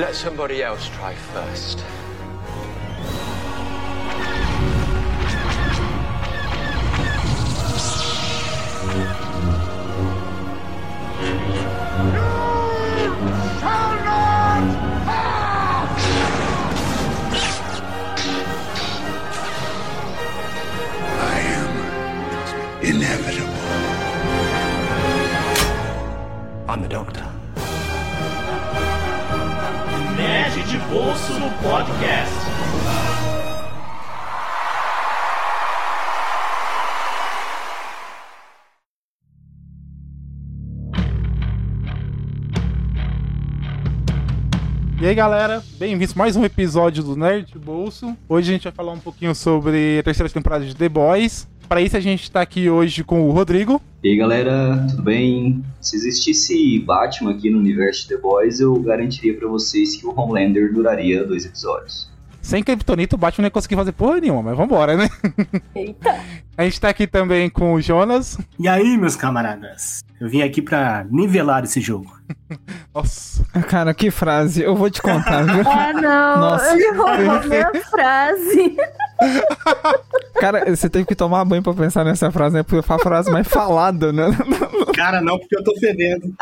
Let somebody else try first. Podcast. E aí galera, bem-vindos a mais um episódio do Nerd Bolso. Hoje a gente vai falar um pouquinho sobre a terceira temporada de The Boys. Para isso a gente está aqui hoje com o Rodrigo. E aí galera, tudo bem? Se existisse Batman aqui no universo de The Boys, eu garantiria para vocês que o Homelander duraria dois episódios. Sem Kryptonita o Batman não ia conseguir fazer porra nenhuma, mas vambora, né? Eita! A gente tá aqui também com o Jonas. E aí, meus camaradas? Eu vim aqui pra nivelar esse jogo. Nossa. Cara, que frase. Eu vou te contar, viu? Ah, não. Nossa. Ele roubou minha frase. Cara, você teve que tomar banho pra pensar nessa frase, né? Porque foi a frase mais falada, né? Cara, não, porque eu tô fedendo.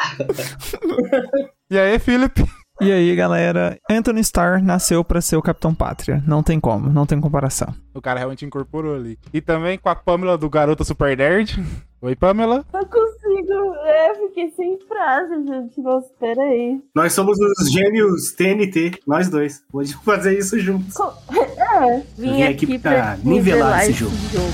E aí, Felipe? E aí, galera? Anthony Starr nasceu pra ser o Capitão Pátria. Não tem como, não tem comparação. O cara realmente incorporou ali. E também com a Pamela do Garota Super Nerd. Oi, Pamela. Não consigo. É, fiquei sem frase, gente. Nossa, peraí. Nós somos os gêmeos TNT, nós dois. Vamos fazer isso juntos. Co- É, vim, vim aqui aqui pra pra nivelar nivelar esse esse jogo. jogo.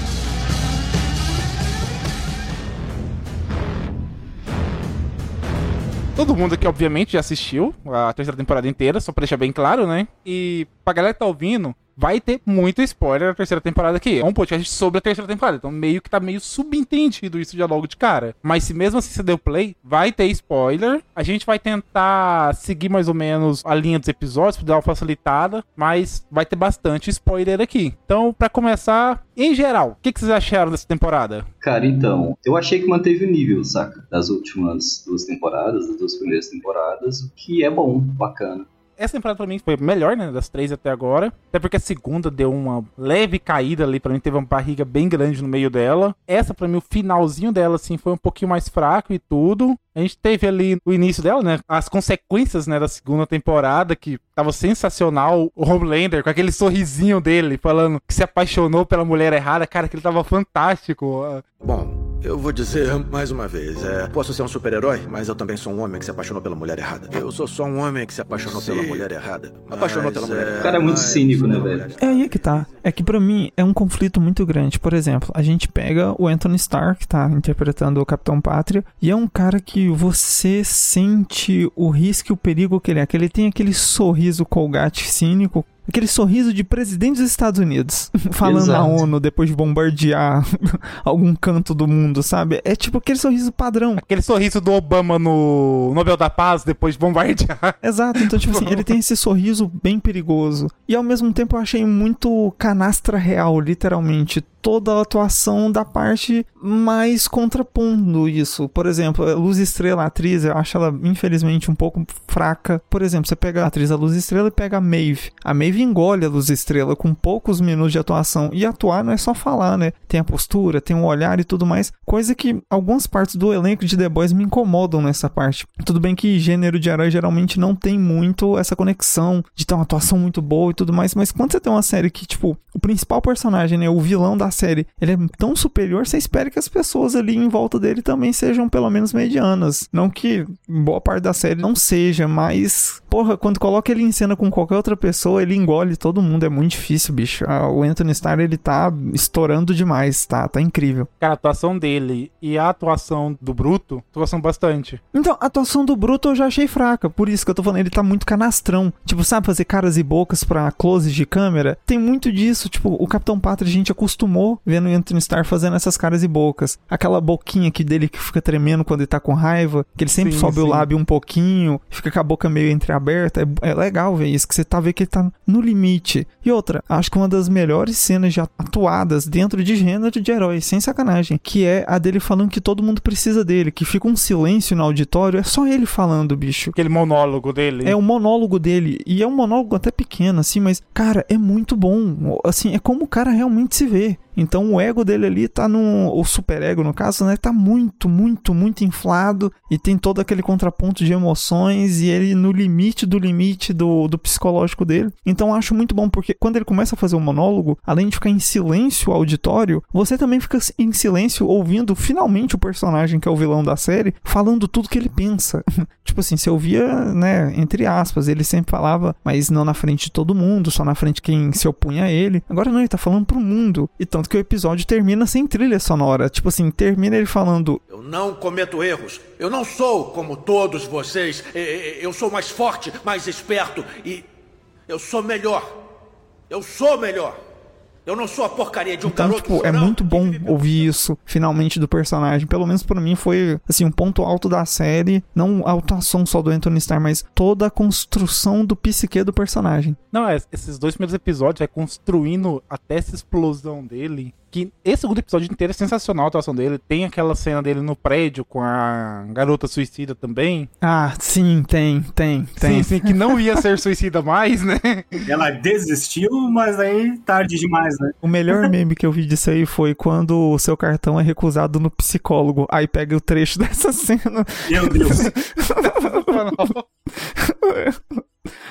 Todo mundo aqui, obviamente, já assistiu a terceira temporada inteira, só pra deixar bem claro, né? E pra galera que tá ouvindo, vai ter muito spoiler da terceira temporada aqui. É um podcast sobre a terceira temporada, então meio que tá meio subentendido isso já logo de cara. Mas se mesmo assim você deu play, vai ter spoiler. A gente vai tentar seguir mais ou menos a linha dos episódios pra dar uma facilitada, mas vai ter bastante spoiler aqui. Então, pra começar, em geral, o que, que vocês acharam dessa temporada? Cara, então, eu achei que manteve o nível, saca? Das últimas duas temporadas, das duas primeiras temporadas, o que é bom, bacana. Essa temporada pra mim foi melhor, né? Das três até agora. Até porque a segunda deu uma leve caída ali. Pra mim teve uma barriga bem grande no meio dela. Essa, pra mim, o finalzinho dela, assim, foi um pouquinho mais fraco e tudo. A gente teve ali o início dela, né? As consequências, né? Da segunda temporada, que tava sensacional. O Homelander, com aquele sorrisinho dele, falando que se apaixonou pela mulher errada. Cara, que ele tava fantástico. Bom, eu vou dizer mais uma vez: é, posso ser um super-herói, mas eu também sou um homem que se apaixonou pela mulher errada. Eu sou só um homem que se apaixonou pela mulher errada. Apaixonou Mas, pela mulher é, errada. o cara é muito cínico, né, velho? É aí que tá. É que pra mim é um conflito muito grande. Por exemplo, a gente pega o Anthony Starr, que tá interpretando o Capitão Pátria, e é um cara que você sente o risco e o perigo que ele é. Que ele tem aquele sorriso colgate cínico. Aquele sorriso de presidente dos Estados Unidos, falando na Exato. ONU depois de bombardear algum canto do mundo, sabe? É tipo aquele sorriso padrão. Aquele sorriso do Obama no Nobel da Paz, depois de bombardear. Exato, então, tipo assim, ele tem esse sorriso bem perigoso. E ao mesmo tempo eu achei muito canastra real, literalmente. Toda a atuação da parte mais contrapondo isso. Por exemplo, a Luz Estrela, a atriz, eu acho ela, infelizmente, um pouco fraca. Por exemplo, você pega a atriz da Luz Estrela e pega a Maeve. A Maeve engole a Luz Estrela com poucos minutos de atuação. E atuar não é só falar, né? Tem a postura, tem o olhar e tudo mais. Coisa que algumas partes do elenco de The Boys me incomodam nessa parte. Tudo bem que gênero de herói geralmente não tem muito essa conexão de ter uma atuação muito boa e tudo mais, mas quando você tem uma série que, tipo, o principal personagem, né, o vilão da série, ele é tão superior, você espera que as pessoas ali em volta dele também sejam pelo menos medianas. Não que boa parte da série não seja, mas, porra, quando coloca ele em cena com qualquer outra pessoa, ele engole todo mundo, é muito difícil, bicho. Ah, O Anthony Starr, ele tá estourando demais, tá? Tá incrível. Cara, a atuação dele e a atuação do Bruto, atuação bastante. Então, a atuação do Bruto eu já achei fraca. Por isso que eu tô falando, ele tá muito canastrão. Tipo, sabe fazer caras e bocas pra close de câmera? Tem muito disso. Tipo, o Capitão Pátria a gente acostumou vendo o Anthony Starr fazendo essas caras e bocas. Aquela boquinha aqui dele que fica tremendo quando ele tá com raiva, que ele sempre Sim, sobe o sim. lábio um pouquinho, fica com a boca meio entreaberta. É, é legal ver isso, que você tá vendo que ele tá no limite. E outra, acho que uma das melhores cenas já atuadas dentro de gênero de herói, sem sacanagem, que é a dele falando que todo mundo precisa dele, que fica um silêncio no auditório, é só ele falando, bicho. Aquele monólogo dele. É o monólogo dele, e é um monólogo até pequeno, assim, mas, cara, é muito bom. Assim, é como o cara realmente se vê. Então o ego dele ali tá no. O super ego, no caso, né? Tá muito, muito, muito inflado e tem todo aquele contraponto de emoções e ele no limite do limite do, do psicológico dele. Então acho muito bom, porque quando ele começa a fazer um monólogo, além de ficar em silêncio o auditório, você também fica em silêncio ouvindo finalmente o personagem que é o vilão da série falando tudo que ele pensa. tipo assim, você ouvia, né, entre aspas, ele sempre falava, mas não na frente de todo mundo, só na frente de quem se opunha a ele. Agora não, ele tá falando pro mundo. Então tanto que o episódio termina sem trilha sonora. Tipo assim, termina ele falando: Eu não cometo erros. Eu não sou como todos vocês. Eu sou mais forte, mais esperto e eu sou melhor. Eu sou melhor. Eu não sou a porcaria de um então, garoto tipo, é muito bom ouvir isso finalmente do personagem. Pelo menos para mim foi assim um ponto alto da série, não a atuação só do Anthony Starr, mas toda a construção do psique do personagem. Não, é, esses dois primeiros episódios é construindo até essa explosão dele que esse segundo episódio inteiro é sensacional a atuação dele. Tem aquela cena dele no prédio com a garota suicida também. Ah, sim, tem, tem, tem. Sim, sim, que não ia ser suicida mais, né? Ela desistiu, mas aí tarde demais, né? O melhor meme que eu vi disso aí foi quando o seu cartão é recusado no psicólogo. Aí pega o trecho dessa cena. Meu Deus.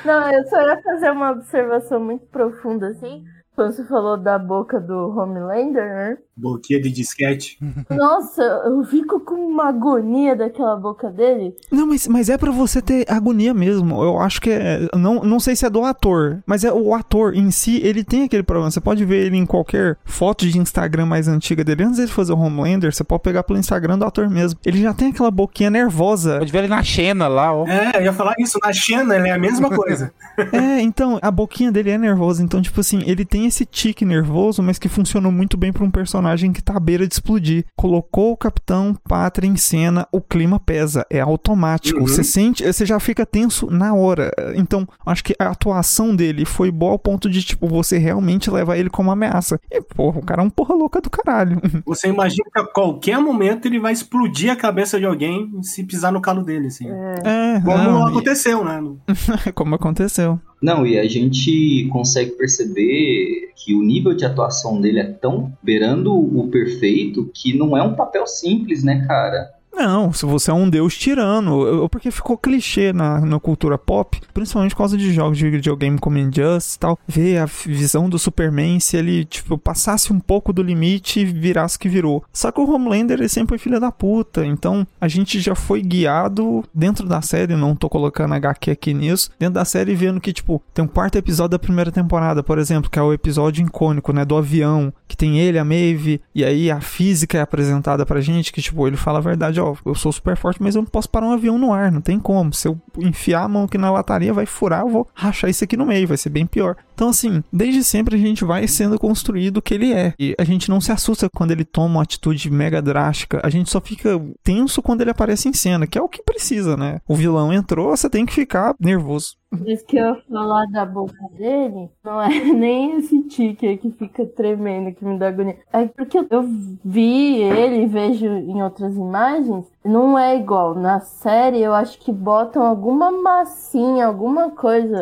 Não, eu só ia fazer uma observação muito profunda assim. Quando você falou da boca do Homelander, né? Boquinha de disquete. Nossa, eu fico com uma agonia daquela boca dele. Não, mas, mas é para você ter agonia mesmo. Eu acho que é. Não, não sei se é do ator, mas é o ator em si, ele tem aquele problema. Você pode ver ele em qualquer foto de Instagram mais antiga dele. Antes de fazer o Homelander, você pode pegar pelo Instagram do ator mesmo. Ele já tem aquela boquinha nervosa. Pode ver ele na Xena lá, ó. É, eu ia falar isso. Na Xena, ele é a mesma coisa. é, então, a boquinha dele é nervosa. Então, tipo assim, ele tem esse tique nervoso, mas que funcionou muito bem pra um personagem que tá à beira de explodir. Colocou o Capitão Pátria em cena, o clima pesa, é automático. Uhum. Você sente, você já fica tenso na hora. Então, acho que a atuação dele foi boa ao ponto de, tipo, você realmente levar ele como ameaça. E, porra, o cara é um porra louca do caralho. Você imagina que a qualquer momento ele vai explodir a cabeça de alguém se pisar no calo dele, assim. É, como não, aconteceu, né? como aconteceu. Não, e a gente consegue perceber que o nível de atuação dele é tão beirando o perfeito que não é um papel simples, né, cara? Não, se você é um deus tirano, porque ficou clichê na, na cultura pop, principalmente por causa de jogos de videogame como Injustice e tal, ver a visão do Superman se ele, tipo, passasse um pouco do limite e virasse que virou. Só que o Homelander, ele sempre foi filho da puta, então a gente já foi guiado dentro da série, não tô colocando HQ aqui nisso, dentro da série vendo que, tipo, tem um quarto episódio da primeira temporada, por exemplo, que é o episódio icônico, né, do avião, que tem ele, a Maeve, e aí a física é apresentada pra gente, que, tipo, ele fala a verdade, ó, eu sou super forte, mas eu não posso parar um avião no ar, não tem como. Se eu enfiar a mão aqui na lataria, vai furar, eu vou rachar isso aqui no meio, vai ser bem pior. Então, assim, desde sempre a gente vai sendo construído o que ele é. E a gente não se assusta quando ele toma uma atitude mega drástica. A gente só fica tenso quando ele aparece em cena, que é o que precisa, né? O vilão entrou, você tem que ficar nervoso. Isso que eu falar da boca dele, não é nem esse tique que fica tremendo, que me dá agonia. É porque eu vi ele, vejo em outras imagens, não é igual. Na série, eu acho que botam alguma massinha, alguma coisa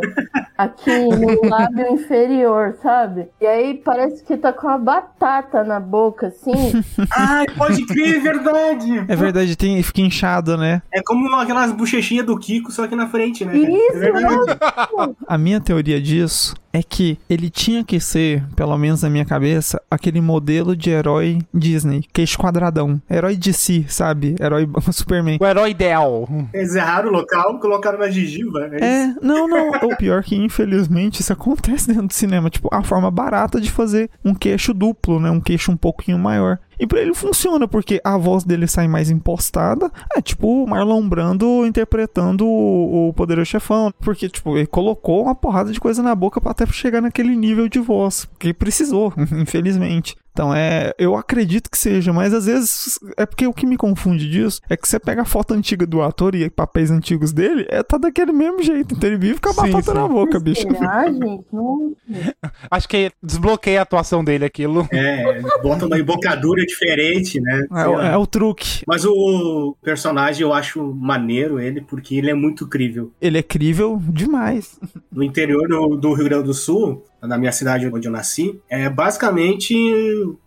aqui no lábio inferior, sabe? E aí parece que tá com uma batata na boca, assim. Ai, pode crer, é verdade. É verdade, tem, fica inchado, né? É como aquelas bochechinhas do Kiko, só que na frente, né? Isso, é A minha teoria disso é que ele tinha que ser, pelo menos na minha cabeça, aquele modelo de herói Disney, queixo quadradão. Herói de si, sabe? Herói Superman. O herói ideal. Eles erraram o local, colocaram na gengiva. É, é não, não. o pior é que, infelizmente, isso acontece dentro do cinema. Tipo, a forma barata de fazer um queixo duplo, né? Um queixo um pouquinho maior. E pra ele funciona, porque a voz dele sai mais impostada. É tipo o Marlon Brando interpretando o, o Poderoso Chefão. Porque, tipo, ele colocou uma porrada de coisa na boca até chegar naquele nível de voz. Que precisou, infelizmente. Então é, eu acredito que seja, mas às vezes é porque o que me confunde disso é que você pega a foto antiga do ator e papéis antigos dele, é tá daquele mesmo jeito, então ele vive com a Sim, batata sim. na boca, bicho. Será, gente? Não... Acho que desbloqueia a atuação dele aquilo. É, bota uma embocadura diferente, né? É, o- é o truque. Mas o personagem eu acho maneiro ele, porque ele é muito crível. Ele é crível demais. No interior do, do Rio Grande do Sul, na minha cidade onde eu nasci, é basicamente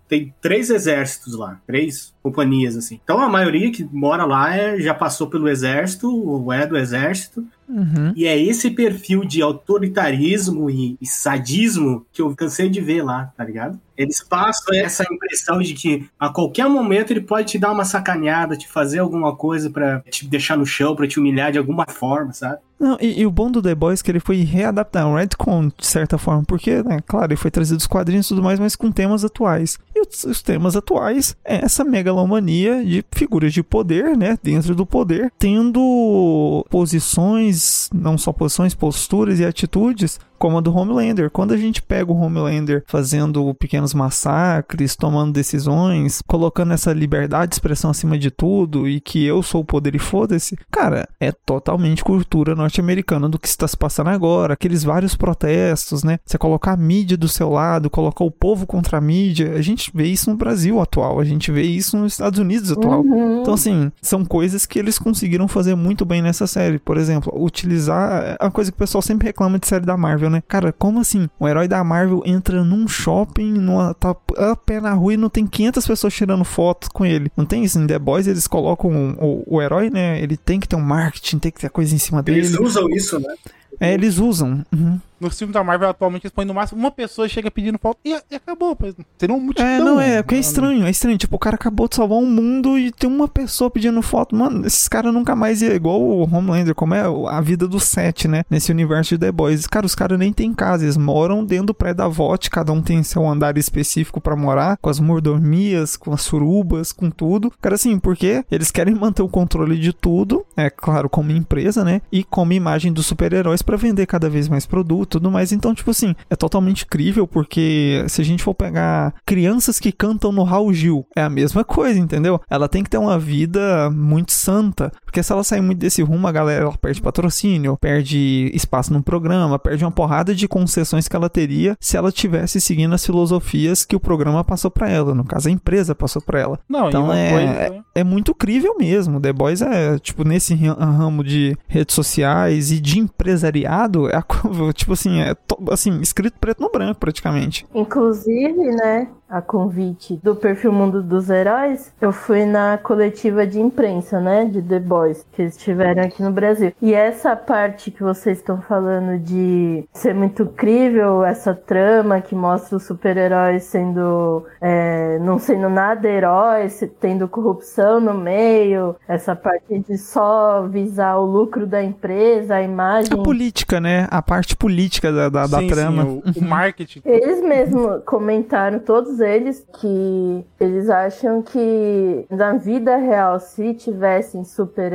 tem três exércitos lá, três companhias assim. Então a maioria que mora lá é, já passou pelo exército, ou é do exército, Uhum. e é esse perfil de autoritarismo e, e sadismo que eu cansei de ver lá, tá ligado? Eles passam essa impressão de que a qualquer momento ele pode te dar uma sacaneada, te fazer alguma coisa pra te deixar no chão, pra te humilhar de alguma forma, sabe? Não, e, e o bom do The Boys é que ele foi readaptado, um retcon, de certa forma, porque, né, claro, ele foi trazido dos quadrinhos e tudo mais, mas com temas atuais. E os, os temas atuais é essa megalomania de figuras de poder, né, dentro do poder, tendo posições, não só posições, posturas e atitudes como a do Homelander. Quando a gente pega o Homelander fazendo pequenos massacres, tomando decisões, colocando essa liberdade de expressão acima de tudo e que eu sou o poder e foda-se, cara, é totalmente cultura norte-americana do que está se passando agora. Aqueles vários protestos, né? Você colocar a mídia do seu lado, colocar o povo contra a mídia. A gente vê isso no Brasil atual, a gente vê isso nos Estados Unidos atual. Uhum. Então, assim, são coisas que eles conseguiram fazer muito bem nessa série. Por exemplo, utilizar. É uma coisa que o pessoal sempre reclama de série da Marvel, né? Cara, como assim? O herói da Marvel entra num shopping, numa, tá a pé na rua e não tem 500 pessoas tirando fotos com ele. Não tem isso. Em The Boys eles colocam o, o herói, né? Ele tem que ter um marketing, tem que ter coisa em cima dele. Eles usam isso, né? É, eles usam. Uhum. No filme da Marvel atualmente eles põem no máximo uma pessoa chega pedindo foto e, e acabou. Seria um multidão. É, não, é, porque é estranho, é estranho. Tipo, o cara acabou de salvar um mundo e tem uma pessoa pedindo foto. Mano, esses caras nunca mais ia igual o Homelander, como é a vida do Seth, né? Nesse universo de The Boys. Cara, os caras nem têm casa, eles moram dentro do prédio da VOT, cada um tem seu andar específico pra morar, com as mordomias, com as surubas, com tudo. Cara, assim, porque eles querem manter o controle de tudo, é claro, como empresa, né? E como imagem dos super-heróis pra vender cada vez mais produto e tudo mais. Então, tipo assim, é totalmente crível, porque se a gente for pegar crianças que cantam no Raul Gil, é a mesma coisa, entendeu? Ela tem que ter uma vida muito santa, porque se ela sair muito desse rumo, a galera ela perde patrocínio, perde espaço no programa, perde uma porrada de concessões que ela teria se ela tivesse seguindo as filosofias que o programa passou pra ela, no caso a empresa passou pra ela. Não, Então é, coisa- é muito crível mesmo. The Boys é, tipo, nesse ramo de redes sociais e de empresariado, é a tipo assim, é assim, escrito preto no branco praticamente. Inclusive, né, a convite do perfil Mundo dos Heróis, eu fui na coletiva de imprensa, né, de The Boys, que eles tiveram aqui no Brasil. E essa parte que vocês estão falando de ser muito crível, essa trama que mostra os super-heróis sendo, é, não sendo nada heróis, tendo corrupção no meio, essa parte de só visar o lucro da empresa, a imagem. A política, né? A parte política da, da, da sim, trama. Sim, o, o marketing. Eles mesmos comentaram, todos eles, que eles acham que na vida real, se tivessem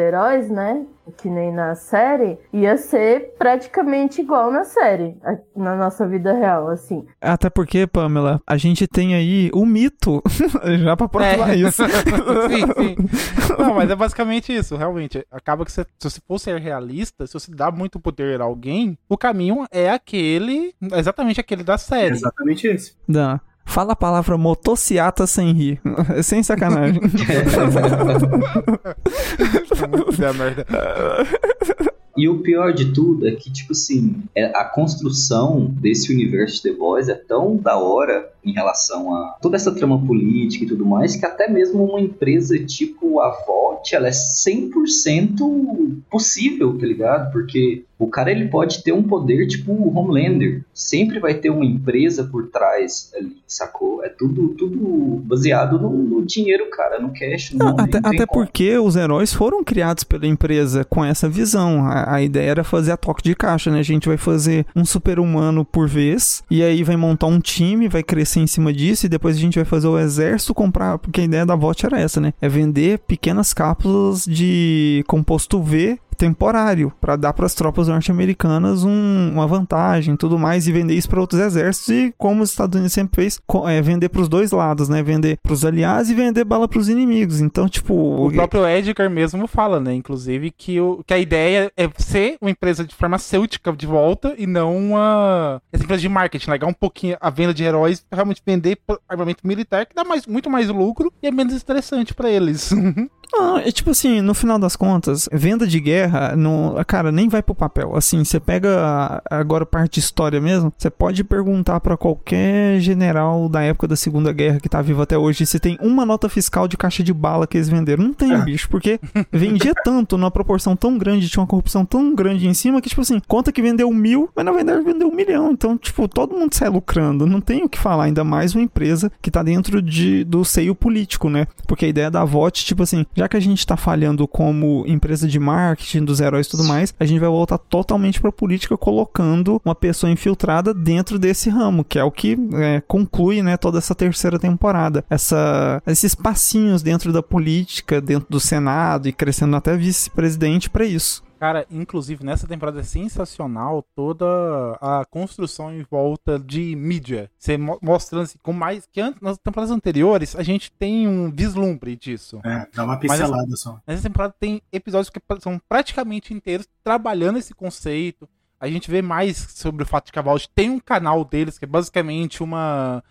super-heróis, né? Que nem na série, ia ser praticamente igual na série, na nossa vida real, assim. Até porque, Pamela, a gente tem aí o mito, já pra provar É. isso. sim, sim. Não, mas é basicamente isso, realmente. Acaba que você, se você for ser realista, se você dá muito poder a alguém, o caminho é aquele, exatamente aquele da É série. exatamente esse. Dá. Fala a palavra motociata sem rir. sem sacanagem. Dá merda. E o pior de tudo é que, tipo assim, é- a construção desse universo de The Boys é tão da hora em relação a toda essa trama política e tudo mais, que até mesmo uma empresa tipo a VOT, ela é 100% possível, tá ligado? Porque o cara ele pode ter um poder tipo o Homelander. Sempre vai ter uma empresa por trás ali, sacou? É tudo, tudo baseado no, no dinheiro, cara, no cash. Não, nem até até porque os heróis foram criados pela empresa com essa visão. A, a ideia era fazer a toque de caixa, né? A gente vai fazer um super-humano por vez, e aí vai montar um time, vai crescer em cima disso, e depois a gente vai fazer o exército comprar. Porque a ideia da VOT era essa, né? É vender pequenas cápsulas de composto V temporário, para dar para as tropas norte-americanas um, uma vantagem, tudo mais e vender isso para outros exércitos e como os Estados Unidos sempre fez, é, vender para os dois lados, né? Vender para os aliados e vender bala para os inimigos. Então, tipo, o próprio Edgar mesmo fala, né, inclusive que, o, que a ideia é ser uma empresa de farmacêutica de volta e não uma essa empresa de marketing, legal um pouquinho a venda de heróis, realmente vender armamento militar que dá mais, muito mais lucro e é menos estressante para eles. Não, é tipo assim, no final das contas, venda de guerra, no, cara, nem vai pro papel. Assim, você pega agora parte de história mesmo, você pode perguntar para qualquer general da época da Segunda Guerra que tá vivo até hoje se tem uma nota fiscal de caixa de bala que eles venderam. Não tem, é. bicho, porque vendia tanto, numa proporção tão grande, tinha uma corrupção tão grande em cima que, tipo assim, conta que vendeu mil, mas na verdade vendeu um milhão. Então, tipo, todo mundo sai lucrando. Não tem o que falar, ainda mais uma empresa que tá dentro de, do seio político, né? Porque a ideia da VOT, tipo assim, já que a gente está falhando como empresa de marketing dos heróis e tudo mais, a gente vai voltar totalmente para a política colocando uma pessoa infiltrada dentro desse ramo, que é o que é, conclui né, toda essa terceira temporada. Essa, esses passinhos dentro da política, dentro do Senado e crescendo até vice-presidente para isso. Cara, inclusive nessa temporada é sensacional toda a construção em volta de mídia. Você mostrando assim, com mais que antes, nas temporadas anteriores, a gente tem um vislumbre disso. É, dá uma pincelada essa, só. Nessa temporada tem episódios que são praticamente inteiros trabalhando esse conceito, a gente vê mais sobre o fato de Vault tem um canal deles, que é basicamente uma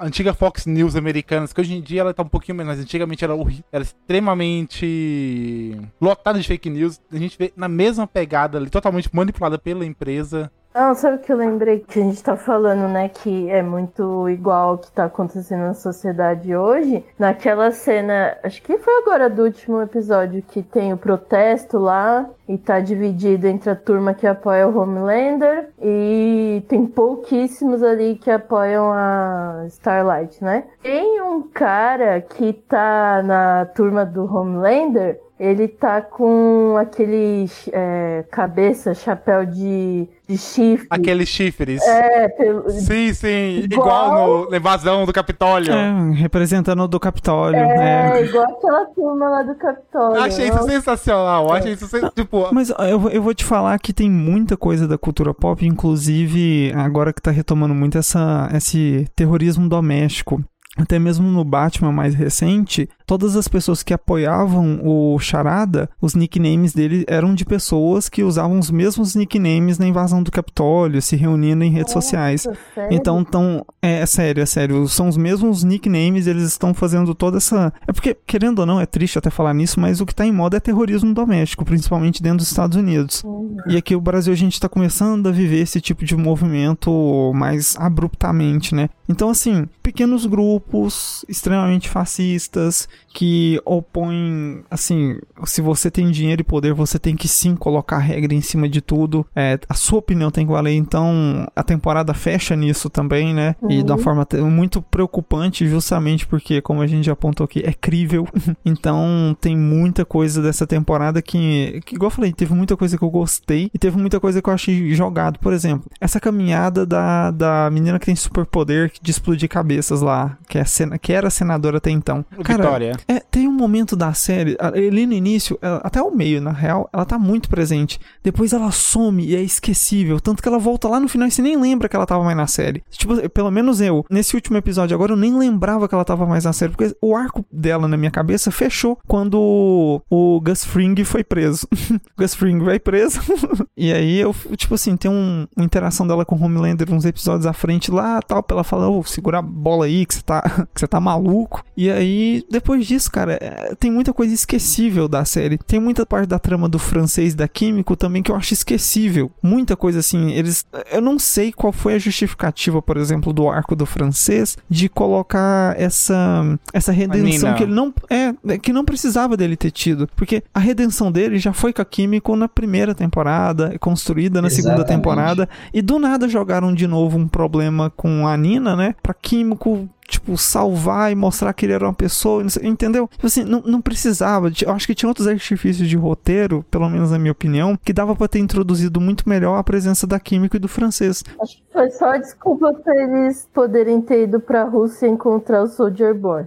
antiga Fox News americana, que hoje em dia ela tá um pouquinho menos, mas antigamente era, era extremamente lotada de fake news. A gente vê na mesma pegada ali, totalmente manipulada pela empresa. Não, sabe o que eu lembrei que a gente tá falando, né? Que é muito igual ao que tá acontecendo na sociedade hoje. Naquela cena, acho que foi agora do último episódio, que tem o protesto lá e tá dividido entre a turma que apoia o Homelander e tem pouquíssimos ali que apoiam a Starlight, né? Tem um cara que tá na turma do Homelander ele tá com aquele é, cabeça, chapéu de, de chifre. Aqueles chifres. É, pelo... Sim, sim. Igual, igual no invasão do Capitólio. É, representando do Capitólio. É, é, igual aquela turma lá do Capitólio. Achei isso sensacional. Achei isso tipo... Mas eu, eu vou te falar que tem muita coisa da cultura pop, inclusive agora que tá retomando muito essa, esse terrorismo doméstico até mesmo no Batman mais recente, todas as pessoas que apoiavam o Charada, os nicknames dele eram de pessoas que usavam os mesmos nicknames na invasão do Capitólio, se reunindo em redes Nossa, sociais. Sério? Então, tão, é, é, sério, é sério. São os mesmos nicknames, eles estão fazendo toda essa. É porque, querendo ou não, é triste até falar nisso, mas o que está em moda é terrorismo doméstico, principalmente dentro dos Estados Unidos. Uhum. E aqui no Brasil a gente está começando a viver esse tipo de movimento mais abruptamente, né? Então, assim, pequenos grupos extremamente fascistas que opõem, assim, se você tem dinheiro e poder, você tem que sim colocar regra em cima de tudo. É, a sua opinião tem que valer. Então, a temporada fecha nisso também, né? Uhum. E de uma forma muito preocupante, justamente porque, como a gente já apontou aqui, é crível. então, tem muita coisa dessa temporada que, que, igual eu falei, teve muita coisa que eu gostei e teve muita coisa que eu achei jogado. Por exemplo, essa caminhada da, da menina que tem superpoder de explodir cabeças lá, que, é, que era senadora até então. Cara, Vitória. É, tem um momento da série, ali no início, até o meio, na real, ela tá muito presente. Depois ela some e é esquecível. Tanto que ela volta lá no final e você nem lembra que ela tava mais na série. Tipo, pelo menos eu, nesse último episódio agora, eu nem lembrava que ela tava mais na série. Porque o arco dela na minha cabeça fechou quando o Gus Fring foi preso. Gus Fring vai preso. e aí eu, tipo assim, tem um, uma interação dela com o Homelander uns episódios à frente lá tal. Pra ela falar, ô, oh, segura a bola aí que você tá, que você tá maluco. E aí, depois disso, cara, é, tem muita coisa esquecível da série. Tem muita parte da trama do francês da químico também que eu acho esquecível. Muita coisa assim, eles. Eu não sei qual foi a justificativa, por exemplo, do arco do francês de colocar essa essa redenção que ele não é, que não precisava dele ter tido, porque a redenção dele já foi com a químico na primeira temporada, construída na Exatamente. segunda temporada e do nada jogaram de novo um problema com a Nina, né? Para químico tipo, salvar e mostrar que ele era uma pessoa, entendeu? Tipo assim, não, não precisava. Eu acho que tinha outros artifícios de roteiro, pelo menos na minha opinião, que dava para ter introduzido muito melhor a presença da química e do francês. Acho que foi só desculpa pra eles poderem ter ido pra Rússia encontrar o Soldier Boy.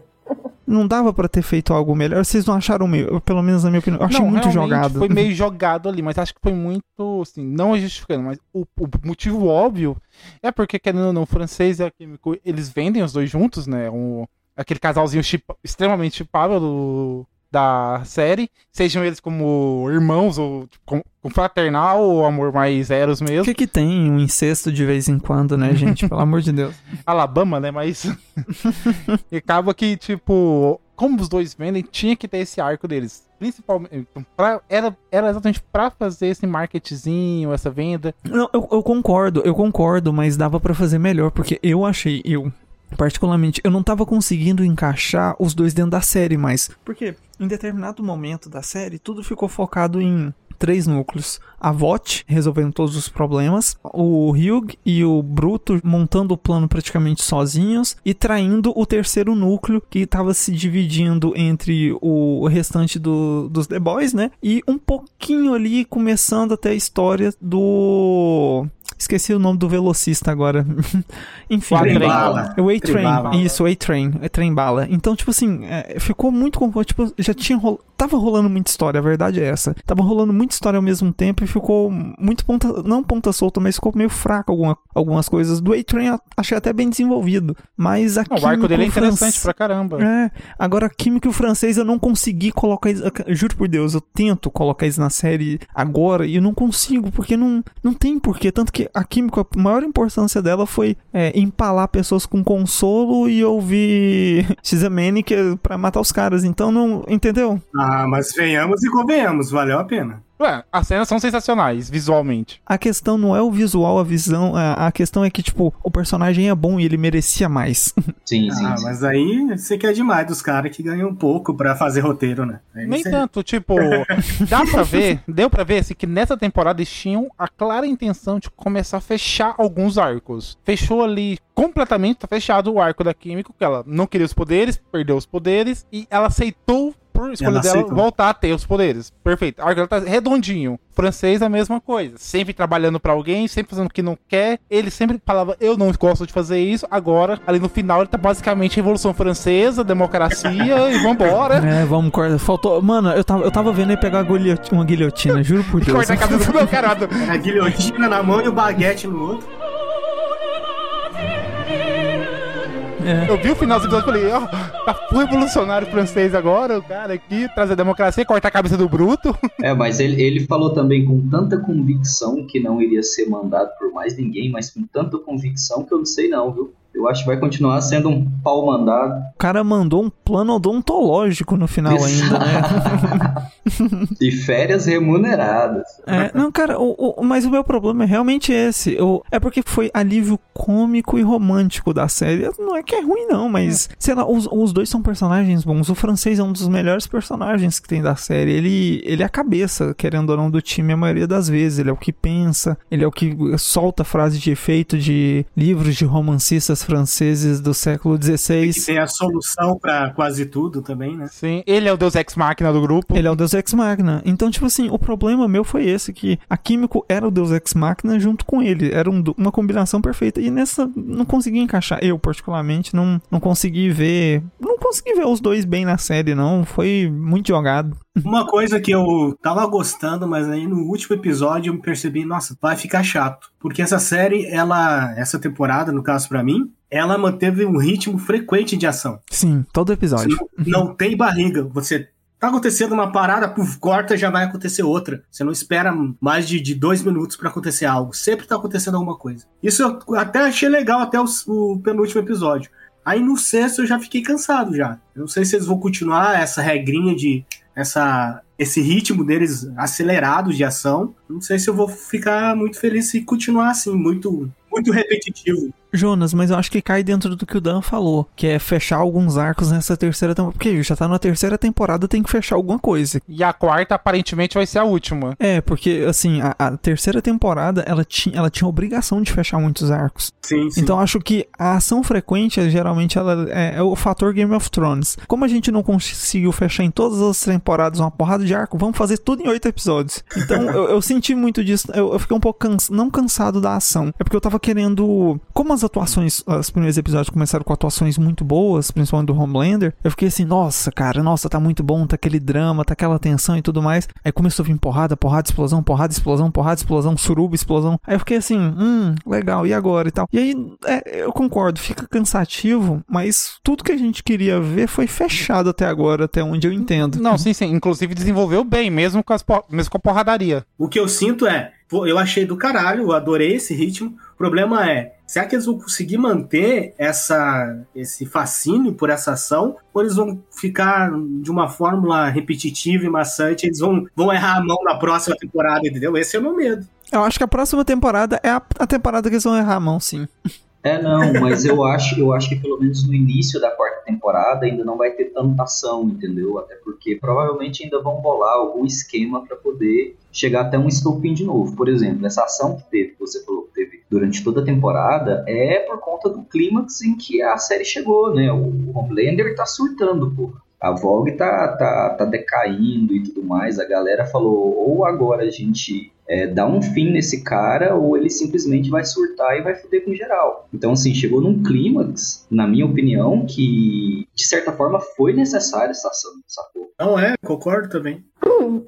Não dava pra ter feito algo melhor. Vocês não acharam meio, pelo menos na minha opinião, eu achei Não, muito jogado. Foi meio jogado ali, mas acho que foi muito, assim, não é justificando, mas o, o motivo óbvio é porque, querendo ou não, o francês e a químico, eles vendem os dois juntos, né? Um, aquele casalzinho chip, extremamente chipável do, da série, sejam eles como irmãos ou tipo, com, com fraternal ou amor mais eros O mesmo. que que tem um incesto de vez em quando, né, gente? Pelo amor de Deus. Alabama, né? Mas. e acaba que, tipo, como os dois vendem, tinha que ter esse arco deles. Principalmente. então, pra- era, era exatamente pra fazer esse marketzinho, essa venda. Não, eu, eu concordo, eu concordo, mas dava pra fazer melhor, porque eu achei, eu, particularmente, eu não tava conseguindo encaixar os dois dentro da série mais. Porque em determinado momento da série, tudo ficou focado em três núcleos. A Vought resolvendo todos os problemas, o Hugh e o Bruto montando o plano praticamente sozinhos e traindo o terceiro núcleo que estava se dividindo entre o restante do- dos The Boys, né? E um pouquinho ali começando até a história do Esqueci o nome do velocista agora. Enfim. O. Trembala. O A-Train, isso, o A-Train, é trem bala. Então, tipo assim, é, ficou muito confuso. Tipo, já tinha rolo... Tava rolando muita história, a verdade é essa. Tava rolando muita história ao mesmo tempo e ficou muito ponta. Não ponta solta, mas ficou meio fraco alguma, algumas coisas. Do A-Train eu achei até bem desenvolvido. Mas a Não, o arco dele é interessante pra caramba. é, agora a química e o francês eu não consegui colocar isso, juro por Deus, eu tento colocar isso na série agora e eu não consigo, porque não, não tem porquê, tanto que a química, a maior importância dela foi é, empalar pessoas com consolo e ouvir X-Manic pra matar os caras, então não, entendeu? Ah, mas venhamos e convenhamos, valeu a pena. Ué, as cenas são sensacionais, visualmente. A questão não é o visual, a visão, a, a questão é que, tipo, o personagem é bom e ele merecia mais. Sim, sim. Ah, sim. mas aí você quer demais dos caras que ganham pouco pra fazer roteiro, né? Aí Nem você- tanto, tipo, dá pra ver, deu pra ver assim, que nessa temporada eles tinham a clara intenção de começar a fechar alguns arcos. Fechou ali completamente, tá fechado o arco da Químico, que ela não queria os poderes, perdeu os poderes, e ela aceitou, por escolha Ela dela, voltar a ter os poderes. Perfeito. Dela tá redondinho. Francês, a mesma coisa. Sempre trabalhando pra alguém, sempre fazendo o que não quer. Ele sempre falava, eu não gosto de fazer isso. Agora, ali no final, ele tá basicamente Revolução Francesa, democracia, e vambora. É, vamos cortar. Faltou. Mano, eu tava, eu tava vendo ele pegar uma guilhoti- uma guilhotina, juro por Deus. Corta a cabeça do meu caralho. A guilhotina na mão e o baguete no outro. Eu vi o final do episódio e falei, ó, tá full revolucionário francês agora, o cara aqui, trazer democracia, cortar a cabeça do bruto. É, mas ele, ele falou também com tanta convicção que não iria ser mandado por mais ninguém, mas com tanta convicção que eu não sei não, viu? Eu acho que vai continuar sendo um pau mandado. O cara mandou um plano odontológico no final ainda, né? E férias remuneradas. É, não, cara, o, o- mas o meu problema é realmente esse. Eu, é porque foi alívio cômico e romântico da série. Não é que é ruim, não, mas, sei lá, os, os dois são personagens bons. O francês é um dos melhores personagens que tem da série. Ele, ele é a cabeça, querendo ou não, do time a maioria das vezes. Ele é o que pensa, ele é o que solta frase de efeito de livros de romancistas franceses do século Que XVI. tem a solução pra quase tudo também, né? Sim, ele é o deus ex-máquina do grupo. Ele é o Deus Ex Machina. Então, tipo assim, o problema meu foi esse, que a Químico era o Deus Ex Machina junto com ele. Era um- uma combinação perfeita. E nessa, não consegui encaixar. Eu, particularmente, não, não consegui ver... Não consegui ver os dois bem na série, não. Foi muito jogado. Uma coisa que eu tava gostando, mas aí no último episódio eu me percebi, nossa, vai ficar chato. Porque essa série, ela, essa temporada, no caso pra mim, ela manteve um ritmo frequente de ação. Sim, todo episódio. não, não tem barriga. Você tá acontecendo uma parada, puf, corta, já vai acontecer outra. Você não espera mais de, de dois minutos pra acontecer algo. Sempre tá acontecendo alguma coisa. Isso eu até achei legal até os- o penúltimo episódio. Aí no sexto eu já fiquei cansado já. Eu não sei se eles vão continuar essa regrinha de essa esse ritmo deles acelerado de ação. Não sei se eu vou ficar muito feliz se continuar assim, muito muito repetitivo. Jonas, mas eu acho que cai dentro do que o Dan falou, que é fechar alguns arcos nessa terceira temporada. Porque já tá na terceira temporada, tem que fechar alguma coisa. E a quarta, aparentemente, vai ser a última. É, porque, assim, a, a terceira temporada, ela tinha, ela tinha obrigação de fechar muitos arcos. Sim, sim. Então acho que a ação frequente, geralmente, ela é, é o fator Game of Thrones. Como a gente não conseguiu fechar em todas as temporadas uma porrada de arco, vamos fazer tudo em oito episódios. Então eu, eu senti muito disso. Eu, eu fiquei um pouco cansa, não cansado da ação. É porque eu tava querendo. Como as atuações, os primeiros episódios começaram com atuações muito boas, principalmente do Homelander, eu fiquei assim, nossa, cara, nossa, tá muito bom, tá aquele drama, tá aquela tensão e tudo mais. Aí começou a vir porrada, porrada, explosão, porrada, explosão, porrada, explosão, suruba, explosão. Aí eu fiquei assim, hum, legal, e agora e tal. E aí, é, eu concordo, fica cansativo, mas tudo que a gente queria ver foi fechado até agora, até onde eu entendo. Não, sim, sim. Inclusive desenvolveu bem, mesmo com, as por... mesmo com a porradaria. O que eu sinto é, eu achei do caralho, eu adorei esse ritmo. O problema é, será que eles vão conseguir manter essa, esse fascínio por essa ação? Ou eles vão ficar de uma fórmula repetitiva e maçante? Eles vão, vão errar a mão na próxima temporada, entendeu? Esse é o meu medo. Eu acho que a próxima temporada é a, a temporada que eles vão errar a mão, sim. É, não, mas eu acho, eu acho que pelo menos no início da quarta temporada ainda não vai ter tanta ação, entendeu? Até porque provavelmente ainda vão bolar algum esquema para poder chegar até um estopim de novo. Por exemplo, essa ação que teve, que você falou que teve durante toda a temporada, é por conta do clímax em que a série chegou, né? O Homelander tá surtando, pô. A Vogue tá, tá, tá decaindo e tudo mais. A galera falou, ou agora a gente é, dar um fim nesse cara ou ele simplesmente vai surtar e vai foder com geral. Então, assim, chegou num clímax, na minha opinião, que de certa forma foi necessária essa ação, sacou? Não é, concordo também.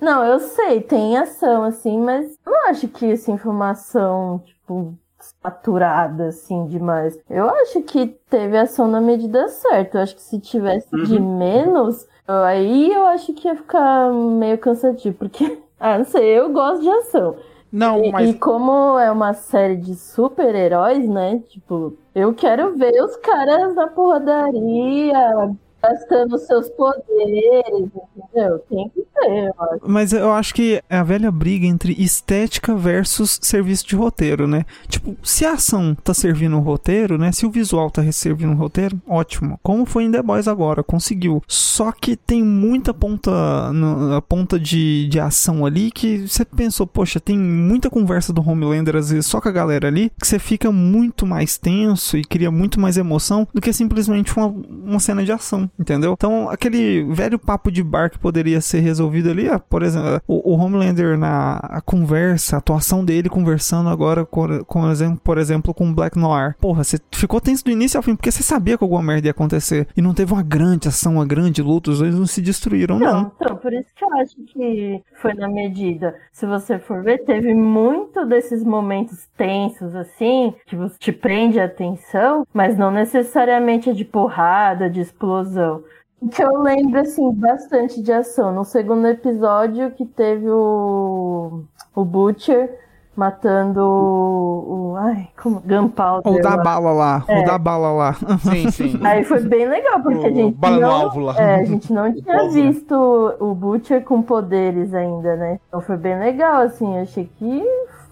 Não, eu sei, tem ação, assim, mas não acho que essa informação, tipo, saturada, assim, demais. Eu acho que teve ação na medida certa. Eu acho que se tivesse uhum. de menos, aí eu acho que ia ficar meio cansativo, porque ah, não sei, eu gosto de ação. Não, e, mas. E como é uma série de super-heróis, né? Tipo, eu quero ver os caras na porradaria, gastando seus poderes, entendeu? Tem que ter, eu. Mas eu acho que é a velha briga entre estética versus serviço de roteiro, né? Tipo, se a ação tá servindo o roteiro, né? Se o visual tá servindo o roteiro, ótimo. Como foi em The Boys agora, conseguiu. Só que tem muita ponta, no, ponta de, de ação ali que você pensou, poxa, tem muita conversa do Homelander às vezes só com a galera ali, que você fica muito mais tenso e cria muito mais emoção do que simplesmente uma, uma cena de ação entendeu? Então, aquele velho papo de bar que poderia ser resolvido ali, ah, por exemplo, o, o Homelander na conversa, a atuação dele conversando agora com, com por exemplo, com Black Noir. Porra, você ficou tenso do início ao fim, porque você sabia que alguma merda ia acontecer. E não teve uma grande ação, uma grande luta, os dois não se destruíram, não. Não, então, por isso que eu acho que foi na medida. Se você for ver, teve muito desses momentos tensos, assim, que te prende a atenção, mas não necessariamente é de porrada, de explosão Que eu lembro, assim, bastante de ação. No segundo episódio que teve o, o Butcher matando o. o ai, como? Gunpowder. O da bala lá. É. O da bala lá. Sim, sim. Aí foi bem legal, porque o a gente. Bala não, alvo lá. É, a gente não tinha visto o Butcher com poderes ainda, né? Então foi bem legal, assim. Eu achei que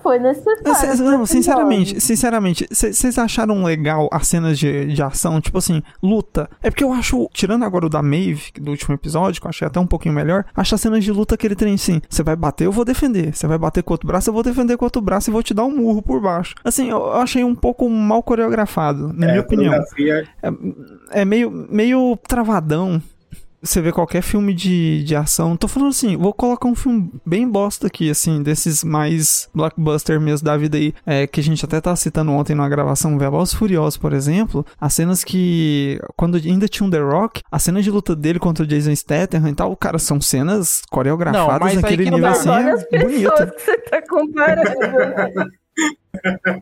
foi necessário. Não, sinceramente, sinceramente, vocês acharam legal as cenas de, de ação? Tipo assim, luta. É porque eu acho, tirando agora o da Maeve, do último episódio, que eu achei até um pouquinho melhor, acho as cenas de luta aquele trem assim: você vai bater, eu vou defender. Você vai bater com outro braço, eu vou defender com outro braço e vou te dar um murro por baixo. Assim, eu achei um pouco mal coreografado, na é, minha opinião. É, é meio, meio travadão você vê qualquer filme de, de ação. Tô falando assim, vou colocar um filme bem bosta aqui, assim, desses mais blockbuster mesmo da vida aí, é, que a gente até tá citando ontem na gravação Velozes Furiosos, por exemplo, as cenas que, quando ainda tinha um The Rock, a cena de luta dele contra o Jason Statham e tal, cara, são cenas coreografadas não, naquele nível assim, é bonito. que você tá comparando?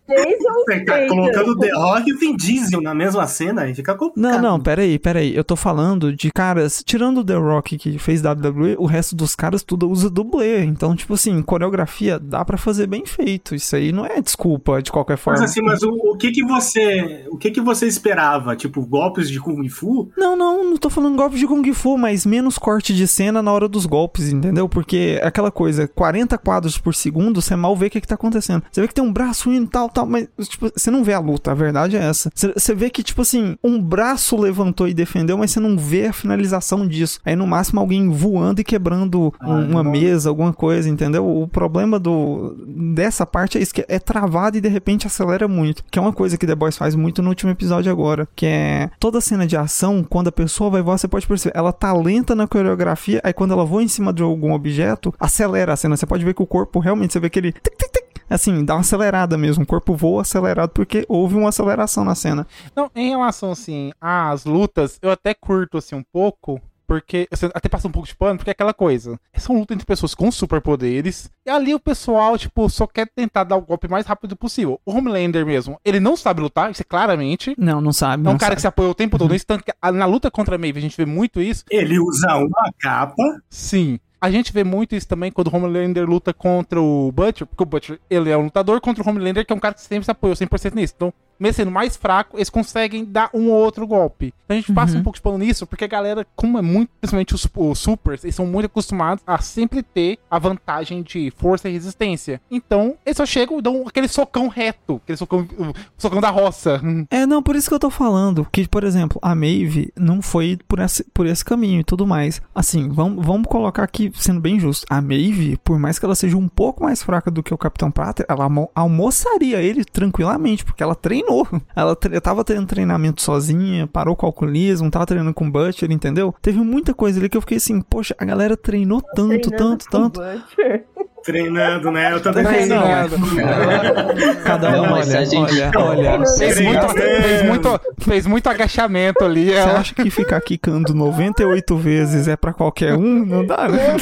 Você tá colocando The Rock e o Vin Diesel na mesma cena e fica complicado. Não, não, peraí, peraí. Eu tô falando de caras, tirando o The Rock que fez WWE, o resto dos caras tudo usa dublê. Então, tipo assim, coreografia dá para fazer bem feito. Isso aí não é desculpa de qualquer forma. Mas assim, mas o, o, que que você, o que que você esperava? Tipo, golpes de Kung Fu? Não, não, não tô falando golpes de Kung Fu, mas menos corte de cena na hora dos golpes, entendeu? Porque é aquela coisa, 40 quadros por segundo, você mal vê o que que tá acontecendo. Você vê que tem um braço indo tal, tal, mas tipo, você não vê a luta, a verdade é essa. Você vê que, tipo assim, um braço levantou e defendeu, mas você não vê a finalização disso. Aí no máximo alguém voando e quebrando ah, uma bom. mesa, alguma coisa, entendeu? O problema do dessa parte é isso, que é travado e de repente acelera muito. Que é uma coisa que The Boys faz muito no último episódio agora. Que é toda cena de ação, quando a pessoa vai voar, você pode perceber, ela tá lenta na coreografia, aí quando ela voa em cima de algum objeto, acelera a cena. Você pode ver que o corpo realmente, você vê que ele tic, tic, tic, Assim, dá uma acelerada mesmo. O corpo voa acelerado porque houve uma aceleração na cena. Não, em relação, assim, às lutas, eu até curto, assim, um pouco, porque até passa um pouco de pano, porque é aquela coisa. São lutas entre pessoas com superpoderes. E ali o pessoal, tipo, só quer tentar dar o golpe mais rápido possível. O Homelander mesmo, ele não sabe lutar, isso é claramente. Não, não sabe. É um não cara sabe. que se apoia o tempo todo. Isso, tanto que na luta contra a Maeve, a gente vê muito isso. Ele usa uma capa. Sim. A gente vê muito isso também quando o Homelander luta contra o Butcher, porque o Butcher, ele é um lutador contra o Homelander, que é um cara que sempre se apoiou 100% nisso. Então, mesmo sendo mais fraco, eles conseguem dar um ou outro golpe. Então a gente passa Uhum. um pouco de pano nisso, porque a galera, como é muito, principalmente os, os supers, eles são muito acostumados a sempre ter a vantagem de força e resistência. Então, eles só chegam e dão aquele socão reto, aquele socão, o socão da roça. É, não, por isso que eu tô falando. Que, por exemplo, a Maeve não foi por esse, por esse caminho e tudo mais. Assim, vamos, vamos colocar aqui, sendo bem justo. A Maeve, por mais que ela seja um pouco mais fraca do que o Capitão Prata, ela almo- almoçaria ele tranquilamente, porque ela treinou. Ela tre tava tendo treinamento sozinha, parou com o alcoolismo, tava treinando com o Butcher, entendeu? Teve muita coisa ali que eu fiquei assim, poxa, a galera treinou tanto, Treinando tanto, tanto. Butcher. Treinando, né? Eu também Treinando. pensei, né? Cada um, olha, olha, olha. Fez muito, fez, muito, fez muito agachamento ali. Você Ela, acha que ficar quicando 98 vezes é pra qualquer um? Não dá, né?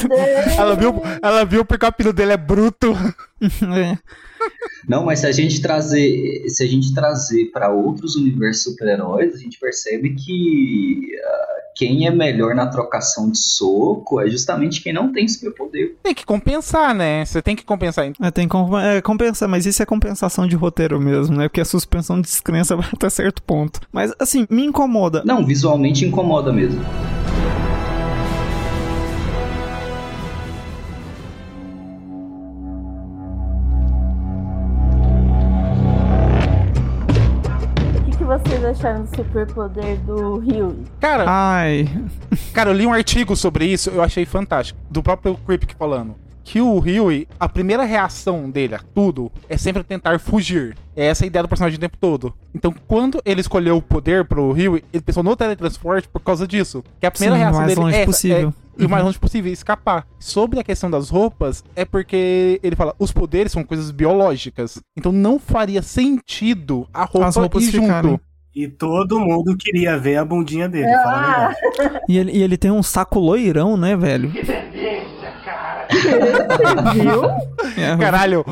ela viu, ela viu porque o apelido dele é bruto. É. Não, mas se a gente trazer, se a gente trazer para outros universos super-heróis, a gente percebe que ah, quem é melhor na trocação de soco é justamente quem não tem superpoder. Tem que compensar, né? Você tem que compensar. É, tem com, é, compensa, mas isso é compensação de roteiro mesmo, né? Porque a suspensão de descrença vai até certo ponto. Mas, assim, me incomoda. Não, visualmente incomoda mesmo. Acharam do superpoder do Rio? Cara, Ai, cara, eu li um artigo sobre isso, eu achei fantástico. Do próprio Kripke falando. Que o Huey, a primeira reação dele a tudo é sempre tentar fugir. É essa a ideia do personagem o tempo todo. Então, quando ele escolheu o poder pro Huey, ele pensou no teletransporte por causa disso. Que a primeira Sim, o reação mais dele longe é essa, possível. é- e o mais longe possível, escapar. Sobre a questão das roupas, é porque ele fala, os poderes são coisas biológicas. Então não faria sentido a roupa As roupas ir junto. ficarem. E todo mundo queria ver a bundinha dele. Ah, e ele, e ele tem um saco loirão, né, velho? viu? É, Caralho,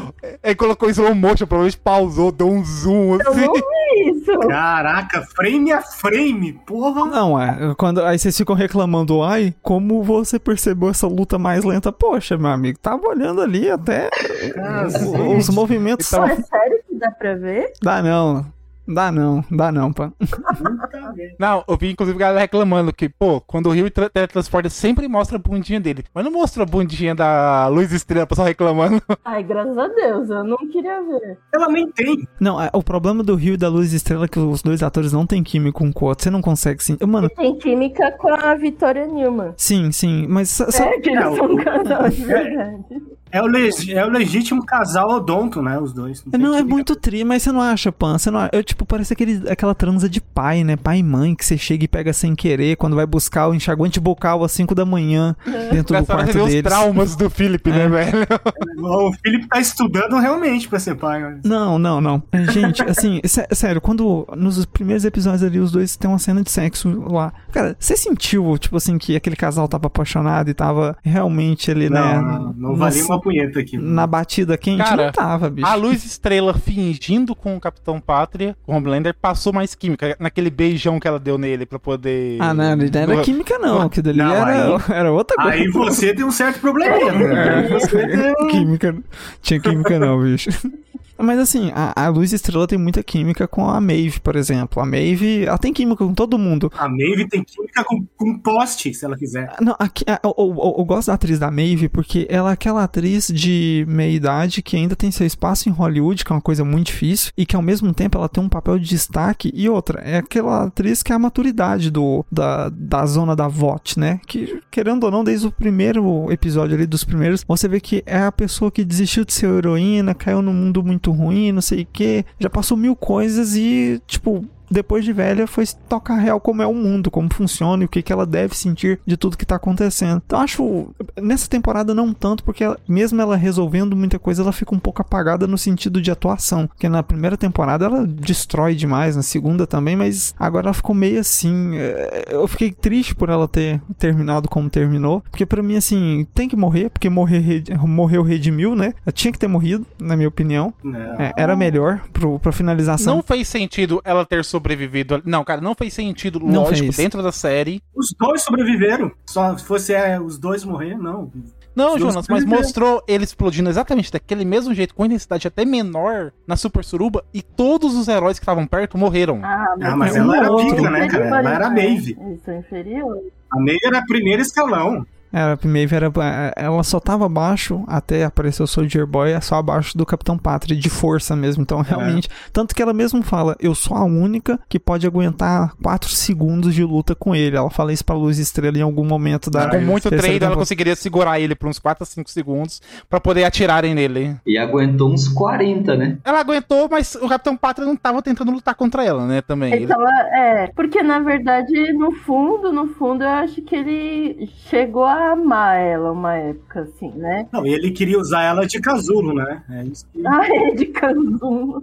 ele colocou slow motion, provavelmente pausou, deu um zoom Eu assim. não vi isso. Caraca, frame a frame, porra. Não, é. Quando, aí vocês ficam reclamando, ai, como você percebeu essa luta mais lenta? Poxa, meu amigo, tava olhando ali até o- os movimentos. Pô, é sério que dá pra ver? Dá não. Dá não, dá não, pá. Não, eu vi inclusive a galera reclamando que, pô, quando o Rio tra- teletransporta sempre mostra a bundinha dele. Mas não mostra a bundinha da Luz Estrela, pessoal reclamando. Ai, graças a Deus, eu não queria ver. Ela nem tem. Não, é, o problema do Rio e da Luz Estrela é que os dois atores não têm química um com o outro. Você não consegue sim. Mano, Tem química com a Vitória Newman. sim, sim, mas É, que eles É, são um casal de verdade. É o, leg- é o legítimo casal odonto, né? Os dois. tem Não, é química. muito tri, mas você não acha, Pan? Você não acha? Eu, tipo, parece aquele, aquela transa de pai, né? Pai e mãe, que você chega e pega sem querer quando vai buscar o enxaguante bucal às 5 da manhã dentro do quarto vê os deles. traumas do Philip, né, É. velho? O Felipe tá estudando realmente pra ser pai. olha. Não, não, não. Gente, assim, sé- sério, quando nos primeiros episódios ali os dois têm uma cena de sexo lá. Cara, você sentiu, tipo assim, que aquele casal tava apaixonado e tava realmente ali, né? Não, não, não valia uma punheta aqui. Na batida quente? Cara, não tava, bicho. A Luz Estrela fingindo com o Capitão Pátria, com o Homelander, passou mais química. Naquele beijão que ela deu nele pra poder. Ah, não, não era Do- química não, que dali Não, era, aí- era outra coisa. Aí você tem um certo probleminha. né? Você tem um- química. Tinha química não, bicho. Mas assim, a, a Luz Estrela tem muita química com a Maeve, por exemplo. A Maeve, ela tem química com todo mundo. A Maeve tem química com, com poste, se ela quiser. Não, aqui, a- eu, eu- eu gosto da atriz da Maeve porque ela é aquela atriz de meia idade que ainda tem seu espaço em Hollywood, que é uma coisa muito difícil, e que ao mesmo tempo ela tem um papel de destaque. E outra, é aquela atriz que é a maturidade do, da, da zona da VOT, né? Que, querendo ou não, desde o primeiro episódio ali, dos primeiros, você vê que é a pessoa que desistiu de ser heroína, caiu num mundo muito ruim, não sei o que, já passou mil coisas e, tipo, depois de velha, foi tocar real como é o mundo, como funciona e o que, que ela deve sentir de tudo que tá acontecendo. Então acho, nessa temporada não tanto, porque ela, mesmo ela resolvendo muita coisa, ela fica um pouco apagada no sentido de atuação. Porque na primeira temporada ela destrói demais, na segunda também, mas agora ela ficou meio assim. é, Eu fiquei triste por ela ter terminado como terminou, porque pra mim, assim, tem que morrer, porque morrer, re- morreu redimiu, né? Ela tinha que ter morrido, na minha opinião. É, era melhor pro, pra finalização. Não fez sentido ela ter sobrevivido. Não, cara, não fez sentido, Não lógico, fez. dentro da série. Os dois sobreviveram. Só se fosse é, os dois morrer, não. Não, Jonas, mas mostrou ele explodindo exatamente daquele mesmo jeito, com intensidade até menor na Super Suruba, e todos os heróis que estavam perto morreram. Ah, Ah, mas um ela era pica, né, cara? Ela era inferiores, Maeve. Eles são inferiores. A Maeve era primeiro escalão. Era, a Maeve era. Ela só tava abaixo até aparecer o Soldier Boy, é só abaixo do Capitão Pátria, de força mesmo. Então, realmente. Tanto que ela mesmo fala: Eu sou a única que pode aguentar 4 segundos de luta com ele. Ela fala isso pra Luz Estrela em algum momento da. Com muito treino, ela conseguiria segurar ele por uns 4 a 5 segundos pra poder atirarem nele. E aguentou uns 40, né? Ela aguentou, mas o Capitão Pátria não tava tentando lutar contra ela, né, também. Ele- Então, é, porque na verdade, no fundo, no fundo, eu acho que ele chegou a amar ela uma época, assim, né? Não, e ele queria usar ela de casulo, né? É isso que Ah, é de Kanzuma.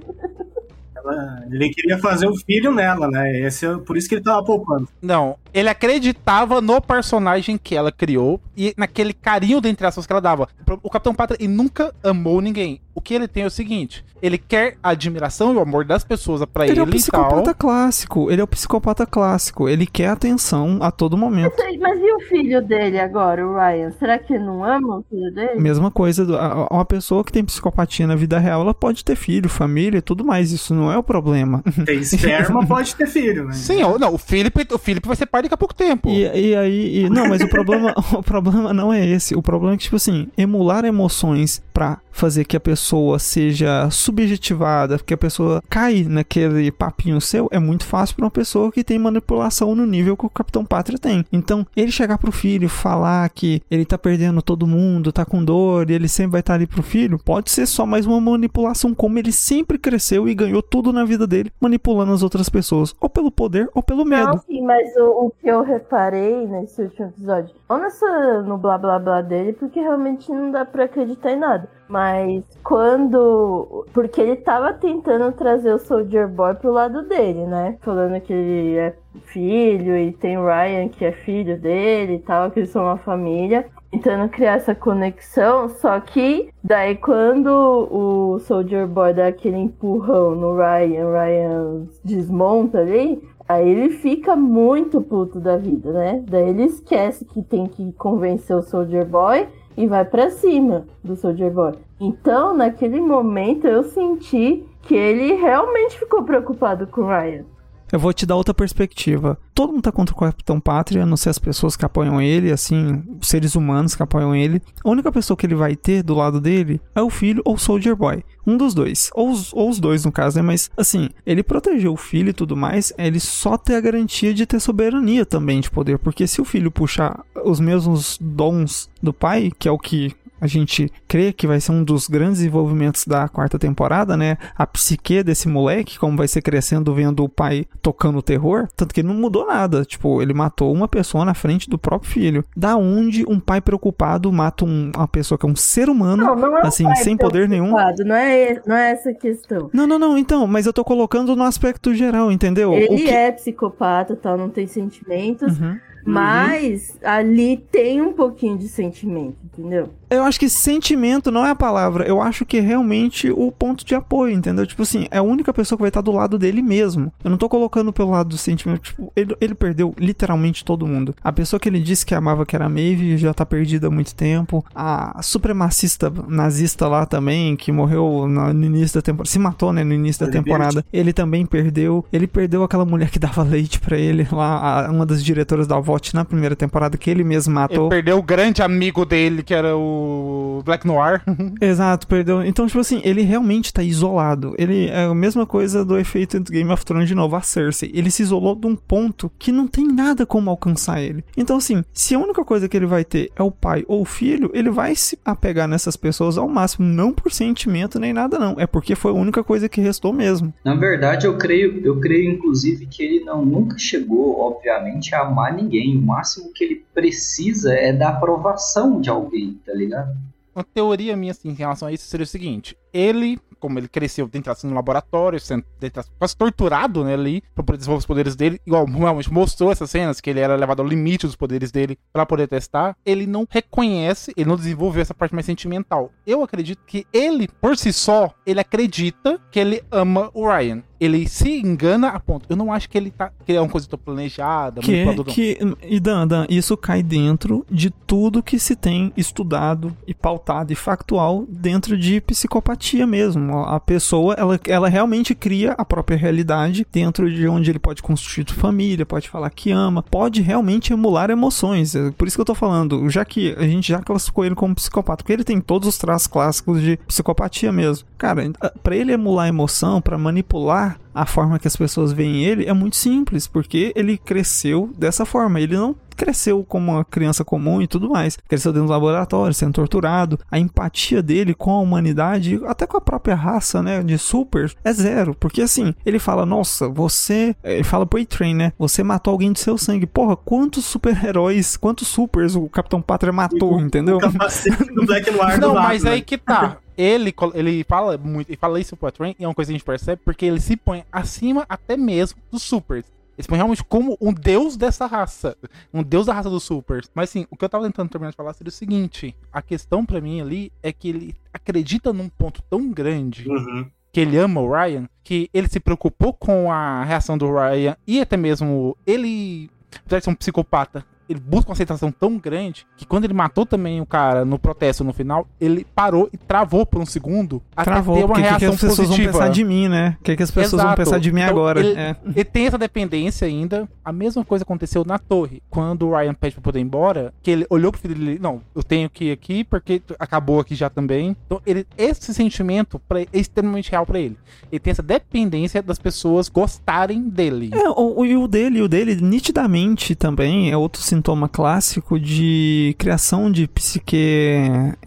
Ela- ele queria fazer o filho nela, né? Esse é por isso que ele tava poupando. Não, ele acreditava no personagem que ela criou e naquele carinho dentre aspas que ela dava. O Capitão Pátria ele nunca amou ninguém. O que ele tem é o seguinte: ele quer a admiração e o amor das pessoas pra ele, Ele é o tal. psicopata clássico. Ele é o psicopata clássico. Ele quer atenção a todo momento. Mas, mas e o filho dele agora, o Ryan? Será que ele não ama o filho dele? Mesma coisa, uma pessoa que tem psicopatia na vida real, ela pode ter filho, família e tudo mais. Isso não é o problema. Tem esperma, pode ter filho, né? Sim, ou- não, o Felipe, o Felipe vai ser pai daqui a pouco tempo. E, e aí, e- não, mas o problema, o problema não é esse. O problema é que, tipo assim, emular emoções pra fazer que a pessoa seja subjetivada, que a pessoa cai naquele papinho seu, é muito fácil pra uma pessoa que tem manipulação no nível que o Capitão Pátria tem. Então, ele chegar pro filho falar que ele tá perdendo todo mundo, tá com dor, e ele sempre vai estar ali pro filho, pode ser só mais uma manipulação, como ele sempre cresceu e ganhou tudo na vida dele, manipulando as outras pessoas, ou pelo poder ou pelo medo. Não, sim, mas o, o que eu reparei nesse último episódio, não nessa, no blá blá blá dele, porque realmente não dá pra acreditar em nada. Mas quando. Porque ele tava tentando trazer o Soldier Boy pro lado dele, né? Falando que ele é filho e tem Ryan que é filho dele e tal, que eles são uma família. Tentando criar essa conexão, só que daí quando o Soldier Boy dá aquele empurrão no Ryan, Ryan desmonta ali, Aí ele fica muito puto da vida, né? Daí ele esquece que tem que convencer o Soldier Boy e vai pra cima do Soldier Boy. Então, naquele momento, eu senti que ele realmente ficou preocupado com o Ryan. Eu vou te dar outra perspectiva. Todo mundo tá contra o Capitão Pátria, não ser as pessoas que apoiam ele, assim, os seres humanos que apoiam ele. A única pessoa que ele vai ter do lado dele é o filho ou o Soldier Boy. Um dos dois. Ou os, ou os dois, no caso, né? Mas, assim, ele protegeu o filho e tudo mais, ele só tem a garantia de ter soberania também de poder. Porque se o filho puxar os mesmos dons do pai, que é o que a gente crê que vai ser um dos grandes desenvolvimentos da quarta temporada, né? A psique desse moleque, como vai ser crescendo vendo o pai tocando terror, tanto que ele não mudou nada. Tipo, ele matou uma pessoa na frente do próprio filho. Da onde um pai preocupado mata um- uma pessoa que é um ser humano, Não, não é assim, sem poder nenhum. Não é, não é essa a questão. Não, não, não, então, mas eu tô colocando no aspecto geral, entendeu? O Ele que- é psicopata, tal, não tem sentimentos, Uhum. mas ali tem um pouquinho de sentimento, entendeu? Eu acho que sentimento não é a palavra. Eu acho que é realmente o ponto de apoio, entendeu? Tipo assim, é a única pessoa que vai estar do lado dele mesmo. Eu não tô colocando pelo lado do sentimento. Tipo, ele, ele perdeu literalmente todo mundo. A pessoa que ele disse que amava, que era a Maeve, já tá perdida há muito tempo. A supremacista nazista lá também, que morreu no início da temporada. Se matou, né? No início da temporada. Ele também perdeu. Ele perdeu aquela mulher que dava leite pra ele lá, a- uma das diretoras da Savot na primeira temporada, que ele mesmo Ele matou. perdeu o grande amigo dele, que era o Black Noir. Exato, perdeu. Então, tipo assim, ele realmente tá isolado. Ele é a mesma coisa do efeito do Game of Thrones de novo, a Cersei. Ele se isolou de um ponto que não tem nada como alcançar ele. Então, assim, se a única coisa que ele vai ter é o pai ou o filho, ele vai se apegar nessas pessoas ao máximo, não por sentimento nem nada, não. É porque foi a única coisa que restou mesmo. Na verdade, eu creio, eu creio inclusive que ele não nunca chegou, obviamente, a amar ninguém. O máximo que ele precisa é da aprovação de alguém, tá ligado? Uma teoria minha assim, em relação a isso seria o seguinte: ele, como ele cresceu dentro assim, no laboratório, sendo dentro, quase torturado né, ali, pra poder desenvolver os poderes dele, igual realmente mostrou essas cenas que ele era levado ao limite dos poderes dele pra poder testar, ele não reconhece, ele não desenvolveu essa parte mais sentimental. Eu acredito que ele, por si só, ele acredita que ele ama o Ryan. Ele se engana a ponto. Eu não acho que ele tá. que é uma coisa planejada, Que, não. que, e Dan, Dan, isso cai dentro de tudo que se tem estudado e pautado e factual dentro de psicopatia mesmo. A pessoa, ela, ela realmente cria a própria realidade dentro de onde ele pode constituir família, pode falar que ama, pode realmente emular emoções. É por isso que eu tô falando, já que a gente já classificou ele como psicopata, porque ele tem todos os traços clássicos de psicopatia mesmo. Cara, pra ele emular emoção, pra manipular a forma que as pessoas veem ele é muito simples, porque ele cresceu dessa forma. Ele não cresceu como uma criança comum e tudo mais. Cresceu dentro do laboratório, sendo torturado. A empatia dele com a humanidade, até com a própria raça, né, de super, é zero. Porque assim, ele fala: Nossa, você. Ele fala pro A-Train, né? Você matou alguém do seu sangue. Porra, quantos super-heróis, quantos supers o Capitão Pátria matou, entendeu? O capacete do Black Noir do Não, lado, mas né? aí que tá. Ele, ele fala muito, ele fala isso pro Train, e é uma coisa que a gente percebe, porque ele se põe acima até mesmo dos supers. Ele se põe realmente como um deus dessa raça. Um deus da raça dos supers. Mas assim, o que eu tava tentando terminar de falar seria o seguinte: a questão pra mim ali é que ele acredita num ponto tão grande Uhum. que ele ama o Ryan, que ele se preocupou com a reação do Ryan e até mesmo ele, apesar de ser um psicopata, ele busca uma aceitação tão grande que quando ele matou também o cara no protesto no final, ele parou e travou por um segundo até Travou, ter uma porque o que, que reação as pessoas positiva. vão pensar de mim, né? O que, que as pessoas vão Exato. pensar de mim Então, agora? Ele, É. ele tem essa dependência ainda. A mesma coisa aconteceu na torre. Quando o Ryan pede pra poder ir embora, que ele olhou pro filho dele, não, eu tenho que ir aqui porque acabou aqui já também. Então, ele, esse sentimento pra, é extremamente real pra ele. Ele tem essa dependência das pessoas gostarem dele. É, o, o- e o dele, o dele, nitidamente também é outro sintoma clássico de criação de psique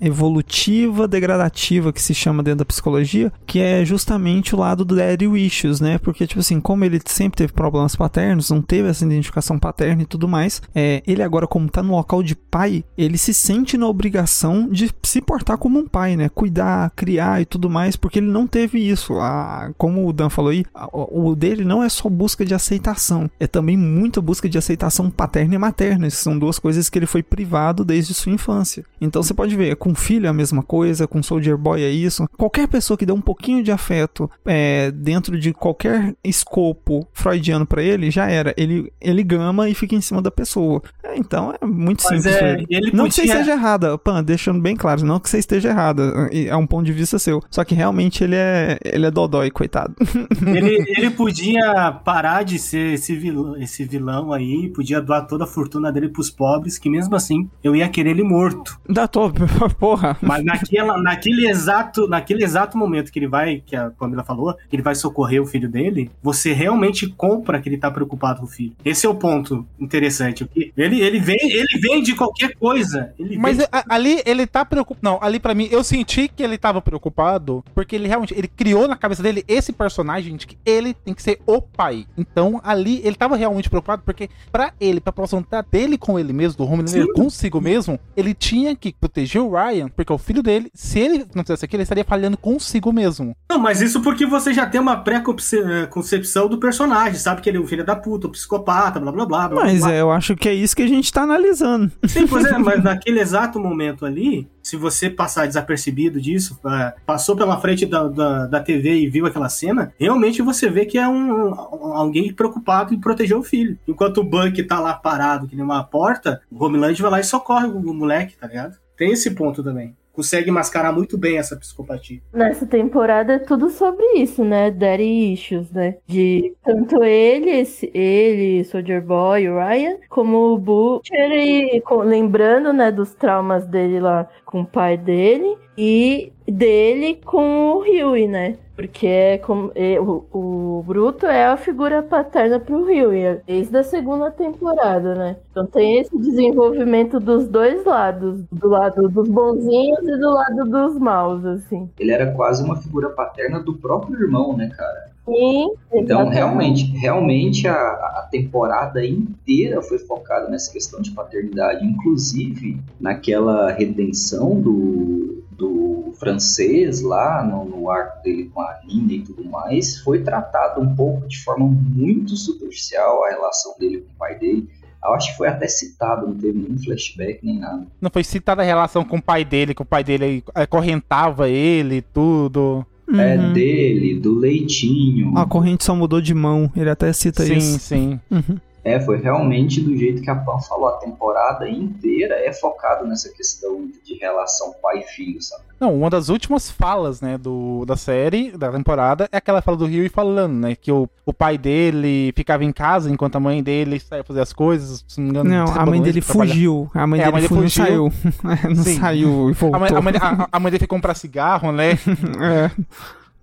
evolutiva degradativa que se chama dentro da psicologia, que é justamente o lado do daddy issues, né? Porque, tipo assim, como ele sempre teve problemas paternos, não teve essa identificação paterna e tudo mais, é, ele agora, como tá no local de pai, ele se sente na obrigação de se portar como um pai, né? Cuidar, criar e tudo mais, porque ele não teve isso. A, como o Dan falou aí, a- o dele não é só busca de aceitação, é também muita busca de aceitação paterna e materna. Essas são duas coisas que ele foi privado desde sua infância. Então você pode ver, com filho é a mesma coisa, com Soldier Boy é isso. Qualquer pessoa que dê um pouquinho de afeto é, dentro de qualquer escopo freudiano pra ele, já era. Ele, ele gama e fica em cima da pessoa. É, então é muito Mas simples. é, ele. Não que você podia- esteja errada, Pan, deixando bem claro, não que você esteja errada. É um ponto de vista seu. Só que realmente ele é, ele é dodói, coitado. Ele, ele podia parar de ser esse vilão, esse vilão aí, podia doar toda a fortuna dele pros pobres, que mesmo assim eu ia querer ele morto. Da top, porra. Mas naquela, naquele, exato, naquele exato momento que ele vai, que a Pamela falou, que ele vai socorrer o filho dele, você realmente compra que ele tá preocupado com o filho. Esse é o ponto interessante. Ele, ele, vem, ele vem de qualquer coisa. Ele Mas ali ele tá preocupado. Não, ali pra mim, eu senti que ele tava preocupado, porque ele realmente ele criou na cabeça dele esse personagem de que ele tem que ser o pai. Então ali ele tava realmente preocupado, porque pra ele, pra aproximar dele com ele mesmo, do Homelander consigo mesmo, ele tinha que proteger o Ryan, porque o filho dele, se ele não fizesse aquilo, ele estaria falhando consigo mesmo. Não, mas isso porque você já tem uma pré-concepção do personagem, sabe que ele é um filho da puta, um psicopata, blá blá blá. blá Mas blá. é, eu acho que é isso que a gente tá analisando. Sim, pois é, mas naquele exato momento ali, se você passar desapercebido disso, é, passou pela frente da, da, da TV e viu aquela cena, realmente você vê que é um, um- alguém preocupado em proteger o filho. Enquanto o Buck tá lá parado, que nem uma porta, o Homeland vai lá e socorre o, o moleque, tá ligado? Tem esse ponto também. consegue mascarar muito bem essa psicopatia. Nessa temporada é tudo sobre isso, né? Daddy issues, né? De tanto ele, esse- ele, Soldier Boy, Ryan, como o Butcher, e com- lembrando, né, dos traumas dele lá com o pai dele e dele com o Huey, né? Porque é como, é, o, o Bruto é a figura paterna pro Huey, desde a segunda temporada, né? Então tem esse desenvolvimento dos dois lados, do lado dos bonzinhos e do lado dos maus, assim. Ele era quase uma figura paterna do próprio irmão, né, cara? Sim, Então, realmente, realmente a, a temporada inteira foi focada nessa questão de paternidade. Inclusive, naquela redenção do, do francês lá, no, no arco dele com a Nina e tudo mais, foi tratado um pouco de forma muito superficial a relação dele com o pai dele. Eu acho que foi até citado, não teve nenhum flashback nem nada. Não foi citada a relação com o pai dele, que o pai dele acorrentava ele e tudo. É Uhum. dele, do leitinho. A corrente só mudou de mão, ele até cita sim, isso. sim. Uhum. É, foi realmente do jeito que a Pan falou. A temporada inteira é focado nessa questão de relação pai e filho, sabe? Não, uma das últimas falas, né, do, da série, da temporada, é aquela fala do Rio falando, né, que o, o pai dele ficava em casa enquanto a mãe dele saía fazer as coisas, se não me engano. Não, a mãe dele fugiu. A mãe É, a dele mãe dele fugiu, fugiu. não saiu. não Sim. saiu e voltou. A mãe, a, mãe, a- a mãe dele foi comprar cigarro, né? É.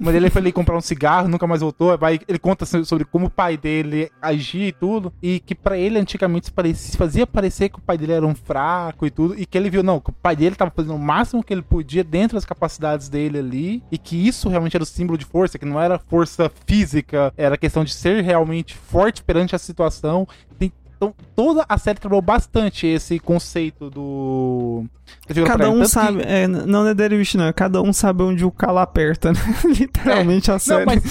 A mãe dele foi ali comprar um cigarro, nunca mais voltou. Vai, ele conta so- sobre como o pai dele agia e tudo. E que pra ele, antigamente, parecia- fazia parecer que o pai dele era um fraco e tudo. E que ele viu, não, que o pai dele tava fazendo o máximo que ele podia dentro das capacidades dele ali. E que isso realmente era o símbolo de força, que não era força física, era questão de ser realmente forte perante a situação. Tem- então, toda a série trabalhou bastante esse conceito do. Cada um Tanto que- sabe, é, não é Derwish, não. Cada um sabe onde o calo aperta, né? Literalmente a série. Não, mas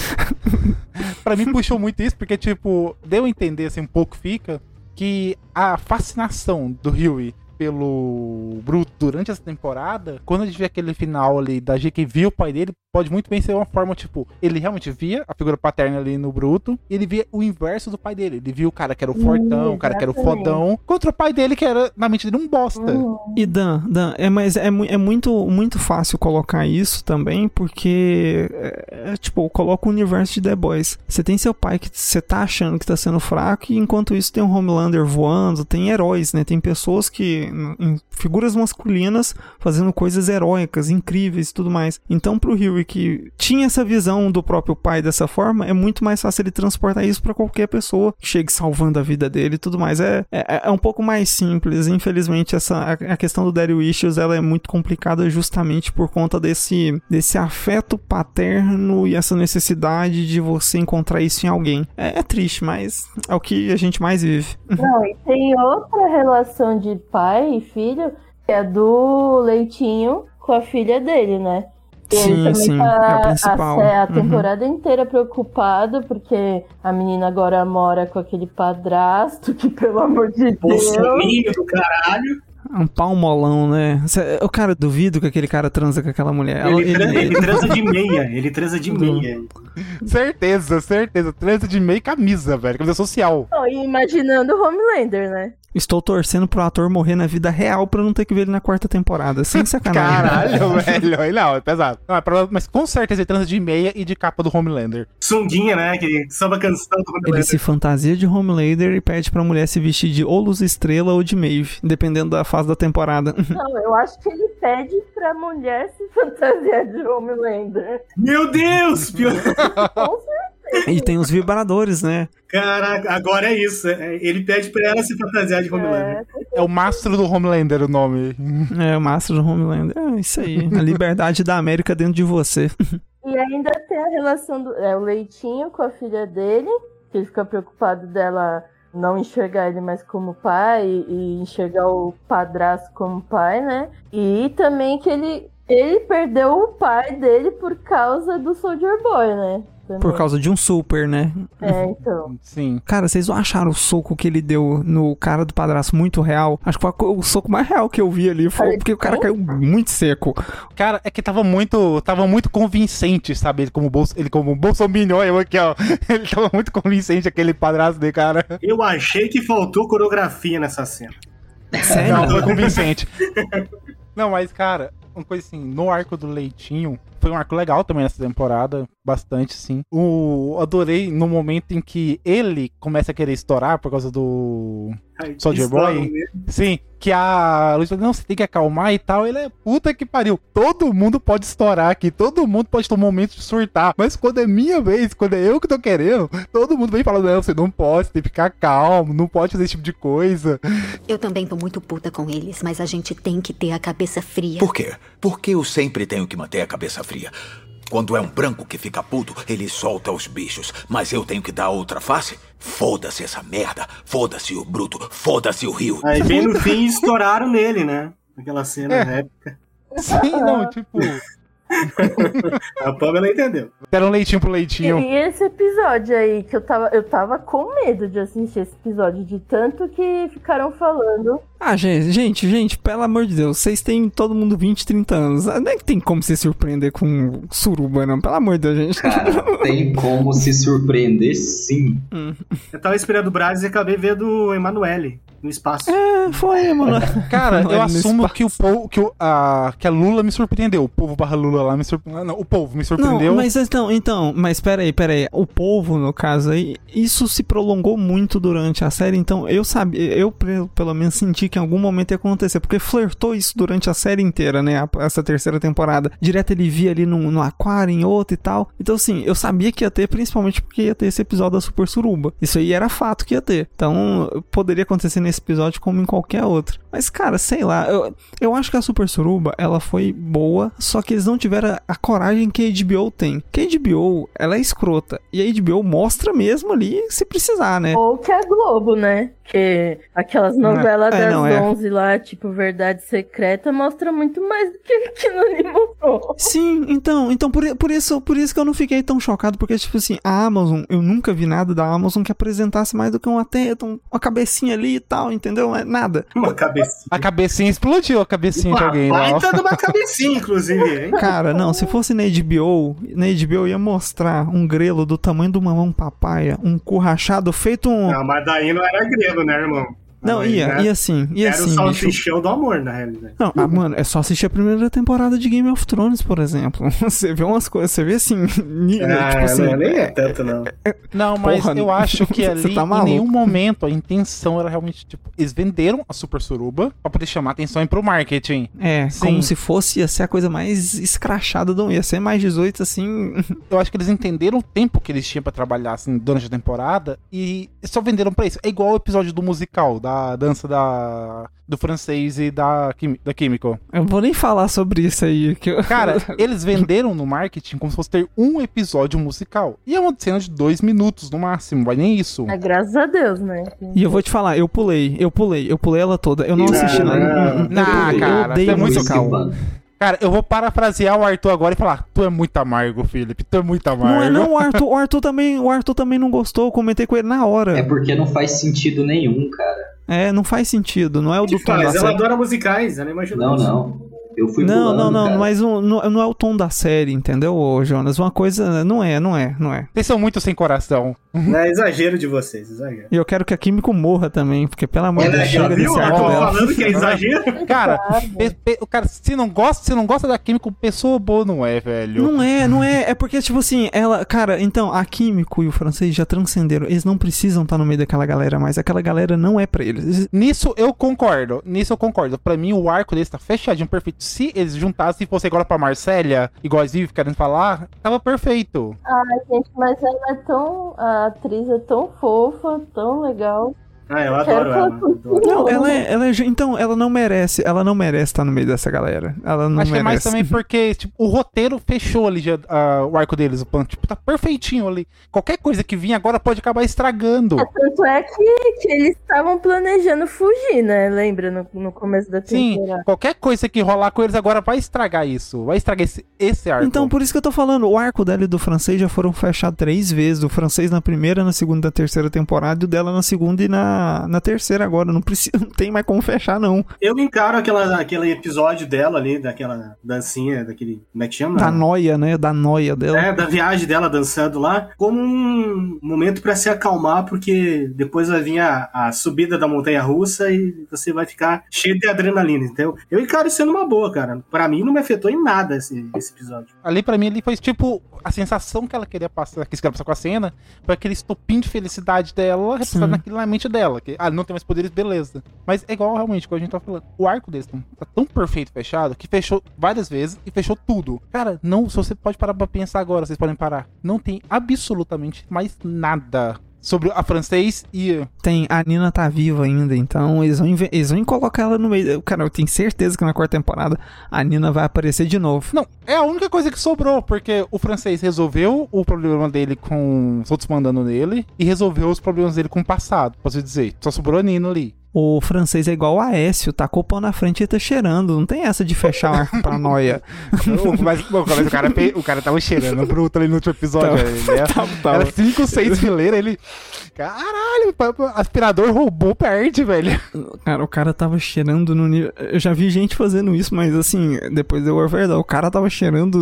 pra mim puxou muito isso, porque, tipo, deu a entender, assim, um pouco fica, que a fascinação do Huey pelo Bruto durante essa temporada, quando a gente vê aquele final ali da G que viu o pai dele, pode muito bem ser uma forma, tipo, ele realmente via a figura paterna ali no Bruto, e ele via o inverso do pai dele. Ele viu o cara que era o fortão, o cara que era o fodão, contra o pai dele que era, na mente dele, um bosta. Uhum. E Dan, Dan, é, mas é, é muito, muito fácil colocar isso também, porque é, é, tipo, coloca o universo de The Boys. Você tem seu pai que você tá achando que tá sendo fraco, e enquanto isso tem um Homelander voando, tem heróis, né? Tem pessoas que. Em figuras masculinas fazendo coisas heróicas, incríveis e tudo mais. Então, pro Huey que tinha essa visão do próprio pai dessa forma, é muito mais fácil ele transportar isso pra qualquer pessoa que chegue salvando a vida dele e tudo mais. É, é, é um pouco mais simples. Infelizmente, essa, a, a questão do Daddy Issues ela é muito complicada justamente por conta desse, desse afeto paterno e essa necessidade de você encontrar isso em alguém. É, é triste, mas é o que a gente mais vive. Não, e tem outra relação de pai e filho, que é do Leitinho com a filha dele, né? E ele Sim, também sim, tá é o a, principal. a Uhum. temporada inteira preocupado, porque a menina agora mora com aquele padrasto, que pelo amor de Deus. Do caralho. Um pau molão, né? O cara duvido que aquele cara transa com aquela mulher. Ele, tra- ele- ele transa de meia. Ele transa de meia. Certeza, certeza. Trança de meio camisa, velho. Camisa social. Não, e imaginando o Homelander, né? Estou torcendo pro ator morrer na vida real pra não ter que ver ele na quarta temporada. Sem sacanagem. Caralho, velho. Não, é pesado. Não, é pra- mas com certeza ele transa de meia e de capa do Homelander. Sunguinha, né? Que samba canção do Ele Homelander. se fantasia de Homelander e pede pra mulher se vestir de ou Luz Estrela ou de Maeve, dependendo da fase da temporada. Não, eu acho que ele pede pra mulher se fantasiar de Homelander. Meu Deus! Pior... Com certeza. E tem os vibradores, né? Caraca, agora é isso. é, Ele pede pra ela se fantasiar de Homelander. É, É o mastro do Homelander o nome. É, o Mastro do Homelander. É isso aí. A liberdade da América dentro de você. E ainda tem a relação do é, o Leitinho com a filha dele, que ele fica preocupado dela não enxergar ele mais como pai e enxergar o padrasto como pai, né? E também que ele, ele perdeu o pai dele por causa do Soldier Boy, né? Também. Por causa de um super, né? É, então. Sim. Cara, vocês não acharam o soco que ele deu no cara do padrasto muito real? Acho que foi o soco mais real que eu vi ali. Foi porque o cara caiu muito seco. Cara, é que tava muito, tava muito convincente, sabe? Ele como, bolso, ele como bolsominion, eu aqui, ó. Ele tava muito convincente, aquele padrasto de cara. Eu achei que faltou coreografia nessa cena. Sério? Não, foi convincente. Não, mas, cara, uma coisa assim, no arco do Leitinho, foi um arco legal também nessa temporada, bastante sim. O adorei no momento em que ele começa a querer estourar por causa do Ai, Soldier Boy. mesmo. Sim, que a Luiz falou, não, você tem que acalmar e tal. Ele é puta que pariu. Todo mundo pode estourar aqui, todo mundo pode ter um momento de surtar. Mas quando é minha vez, quando é eu que tô querendo, todo mundo vem falando, não, você não pode, você tem que ficar calmo, não pode fazer esse tipo de coisa. Eu também tô muito puta com eles, mas a gente tem que ter a cabeça fria. Por quê? Porque eu sempre tenho que manter a cabeça fria. Quando é um branco que fica puto, ele solta os bichos. Mas eu tenho que dar outra face? Foda-se essa merda. Foda-se o bruto. Foda-se o rio. Aí bem no fim estouraram nele, né? Aquela cena É. épica. Sim, não, tipo, A Pamela entendeu. deram um leitinho pro E, leitinho. e esse episódio aí, que eu tava, eu tava com medo de assistir esse episódio, de tanto que ficaram falando. Ah, gente, gente, gente, pelo amor de Deus, vocês têm todo mundo 20, 30 anos. Ah, Não é que tem como se surpreender com suruba, não. Pelo amor de Deus, gente. Cara, tem como se surpreender sim. Eu tava esperando o Braz e acabei vendo o Emanuele no espaço. É, foi, mano. Cara, eu é nesse assumo espaço. que o povo, que, o, a, que a Lula me surpreendeu. O povo barra Lula lá me surpreendeu. Não, o povo me surpreendeu. Não, mas então, então, mas peraí, peraí. O povo, no caso aí, isso se prolongou muito durante a série, então eu sabia, eu pelo menos senti que em algum momento ia acontecer, porque flertou isso durante a série inteira, né? a- essa terceira temporada. Direto ele via ali no, no aquário, em outro e tal. Então, assim, eu sabia que ia ter, principalmente porque ia ter esse episódio da Super Suruba. Isso aí era fato que ia ter. Então, poderia acontecer nesse episódio como em qualquer outro. Mas, cara, sei lá, eu, eu acho que a Super Suruba, ela foi boa, só que eles não tiveram a, a coragem que a HBO tem. Que a HBO, ela é escrota. E a HBO mostra mesmo ali se precisar, né? Ou que a Globo, né? Que aquelas novelas É, das não, é. 11 lá, tipo Verdade Secreta, mostra muito mais do que aquilo ali mostrou. Sim, então, então por, por isso, por isso que eu não fiquei tão chocado, porque tipo assim, a Amazon, eu nunca vi nada da Amazon que apresentasse mais do que uma teta, um- uma cabecinha ali e tal, entendeu? É nada. Uma cabecinha. A cabecinha explodiu, a cabecinha de alguém lá. ó. baita de uma cabecinha, inclusive, hein? Cara, não, se fosse na HBO, na HBO ia mostrar um grelo do tamanho do mamão papaya, um cu rachado feito um. Não, mas daí não era grego, né, irmão? Não, Mas, ia, né, ia sim, ia Era o sim, bicho. salsichão do amor, na realidade. Não, ah, mano, é só assistir a primeira temporada de Game of Thrones, por exemplo. Você vê umas coisas, você vê assim, nível, Ah, tipo assim. não, nem é tanto, não. Não, mas Porra, eu acho que ali, tá em nenhum momento, a intenção era realmente, tipo, eles venderam a Super Suruba pra poder chamar atenção pro marketing. É, Sim. como se fosse ia ser a coisa mais escrachada do ia ser mais 18 assim. Eu acho que eles entenderam o tempo que eles tinham pra trabalhar, assim, durante a temporada e só venderam pra isso. É igual o episódio do musical, da dança da, do francês e da, da Químico. Eu vou nem falar sobre isso aí, que eu... Cara, eles venderam no marketing como se fosse ter um episódio musical. E é uma cena de dois minutos no máximo, vai nem isso. É, graças a Deus, né? E eu vou te falar, eu pulei, eu pulei, eu pulei ela toda. Eu não Não, assisti nada. não. Eu Não, cara, eu odeio é muito. Esquivando. Cara, eu vou parafrasear o Arthur agora e falar: Tu é muito amargo, Felipe. Tu é muito amargo. Não é não, o Arthur, o Arthur também, o Arthur também não gostou, eu comentei com ele na hora. É porque não faz sentido nenhum, cara. É, não faz sentido, não é o do tom faz? Ela adora musicais, ela imagina Não, não. Eu fui Não, pulando, não, não, cara. mas não, não não é o tom da série, entendeu, ô, Jonas? Uma coisa, não é, não é, não é. Vocês são muito sem coração. Não é exagero de vocês, exagero. E eu quero que a Químico morra também, porque pelo amor de Deus, chega viu? desse Eu arco tô dela. falando que é exagero. Cara, pe- pe- o cara, se não gosta, se não gosta da química, pessoa boa não é, velho. Não é, não é. É porque, tipo assim, ela. Cara, então, a Químico e o francês já transcenderam. Eles não precisam estar no meio daquela galera mais. Aquela galera não é pra eles. Nisso eu concordo. Nisso eu concordo. Pra mim, o arco deles tá fechadinho, perfeito. Se eles juntassem e fosse agora pra Marcélia, igual eles vivem querendo falar, tava perfeito. Ai, gente, mas ela é tão. A atriz é tão fofa, tão legal. Ah, eu adoro ela. Não, ela é, ela é. Então, ela não merece. Ela não merece estar no meio dessa galera. Ela não Acho que é mais merece. também porque, tipo, o roteiro fechou ali já, ah, o arco deles, o plano. Tipo, tá perfeitinho ali. Qualquer coisa que vir agora pode acabar estragando. Tanto é que, que eles estavam planejando fugir, né? Lembra no, no começo da Sim, temporada? qualquer coisa que rolar com eles agora vai estragar isso. Vai estragar esse, esse arco. Então, por isso que eu tô falando, o arco dela e do francês já foram fechados três vezes. O francês na primeira, na segunda e na terceira temporada, e o dela na segunda e na na, na terceira agora. Não, precisa, não tem mais como fechar, não. Eu encaro aquela, aquele episódio dela ali, daquela dancinha, daquele. Como é que chama? Da noia, né? Da noia dela. É, da viagem dela dançando lá, como um momento pra se acalmar, porque depois vai vir a, a subida da montanha russa e você vai ficar cheio de adrenalina. Então, eu encaro isso sendo uma boa, cara. Pra mim, não me afetou em nada esse, esse episódio. Ali, pra mim, ele foi tipo a sensação que ela queria passar, que queria passar com a cena, foi aquele estopim de felicidade dela, representado naquilo na mente dela. Que, ah, não tem mais poderes, beleza. Mas é igual realmente, como a gente tá falando. O arco desse tá tão perfeito fechado que fechou várias vezes e fechou tudo. Cara, não, se você pode parar pra pensar agora, vocês podem parar. Não tem absolutamente mais nada sobre a francês e. Tem, a Nina tá viva ainda, então eles vão, eles vão colocar ela no meio. Cara, eu tenho certeza que na quarta temporada a Nina vai aparecer de novo. Não, é a única coisa que sobrou, porque o francês resolveu o problema dele com os outros mandando nele e resolveu os problemas dele com o passado, posso dizer. Só sobrou a Nina ali. O francês é igual a Aécio, tá com o pau na frente e tá cheirando. Não tem essa de fechar o arco pra noia. mas, bom, mas o, cara, o cara tava cheirando bruto ali no último episódio. Tava. Ele era- tava, tava. Era 5, 6 fileiras, ele. Caralho, aspirador roubou perde, velho. Cara, o cara tava cheirando no nível. Eu já vi gente fazendo isso, mas assim, depois deu a verdade. O cara tava cheirando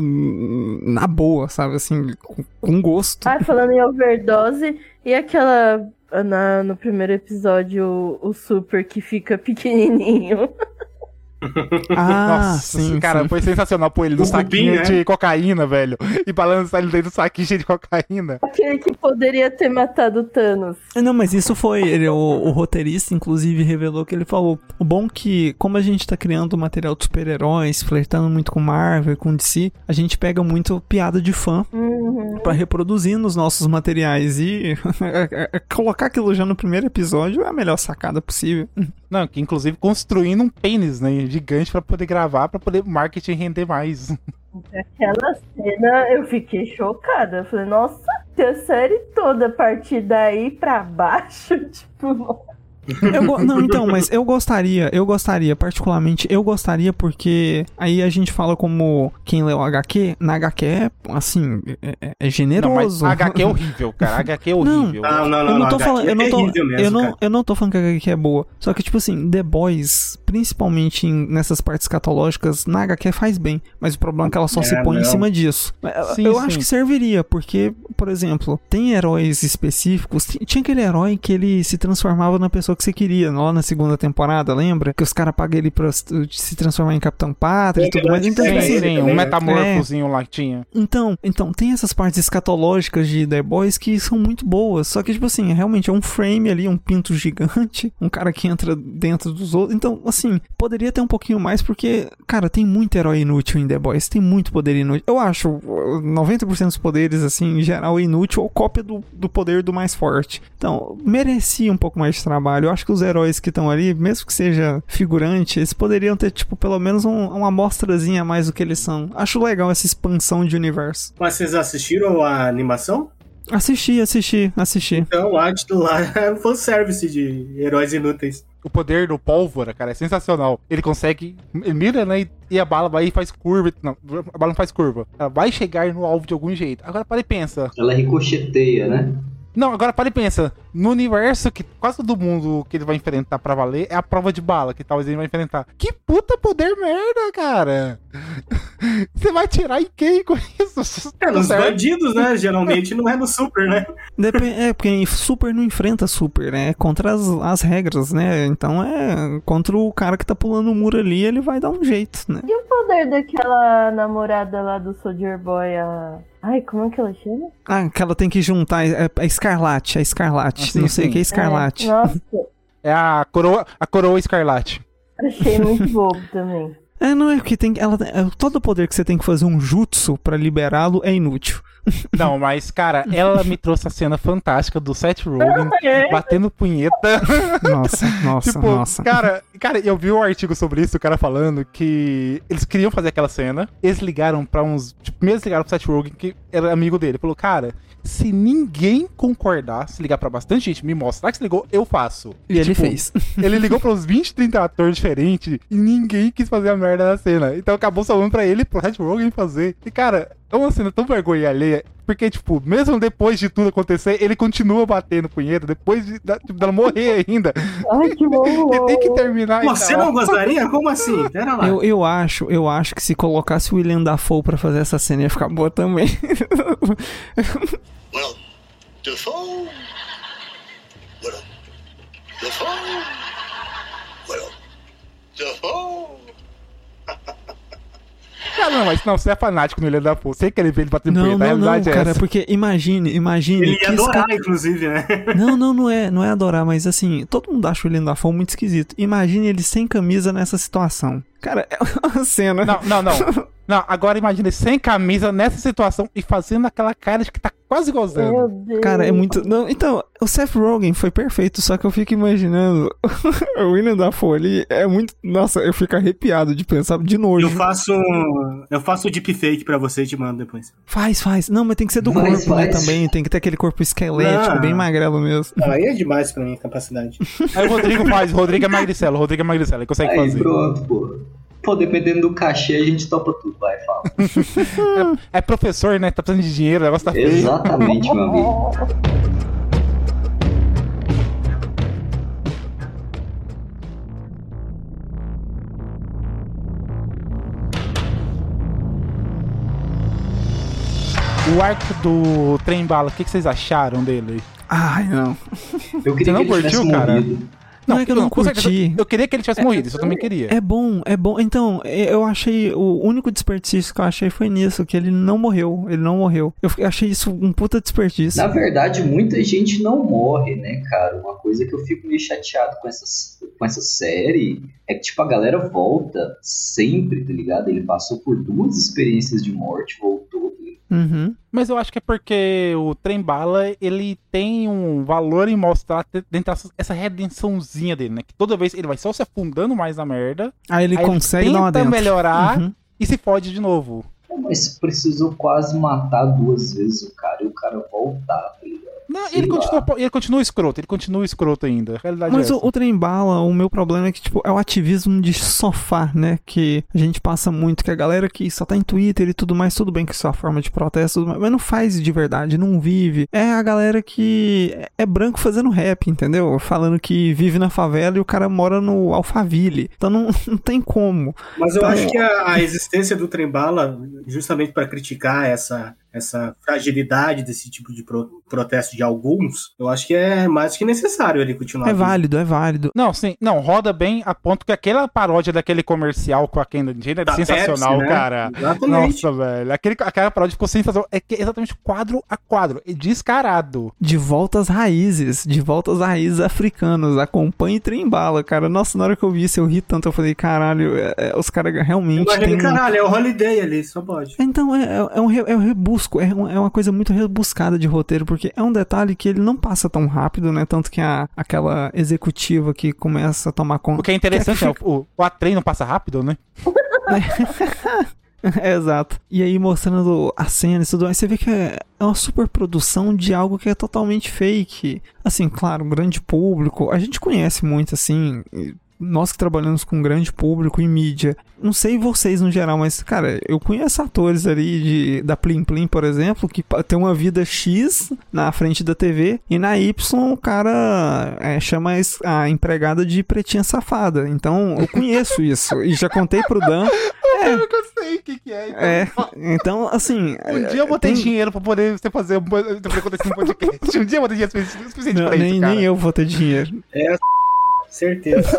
na boa, sabe? Assim, com gosto. Ah, falando em overdose, e aquela. Na, no primeiro episódio, o, o super que fica pequenininho. Ah, Nossa, sim, cara, sim. foi sensacional pôr ele no saquinho cupim, né? de cocaína, velho. E balançar ele dentro do saquinho cheio de cocaína. Aquele que poderia ter matado o Thanos. Não, mas isso foi. Ele, o, o roteirista, inclusive, revelou que ele falou. O bom que, como a gente tá criando material de super-heróis, flertando muito com Marvel, com DC, a gente pega muito piada de fã Uhum. pra reproduzir nos nossos materiais. E colocar aquilo já no primeiro episódio é a melhor sacada possível. Não, que inclusive construindo um pênis, né, gigante pra poder gravar, pra poder marketing render mais. Aquela cena eu fiquei chocada. Eu falei, nossa, a série toda a partir daí pra baixo, tipo. Eu não, então, mas eu gostaria, eu gostaria, particularmente, eu gostaria porque aí a gente fala como quem leu HQ, na HQ é, assim, é, é- é Não, generoso. mas HQ é horrível, cara. HQ é horrível. Não, não, não. eu não tô falando, eu não é tô, eu não, eu não tô falando que a HQ é boa. Só que tipo assim, The Boys, principalmente em- nessas partes escatológicas, na HQ faz bem, mas o problema é que ela só É, se põe em não. cima disso. Eu- Sim, eu sim. acho que serviria, porque, por exemplo, tem heróis específicos, Ti- tinha aquele herói que ele se transformava na pessoa que você queria, lá na segunda temporada, lembra? Que os caras pagam ele pra se transformar em Capitão Pátria e tudo mais. Então, Sim, tipo assim, sim, um metamorfozinho lá que tinha. então, então, tem essas partes escatológicas de The Boys que são muito boas. Só que, tipo assim, realmente é um frame ali, um pinto gigante, um cara que entra dentro dos outros. Então, assim, poderia ter um pouquinho mais, porque, cara, tem muito herói inútil em The Boys, tem muito poder inútil. Eu acho uh, 90% dos poderes, assim, em geral, inútil ou cópia do, do poder do mais forte. Então, merecia um pouco mais de trabalho. Eu acho que os heróis que estão ali, mesmo que seja figurante, eles poderiam ter, tipo, pelo menos um- uma amostrazinha a mais do que eles são. Acho legal essa expansão de universo. Mas vocês assistiram a animação? Assisti, assisti, assisti. Então lá, lá é um fanservice de heróis inúteis. O poder do pólvora, cara, é sensacional. Ele consegue. Ele mira, né? e- E a bala vai e faz curva. Não, a bala não faz curva. Ela vai chegar no alvo de algum jeito. Agora para e pensa. Ela ricocheteia, né? Não, agora para e pensa. No universo que quase todo mundo que ele vai enfrentar pra valer é a prova de bala que talvez ele vai enfrentar. Que puta poder merda, cara! Você vai tirar em quem com isso? É, nos Certo? bandidos, né? Geralmente não é no super, né? Dep- é, porque Super não enfrenta Super, né? É contra as, as regras, né? Então é contra o cara que tá pulando o muro ali, ele vai dar um jeito, né? E o poder daquela namorada lá do Soldier Boy, a. Ai, como é que ela chama? Ah, que ela tem que juntar. É, é Escarlate, é Escarlate. Ah, sim, não sei o que é Escarlate. É, nossa, É a coroa, a coroa escarlate. achei muito bobo também. É, não é porque tem. Ela, é, todo o poder que você tem que fazer um jutsu pra liberá-lo é inútil. Não, mas, cara, ela me trouxe a cena fantástica do Seth Rogen batendo punheta. Nossa, nossa, tipo, nossa. cara, cara, eu vi um artigo sobre isso, o cara falando que eles queriam fazer aquela cena, eles ligaram pra uns. Tipo, primeiro eles ligaram pro Seth Rogen, que era amigo dele. Falou, cara, se ninguém concordar, se ligar pra bastante gente, me mostrar que se ligou, eu faço. E ele tipo, fez. Ele ligou pra uns 20, 30 atores diferentes e ninguém quis fazer a merda da cena. Então acabou salvando pra ele e pro Seth Rogen fazer. E, cara, é uma cena tão vergonha alheia, porque, tipo, mesmo depois de tudo acontecer, ele continua batendo punheta, depois de, da, tipo, dela morrer ainda. Ai, que bom. E tem que terminar Você não gostaria? Como assim? Pera lá. Eu, eu acho, eu acho que se colocasse o William Dafoe pra fazer essa cena ia ficar boa também. Well, Defoe. Well, Defoe. Well, Defoe. Ah, não, mas não, você é fanático no William Dafoe. Sei que ele vê ele batendo Não, punheta, a não, não, realidade é cara, essa. porque imagine, imagine. Ele ia adorar, cara- inclusive, né? Não, não, não é, não é adorar, mas assim, todo mundo acha o William Dafoe muito esquisito. Imagine ele sem camisa nessa situação. Cara, é uma cena. Não, não, não. Não, agora imagina ele sem camisa nessa situação e fazendo aquela cara de que tá quase gozando. Meu Deus. Cara, é muito. Não, então, o Seth Rogen foi perfeito, só que eu fico imaginando. o William Dafoe ali é muito. Nossa, eu fico arrepiado de pensar de nojo. Eu faço um, eu faço o deepfake pra você e te mando depois. Faz, faz. Não, mas tem que ser do Mas corpo, né? Também. Tem que ter aquele corpo esquelético, Não. bem magrelo mesmo. Aí é demais pra minha capacidade. Aí o Rodrigo faz, o Rodrigo é magricelo, o Rodrigo é magricelo, ele consegue Aí fazer. pronto, pô. Pô, dependendo do cachê, a gente topa tudo. Vai, fala. É professor, né? Tá precisando de dinheiro, o negócio tá feio. Exatamente, meu amigo. O arco do trem bala, o que, que vocês acharam dele? Ai, não. Eu queria Você não que curtiu, cara? morrido. Não, é que eu não, certeza, curti. Eu queria que ele tivesse morrido, isso eu também queria. É bom, é bom. Então, é, eu achei. O único desperdício que eu achei foi nisso, que ele não morreu. Ele não morreu. Eu achei isso um puta desperdício. Na verdade, muita gente não morre, né, cara? Uma coisa que eu fico meio chateado com essa, com essa série é que, tipo, a galera volta sempre, tá ligado? Ele passou por duas experiências de morte, voltou, tá ligado? Uhum. Mas eu acho que é porque o trem bala, ele tem um valor em mostrar dentro dessa essa redençãozinha dele, né? Que toda vez ele vai só se afundando mais na merda. Aí ele aí consegue uma tenta melhorar Uhum. e se fode de novo. Mas precisou quase matar duas vezes o cara e o cara voltar, tá ligado? Não, ele continua, ele continua escroto, ele continua escroto ainda. Mas é o, o trem bala, o meu problema é que, tipo, é o ativismo de sofá, né? Que a gente passa muito, que a galera que só tá em Twitter e tudo mais, tudo bem que isso é uma forma de protesto, mais, mas não faz de verdade, não vive. É a galera que é- branco fazendo rap, entendeu? Falando que vive na favela e o cara mora no Alphaville. Então não, não tem como. Mas eu Então- acho que a, a existência do trem-bala, justamente para criticar essa, essa fragilidade desse tipo de pro- protesto de alguns, eu acho que é mais que necessário ele continuar. É vivo. válido, é válido. Não, sim, não, roda bem a ponto que aquela paródia daquele comercial com a Kendall Jenner é sensacional, Pepsi, né? cara. Exatamente. Nossa, velho. Aquele, aquela paródia ficou sensacional. É que é exatamente quadro a quadro. É descarado. De volta às raízes, de volta às raízes africanas. Acompanhe trem bala, cara. Nossa, na hora que eu vi isso, eu ri tanto. Eu falei, caralho, é- é, os caras realmente Imagina, um- caralho, é o Holiday ali, só pode. Então, é, é, é um, re- é um rebusco, é, um- é uma coisa muito rebuscada de roteiro, porque é um detalhe que ele não passa tão rápido, né? Tanto que a, aquela executiva que começa a tomar conta. O que é interessante é, o, o trem não passa rápido, né? É, exato. E aí mostrando a cena e tudo mais, você vê que é é uma superprodução de algo que é totalmente fake. Assim, claro, um grande público. A gente conhece muito, assim. Nós que trabalhamos com um grande público em mídia. Não sei vocês no geral, mas, cara, eu conheço atores ali de, da Plim Plim, por exemplo, que tem uma vida X na frente da TV e na Y o cara é, chama a empregada de pretinha safada. Então eu conheço isso. E já contei pro Dan. É, Eu sei o que, que é. então. é, então, assim. Um dia eu vou ter tem- dinheiro pra poder você fazer um, pra poder acontecer um podcast. Um dia eu vou ter dinheiro sufici- suficiente Não, pra nem, isso, cara. nem eu vou ter dinheiro. Certeza.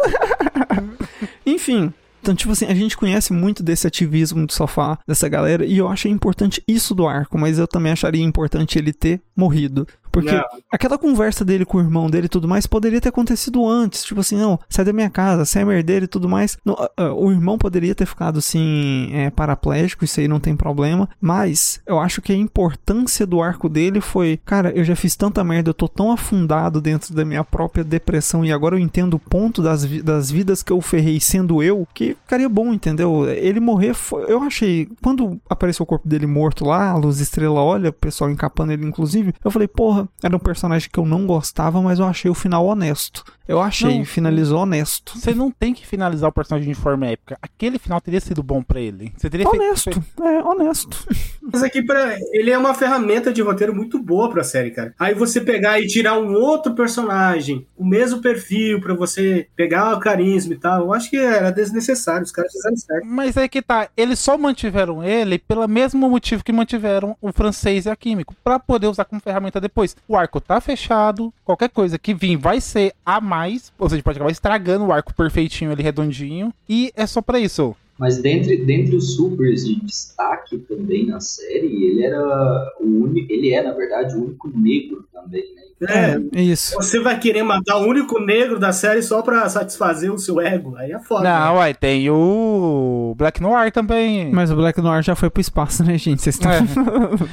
Enfim. Então, tipo assim, a gente conhece muito desse ativismo do sofá, dessa galera, e eu achei importante isso do arco, mas eu também acharia importante ele ter morrido. Porque Não. aquela conversa dele com o irmão dele e tudo mais poderia ter acontecido antes. Tipo assim, não, sai da minha casa, sai merdeiro e tudo mais. Não, ah, ah, o irmão poderia ter ficado assim, é, paraplégico, isso aí não tem problema. Mas eu acho que a importância do arco dele foi, cara, eu já fiz tanta merda, eu tô tão afundado dentro da minha própria depressão e agora eu entendo o ponto das, vi- das vidas que eu ferrei sendo eu, que ficaria bom, entendeu? Ele morrer foi. Eu achei. Quando apareceu o corpo dele morto lá, a luz estrela olha, o pessoal encapando ele, inclusive, eu falei, porra, Korra era um personagem que eu não gostava, mas eu achei o final honesto. Eu achei, Não. finalizou honesto. Você não tem que finalizar o personagem de forma épica. Aquele final teria sido bom pra ele. Você teria Honesto, feito. é honesto. Mas aqui pra, ele é uma ferramenta de roteiro muito boa pra série, cara. Aí você pegar e tirar um outro personagem, o mesmo perfil pra você pegar o carisma e tal, eu acho que era desnecessário, os caras fizeram certo. Mas aí que tá, eles só mantiveram ele pelo mesmo motivo que mantiveram o francês e a químico, pra poder usar como ferramenta depois. O arco tá fechado, qualquer coisa que vir vai ser a mais, ou seja, pode acabar estragando o arco perfeitinho ali, redondinho, e é só pra isso. Mas dentre, dentre os supers de destaque também na série, ele era o único. Ele é, na verdade, o único negro também, né? É, Isso. você vai querer matar o único negro da série só pra satisfazer o seu ego, aí é foda. Não, uai, tem o Black Noir também. Mas o Black Noir já foi pro espaço, né, gente? Vocês estão.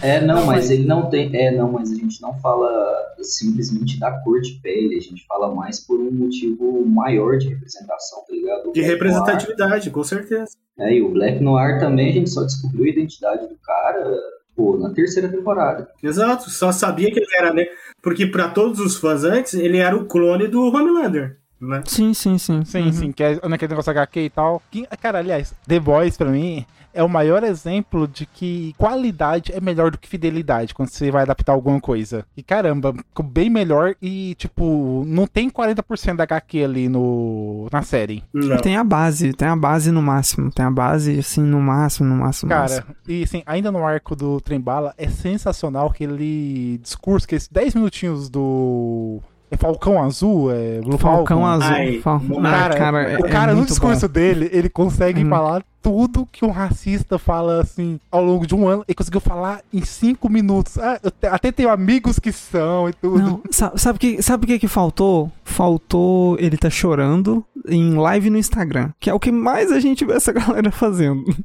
É, não, mas ele não tem. É, não, mas a gente não fala simplesmente da cor de pele, a gente fala mais por um motivo maior de representação, tá ligado? O De representatividade, com certeza. É, e o Black Noir também a gente só descobriu a identidade do cara, pô, na terceira temporada. Exato, só sabia que ele era, né? Porque pra todos os fãs antes, ele era o clone do Homelander, né? Sim, sim, sim. Sim, Uhum. sim, que é naquele negócio HQ e tal. Que, cara, aliás, The Boys, pra mim, é o maior exemplo de que qualidade é melhor do que fidelidade quando você vai adaptar alguma coisa. E caramba, ficou bem melhor e, tipo, não tem 40% da HQ ali no, na série. Não. Tem a base, tem a base no máximo. Tem a base, assim, no máximo, no máximo. Cara, máximo. e assim, ainda no arco do Trembala, é sensacional aquele discurso, aqueles 10 minutinhos do. É Falcão Azul? É Blue Falcão? Azul. Ai, Fal- Cara, cara, é- o é cara no muito discurso bom. dele, ele consegue Uhum. falar tudo que um racista fala assim ao longo de um ano. Ele conseguiu falar em cinco minutos. Ah, eu te- até tenho amigos que são e tudo. Não, sa- sabe o que, sabe o que que faltou? Faltou ele tá chorando em live no Instagram, que é o que mais a gente vê essa galera fazendo.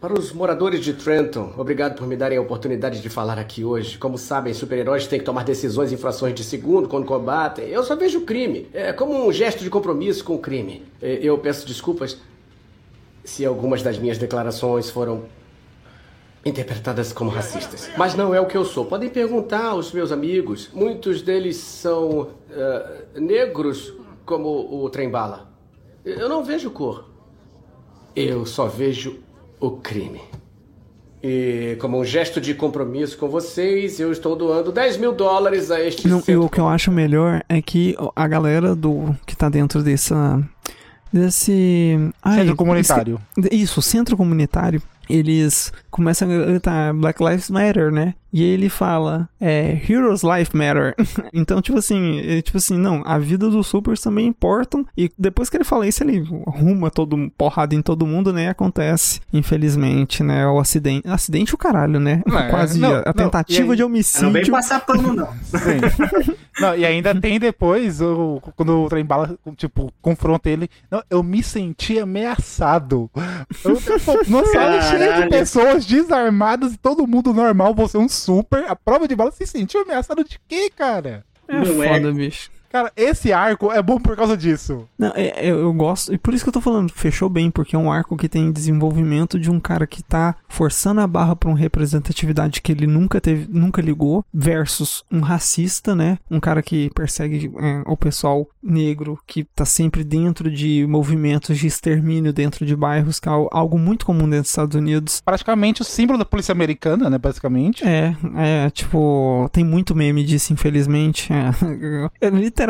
Para os moradores de Trenton, obrigado por me darem a oportunidade de falar aqui hoje. Como sabem, super-heróis têm que tomar decisões em frações de segundo quando combatem. Eu só vejo o crime. É como um gesto de compromisso com o crime. Eu peço desculpas se algumas das minhas declarações foram interpretadas como racistas. Mas não é o que eu sou. Podem perguntar aos meus amigos. Muitos deles são ah, negros, como o trem-bala. Eu não vejo cor. Eu só vejo o crime. E como um gesto de compromisso com vocês, eu estou doando 10 mil dólares a este Não, e o que eu acho melhor é que a galera do que tá dentro dessa desse ai, Centro comunitário. esque- Isso, centro comunitário. Eles começam a gritar Black Lives Matter, né? E ele fala, é, Heroes Life Matter. então, tipo assim, é, tipo assim, não, a vida dos supers também importam. E depois que ele fala isso, ele arruma todo porrada em todo mundo, né? E acontece, infelizmente, né? O acidente. Acidente o caralho, né? É, Quase não, a, a tentativa aí- de Não vem homicídio. passar pano, não. Sim. Não, e ainda tem depois, o, quando o trem bala, tipo, confronta ele. Não, eu me senti ameaçado. Eu, pô, numa sala cheia de pessoas desarmadas e todo mundo normal, você é um super. A prova de bala se sentiu ameaçado de quê, cara? É Não é. foda, bicho. Cara, esse arco é bom por causa disso. Não, é- é- eu gosto, e por isso que eu tô falando, fechou bem, porque é um arco que tem desenvolvimento de um cara que tá forçando a barra pra uma representatividade que ele nunca teve, nunca ligou, versus um racista, né? Um cara que persegue é, o pessoal negro, que tá sempre dentro de movimentos de extermínio dentro de bairros, que é al- algo muito comum dentro dos Estados Unidos. Praticamente o símbolo da polícia americana, né? Basicamente. É, é, tipo, tem muito meme disso, infelizmente. É, É, literalmente,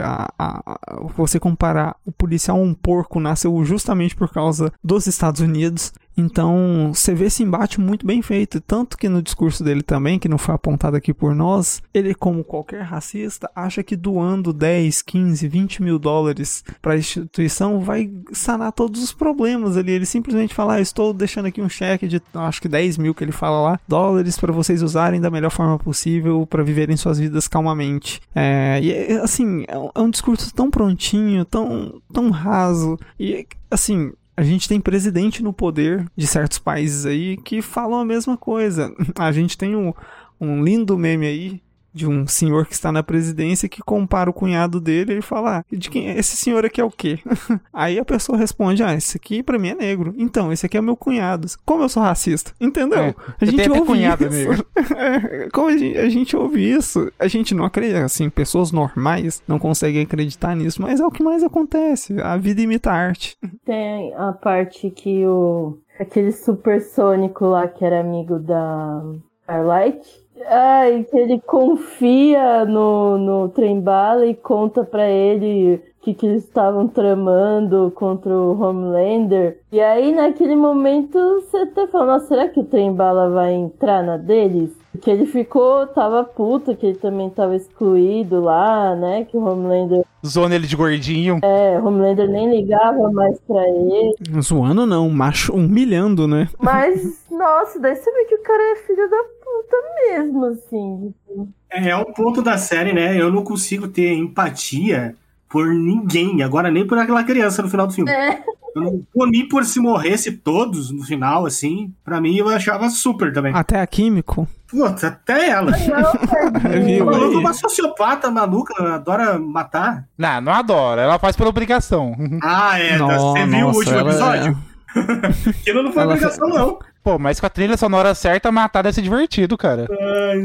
a, a- a- você comparar o policial a um porco nasceu justamente por causa dos Estados Unidos. Então, você vê esse embate muito bem feito. Tanto que no discurso dele também, que não foi apontado aqui por nós, ele, como qualquer racista, acha que doando 10, 15, 20 mil dólares para a instituição vai sanar todos os problemas ali. Ele simplesmente fala: ah, estou deixando aqui um cheque de acho que 10 mil que ele fala lá, dólares para vocês usarem da melhor forma possível para viverem suas vidas calmamente. É, e assim, é é um discurso tão prontinho, tão, tão raso. E assim, a gente tem presidente no poder de certos países aí que falam a mesma coisa. A gente tem um, um lindo meme aí de um senhor que está na presidência que compara o cunhado dele e fala: ah, de quem é? esse senhor aqui é o quê? Aí a pessoa responde: ah, esse aqui pra mim é negro. Então, esse aqui é meu cunhado. Como eu sou racista? Entendeu? É, a gente ouve cunhado isso. negro. É, como a gente, a gente ouve isso, a gente não acredita, assim, pessoas normais não conseguem acreditar nisso, mas é o que mais acontece. A vida imita a arte. Tem a parte que o. aquele supersônico lá que era amigo da Starlight. Ai, que ele confia no, no trem-bala e conta pra ele o que, que eles estavam tramando contra o Homelander. E aí, naquele momento, você até fala, nossa, será que o trem-bala vai entrar na deles? Porque ele ficou, tava puto, que ele também tava excluído lá, né? Que o Homelander. Zona ele de gordinho. É, o Homelander nem ligava mais pra ele. Zoando não, macho humilhando, né? Mas, nossa, daí você vê que o cara é filho da puta mesmo, assim. tipo. É, é um ponto da série, né? Eu não consigo ter empatia por ninguém, agora nem por aquela criança no final do filme. É. Eu não por mim por se morresse todos no final, assim, pra mim eu achava super também. Até a Químico. Putz, até ela. Ela é uma sociopata maluca, adora matar. Não, não adora. Ela faz por obrigação. Ah, é. Não, você viu o nossa, último ela é- episódio? Aquilo não foi Ela obrigação, não. Pô, mas com a trilha sonora certa, matar deve ser divertido, cara.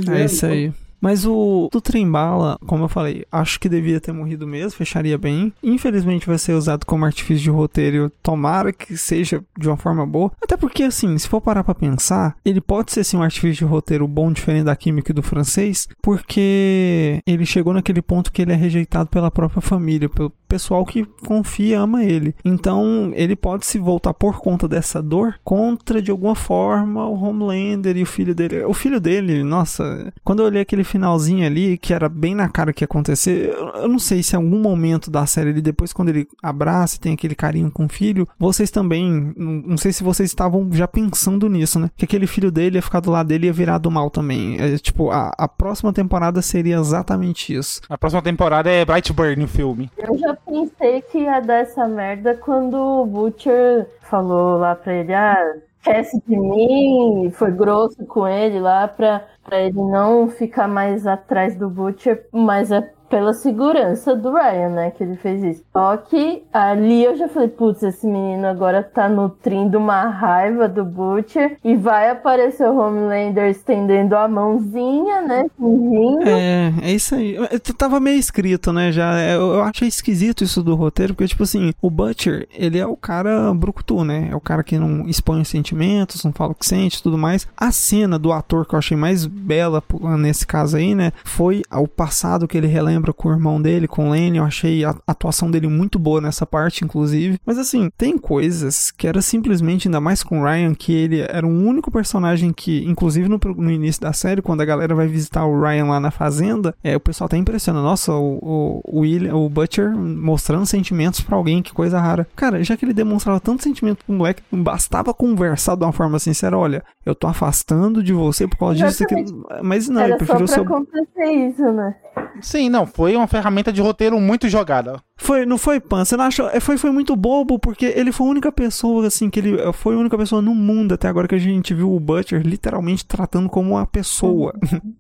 É isso aí. Mas o do Trembala, como eu falei, acho que devia ter morrido mesmo, fecharia bem. Infelizmente vai ser usado como artifício de roteiro. Tomara que seja de uma forma boa. Até porque, assim, se for parar pra pensar, ele pode ser sim um artifício de roteiro bom, diferente da química e do francês, porque ele chegou naquele ponto que ele é rejeitado pela própria família, pelo pessoal que confia e ama ele. Então, ele pode se voltar por conta dessa dor contra, de alguma forma, o Homelander e o filho dele. O filho dele, nossa, quando eu olhei aquele finalzinho ali, que era bem na cara que ia acontecer, eu, eu não sei se em algum momento da série ali, depois quando ele abraça e tem aquele carinho com o filho, vocês também, não sei se vocês estavam já pensando nisso, né? Que aquele filho dele ia ficar do lado dele e ia virar do mal também. É, tipo, a, a próxima temporada seria exatamente isso. A próxima temporada é Brightburn, o filme. Eu já pensei que ia dar essa merda quando o Butcher falou lá pra ele, ah, esquece de mim, foi grosso com ele lá pra, pra ele não ficar mais atrás do Butcher, mas é pela segurança do Ryan, né, que ele fez isso. Só que ali eu já falei, putz, esse menino agora tá nutrindo uma raiva do Butcher e vai aparecer o Homelander estendendo a mãozinha, né, fingindo. É, é isso aí. Eu Tava meio escrito, né? Já. Eu, eu achei esquisito isso do roteiro, porque, tipo assim, o Butcher, ele é o cara brucutu, né? É o cara que não expõe os sentimentos, não fala o que sente tudo mais. A cena do ator que eu achei mais bela nesse caso aí, né? Foi o passado que ele relembra com o irmão dele, com o Lenny. Eu achei a atuação dele muito boa nessa parte, inclusive. Mas assim, tem coisas que era simplesmente, ainda mais com o Ryan, que ele era o único personagem que, inclusive no, no início da série, quando a galera vai visitar o Ryan lá na fazenda, é, o pessoal tá impressionando. Nossa, o, o, o William, o Butcher mostrando sentimentos pra alguém, que coisa rara. Cara, já que ele demonstrava tanto sentimento pro moleque, bastava conversar de uma forma sincera: olha, eu tô afastando de você por causa disso aqui. Mas não, ele Era só preferiu pra ser. acontecer isso, né? Sim, não, foi uma ferramenta de roteiro muito jogada. Foi, não foi, Pan? Você não achou? É, Foi, foi muito bobo, porque ele foi a única pessoa, assim, que ele foi a única pessoa no mundo até agora que a gente viu o Butcher literalmente tratando como uma pessoa,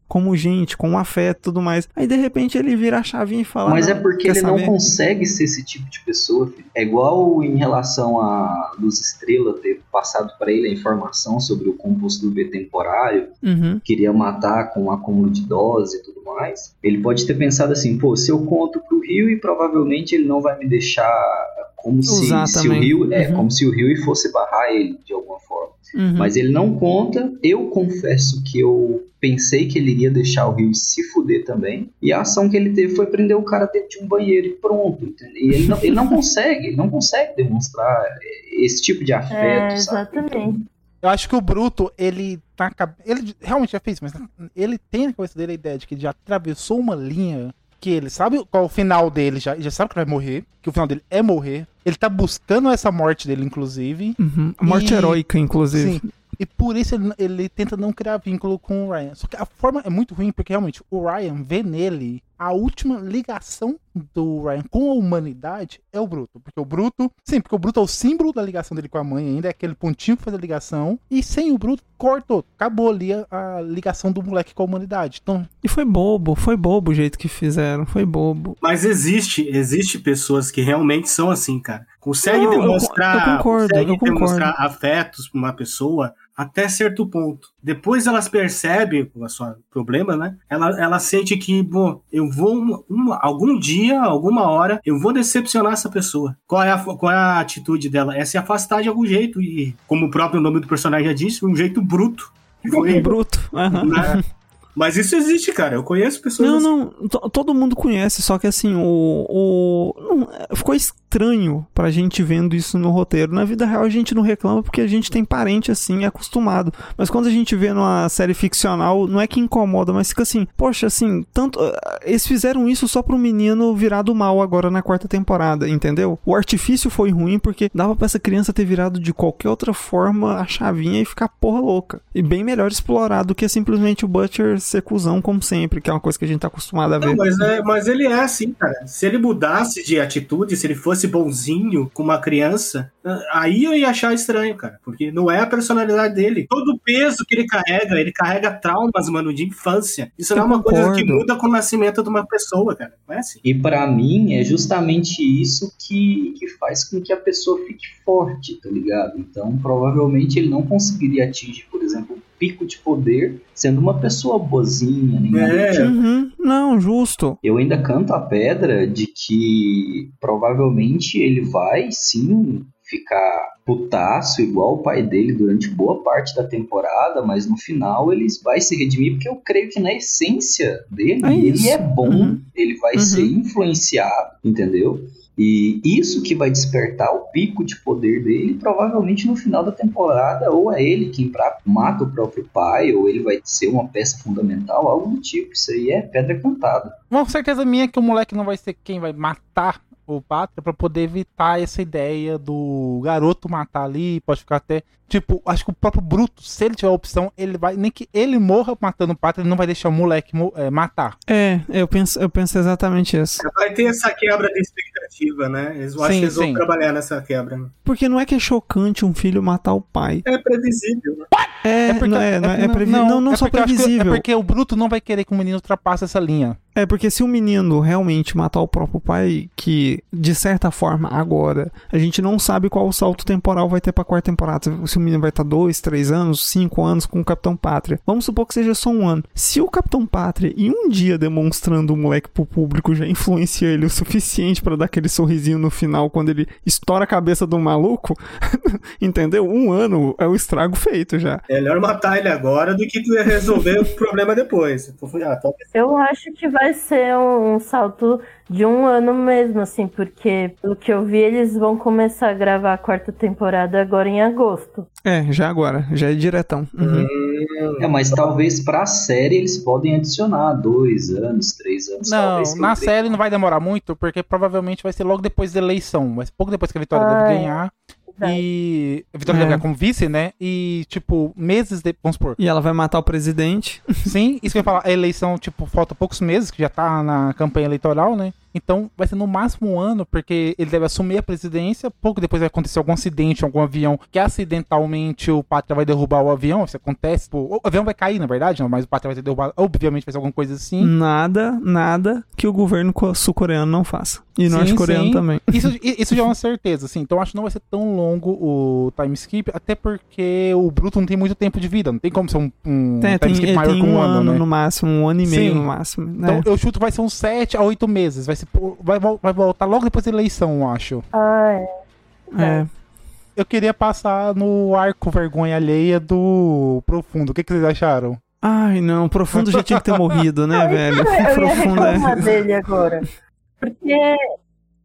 como gente, com afeto e tudo mais. Aí de repente ele vira a chavinha e fala. Mas é "Não, porque ele não saber?" consegue ser esse tipo de pessoa. filho. É igual em relação a Luz Estrela ter passado pra ele a informação sobre o composto do B temporário, Uhum. queria matar com um acúmulo de dose e tudo mais. Ele pode ter pensado assim, pô, se eu conto pro Rio e provavelmente ele não vai me deixar como se, Usar se o também. Rio é Uhum. como se o Rio fosse barrar ele de alguma forma. Uhum. Mas ele não conta. Eu confesso que eu pensei que ele iria deixar o Rio se fuder também. E a ação que ele teve foi prender o cara dentro de um banheiro e pronto. entendeu? E ele não, ele não consegue, ele não consegue demonstrar esse tipo de afeto, É, sabe? exatamente. Eu acho que o Bruto, ele tá. Ele realmente já fez, mas ele tem na cabeça dele a ideia de que ele já atravessou uma linha que ele sabe qual o final dele, já, já sabe que vai morrer, que o final dele é morrer. Ele tá buscando essa morte dele, inclusive. Uhum. A morte E- heróica, inclusive. Sim. E por isso ele, ele tenta não criar vínculo com o Ryan. Só que a forma é muito ruim, porque realmente o Ryan vê nele a última ligação do Ryan com a humanidade é o Bruto. Porque o Bruto, sim, porque o Bruto é o símbolo da ligação dele com a mãe ainda, é aquele pontinho que faz a ligação. E sem o Bruto, cortou. Acabou ali a, a ligação do moleque com a humanidade. Então, E foi bobo, foi bobo o jeito que fizeram, foi bobo. Mas existe, existe pessoas que realmente são assim, cara. Consegue Não, eu- demonstrar, eu concordo, consegue eu concordo. demonstrar afetos pra uma pessoa até certo ponto. Depois elas percebem o seu problema, né? Ela, ela sente que, bom, eu vou uma- uma- algum dia, alguma hora, eu vou decepcionar essa pessoa. Qual é, a, qual é a atitude dela? É se afastar de algum jeito e, como o próprio nome do personagem já disse, um jeito bruto. Foi- Bruto. aham. né? Mas isso existe, cara. Eu conheço pessoas Não, assim. não, to- todo mundo conhece, só que assim, o. o não, ficou estranho pra gente vendo isso no roteiro. Na vida real a gente não reclama porque a gente tem parente assim, é acostumado. Mas quando a gente vê numa série ficcional, não é que incomoda, mas fica assim, poxa, assim, tanto. ah, Eles fizeram isso só pro menino virar do mal agora na quarta temporada, entendeu? O artifício foi ruim porque dava pra essa criança ter virado de qualquer outra forma a chavinha e ficar porra louca. E bem melhor explorado do que simplesmente o Butcher ser cuzão, como sempre, que é uma coisa que a gente tá acostumado a ver. Não, mas, é, mas ele é assim, cara. Se ele mudasse de atitude, se ele fosse bonzinho com uma criança, aí eu ia achar estranho, cara. Porque não é a personalidade dele. Todo o peso que ele carrega, ele carrega traumas, mano, de infância. Isso não é Eu uma coisa que concordo. muda com o nascimento de uma pessoa, cara. Não é assim. E pra mim é justamente isso que, que faz com que a pessoa fique forte, tá ligado? Então provavelmente ele não conseguiria atingir, por exemplo, o pico de poder sendo uma pessoa boazinha, nem nada do É. tipo. Uhum, não, justo. Eu ainda canto a pedra de que provavelmente ele vai sim ficar putaço igual o pai dele durante boa parte da temporada, mas no final ele vai se redimir porque eu creio que na essência dele É ele é bom, Uhum. ele vai Uhum. ser influenciado, entendeu? E isso que vai despertar o pico de poder dele, provavelmente no final da temporada, ou é ele quem pra- mata o próprio pai, ou ele vai ser uma peça fundamental, algo do tipo. Isso aí é pedra cantada. Uma certeza minha é que o moleque não vai ser quem vai matar o Pátria pra poder evitar essa ideia do garoto matar ali, pode ficar até. Tipo, acho que o próprio Bruto, se ele tiver a opção, ele vai. Nem que ele morra matando o Pátria, ele não vai deixar o moleque mo- é, matar. É, eu penso, eu penso exatamente isso. Vai ter essa quebra de expectativa, né? Eles, eu acho Sim, que eles sim. vão trabalhar nessa quebra. né? Porque não é que é chocante um filho matar o pai. É previsível, né? É, não é, não é, é previ- não, não, é só porque acho que- previsível. É porque o Bruto não vai querer que o menino ultrapasse essa linha. É porque se o menino realmente matar o próprio pai, que de certa forma agora a gente não sabe qual o salto temporal vai ter pra quarta temporada. Se o menino vai estar dois, três anos, cinco anos com o Capitão Pátria. Vamos supor que seja só um ano. Se o Capitão Pátria em um dia demonstrando o moleque pro público já influencia ele o suficiente pra dar aquele sorrisinho no final quando ele estoura a cabeça do maluco, entendeu? Um ano é o estrago feito já. É melhor matar ele agora do que tu ia resolver o problema depois. Ah, talvez Eu acho que vai ser um salto de um ano mesmo, assim, porque pelo que eu vi, eles vão começar a gravar a quarta temporada agora em agosto. É, já agora, já é diretão. Uhum. É, mas talvez pra série eles podem adicionar dois anos, três anos. Não, na série não vai demorar muito, porque provavelmente vai ser logo depois da eleição. Mas pouco depois que a Vitória Ah, deve ganhar. Verdade. E. A Vitória É. ganhar como vice, né? E, tipo, meses depois. Vamos supor. E ela vai matar o presidente. Sim, isso que eu ia falar. A eleição, tipo, falta poucos meses, que já tá na campanha eleitoral, né? Então vai ser no máximo um ano, porque ele deve assumir a presidência. Pouco depois vai acontecer algum acidente, algum avião, que acidentalmente o Pátria vai derrubar o avião. Isso acontece. Tipo, o avião vai cair, na verdade, não, mas o Pátria vai ser derrubado. Obviamente vai ser alguma coisa assim. Nada, nada que o governo co- sul-coreano não faça. E norte-coreano também. Isso, isso já é uma certeza, assim. Então acho que não vai ser tão longo o time skip, até porque o Bruto não tem muito tempo de vida. Não tem como ser um, um Tem, time skip maior tem que um, um ano, ano né? no máximo, um ano e meio Sim. no máximo. Então né? eu chuto vai ser uns 7 a 8 meses. Vai, vai, vai voltar logo depois da eleição, eu acho. Ah, é. É. Eu queria passar no arco vergonha alheia do Profundo. O que, que vocês acharam? Ai, não, o Profundo já tinha que ter morrido, né, velho? Eu ia Profundo é... dele agora. Porque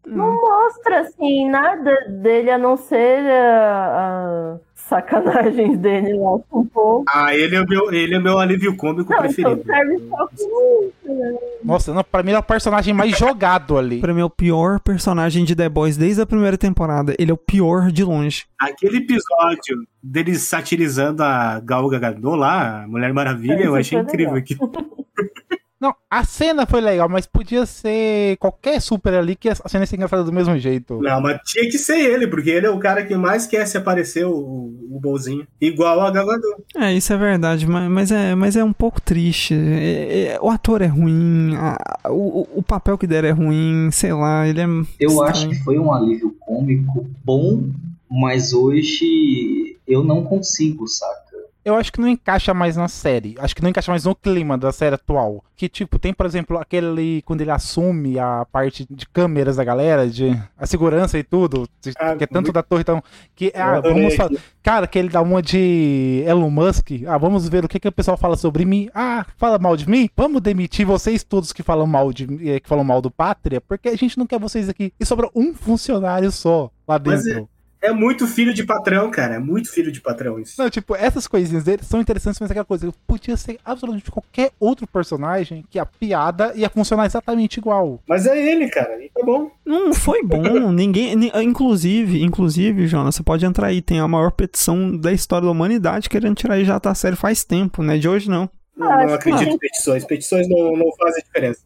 não mostra, assim, nada dele a não ser a, a sacanagens dele lá com o povo. Ah, ele é o meu, ele é o meu alívio cômico Não, preferido. então serve só com isso, né? Nossa, não, pra mim ele é o personagem mais jogado ali. Pra mim é o pior personagem de The Boys desde a primeira temporada. Ele é o pior de longe. Aquele episódio deles satirizando a Gal Gadot lá, a Mulher Maravilha, eu Isso achei incrível aquilo. Não, a cena foi legal, mas podia ser qualquer super ali que a cena ia ser engraçada do mesmo jeito. Não, mas tinha que ser ele, porque ele é o cara que mais quer se aparecer, o, o bolzinho. Igual a Gagador. É, isso é verdade, mas, mas, é, mas é um pouco triste. É- é- o ator é ruim, a- o, o papel que deram é ruim, sei lá, ele é. Eu estranho. acho que foi um alívio cômico bom, mas hoje eu não consigo, saca? Eu acho que não encaixa mais na série. Acho que não encaixa mais no clima da série atual. Que, tipo, tem, por exemplo, aquele. Quando ele assume a parte de câmeras da galera, de a segurança e tudo. Ah, que é tanto muito- da torre, então. Que, ah, vamos fa- aquilo. Cara, que ele dá uma de Elon Musk. Ah, vamos ver o que, que o pessoal fala sobre mim. Ah, fala mal de mim? Vamos demitir vocês todos que falam mal de eh, que falam mal do Pátria, porque a gente não quer vocês aqui. E sobra um funcionário só lá dentro. É muito filho de patrão, cara. É muito filho de patrão isso. Não, tipo, essas coisinhas dele são interessantes, mas é aquela coisa, podia ser absolutamente qualquer outro personagem que a piada ia funcionar exatamente igual. Mas é ele, cara. E tá bom. Não foi bom, ninguém. ni- Inclusive, inclusive, Jonas, você pode entrar aí, tem a maior petição da história da humanidade querendo tirar aí já tá sério faz tempo, né? De hoje não. Não, Ah, não acredito não. em petições. Petições não, não fazem diferença.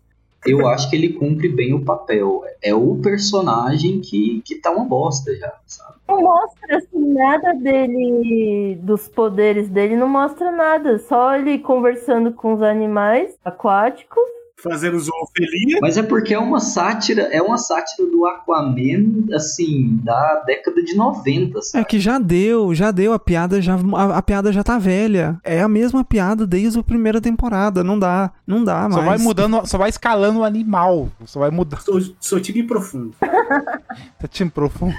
Eu acho que ele cumpre bem o papel. É o personagem que, que tá uma bosta já, sabe? Não mostra assim, nada dele, dos poderes dele, não mostra nada. Só ele conversando com os animais aquáticos. Fazendo zoofilia. Mas é porque é uma sátira, é uma sátira do Aquaman, assim, da década de 90, É sabe? que já deu, já deu, a piada já a, a piada já tá velha. É a mesma piada desde a primeira temporada, não dá, não dá mais. Só vai mudando, só vai escalando o animal. Só vai mudando. Sou, sou tigre profundo. Tá time profundo.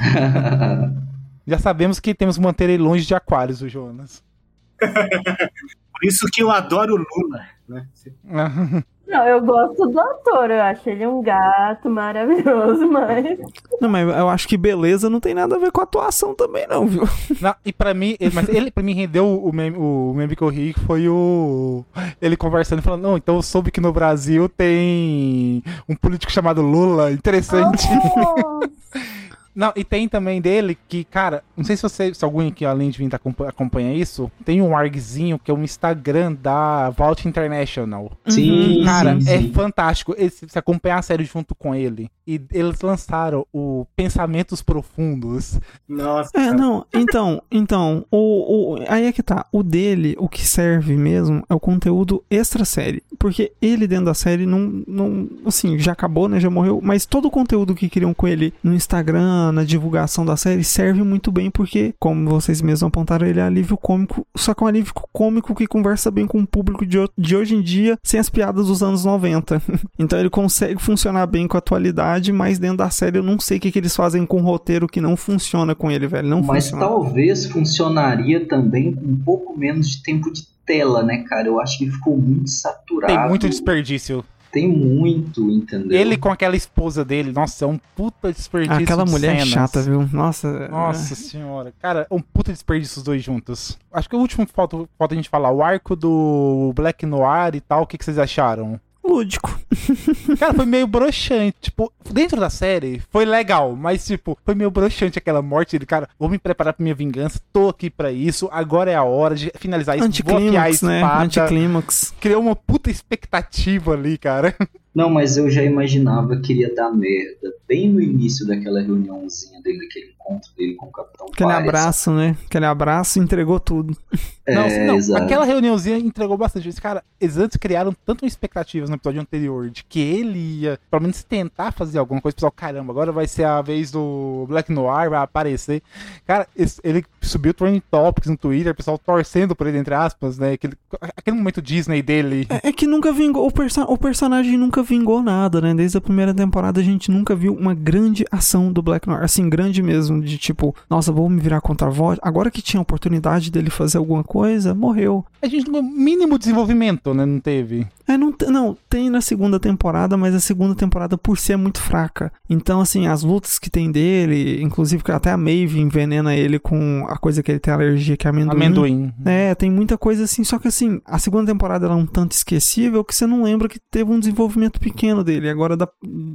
Já sabemos que temos que manter ele longe de aquários, o Jonas. Por isso que eu adoro o Lula. Né? Não, eu gosto do ator, eu acho ele um gato maravilhoso, mas. Não, mas eu acho que beleza não tem nada a ver com a atuação também não, viu? Não, e pra mim, ele, mas ele pra mim rendeu o meme, o meme que eu ri, que foi o. Ele conversando e falando, não, então eu soube que no Brasil tem um político chamado Lula, interessante. Não, e tem também dele que, cara, não sei se você, se alguém aqui além de vir tá acompa- acompanha isso, tem um argzinho que é um Instagram da Vault International. Sim, Cara, sim, é sim. fantástico. Esse, você acompanhar a série junto com ele. E eles lançaram o Pensamentos Profundos. Nossa. É, não, então, então, o, o, aí é que tá. O dele, o que serve mesmo é o conteúdo extra série. Porque ele dentro da série não, não. Assim, já acabou, né? Já morreu. Mas todo o conteúdo que criam com ele no Instagram, na divulgação da série, serve muito bem. Porque, como vocês mesmos apontaram, ele é alívio cômico. Só que é um alívio cômico que conversa bem com o público de, de hoje em dia, sem as piadas dos anos 90. então ele consegue funcionar bem com a atualidade, mas dentro da série eu não sei o que, que eles fazem com o roteiro que não funciona com ele, velho. Não Mas funciona. talvez funcionaria também com um pouco menos de tempo de tela, né, cara? Eu acho que ficou muito saturado. Tem muito desperdício. Tem muito, entendeu? Ele com aquela esposa dele, nossa, é um puta desperdício. Aquela de mulher é cenas. chata, viu? Nossa. Nossa senhora. Cara, é um puta desperdício os dois juntos. Acho que o último que falta, falta a gente falar, o arco do Black Noir e tal, o que, que vocês acharam? Lúdico. Cara, foi meio broxante. Tipo, dentro da série foi legal, mas, tipo, foi meio broxante aquela morte dele. Cara, vou me preparar pra minha vingança, tô aqui pra isso, agora é a hora de finalizar isso. Vou afiar a né? espada. Anticlímax. Criou uma puta expectativa ali, cara. Não, mas eu já imaginava que iria dar merda bem no início daquela reuniãozinha dele, daquele encontro dele com o Capitão Aquele Párez. abraço, né? Aquele abraço entregou tudo. Não, É, não, exato. aquela reuniãozinha entregou bastante. Esse cara, eles antes criaram tanto expectativas no episódio anterior de que ele ia, pelo menos, tentar fazer alguma coisa. O pessoal, caramba, agora vai ser a vez do Black Noir, vai aparecer. Cara, ele subiu o Trending Topics no Twitter, o pessoal torcendo por ele, entre aspas, né? Aquele, aquele momento Disney dele. É, é que nunca vingou. O, perso o personagem nunca vingou nada, né? Desde a primeira temporada a gente nunca viu uma grande ação do Black Noir. Assim, grande mesmo. De tipo, nossa, vou me virar contra a voz. Agora que tinha a oportunidade dele fazer alguma coisa, morreu. A gente, no mínimo desenvolvimento, né? Não teve. É, não, não, tem na segunda temporada, mas a segunda temporada por si é muito fraca. Então, assim, as lutas que tem dele, inclusive que até a Maeve envenena ele com a coisa que ele tem alergia, que é amendoim. Amendoim. É, tem muita coisa assim, só que assim, a segunda temporada ela é um tanto esquecível que você não lembra que teve um desenvolvimento pequeno dele. Agora, da,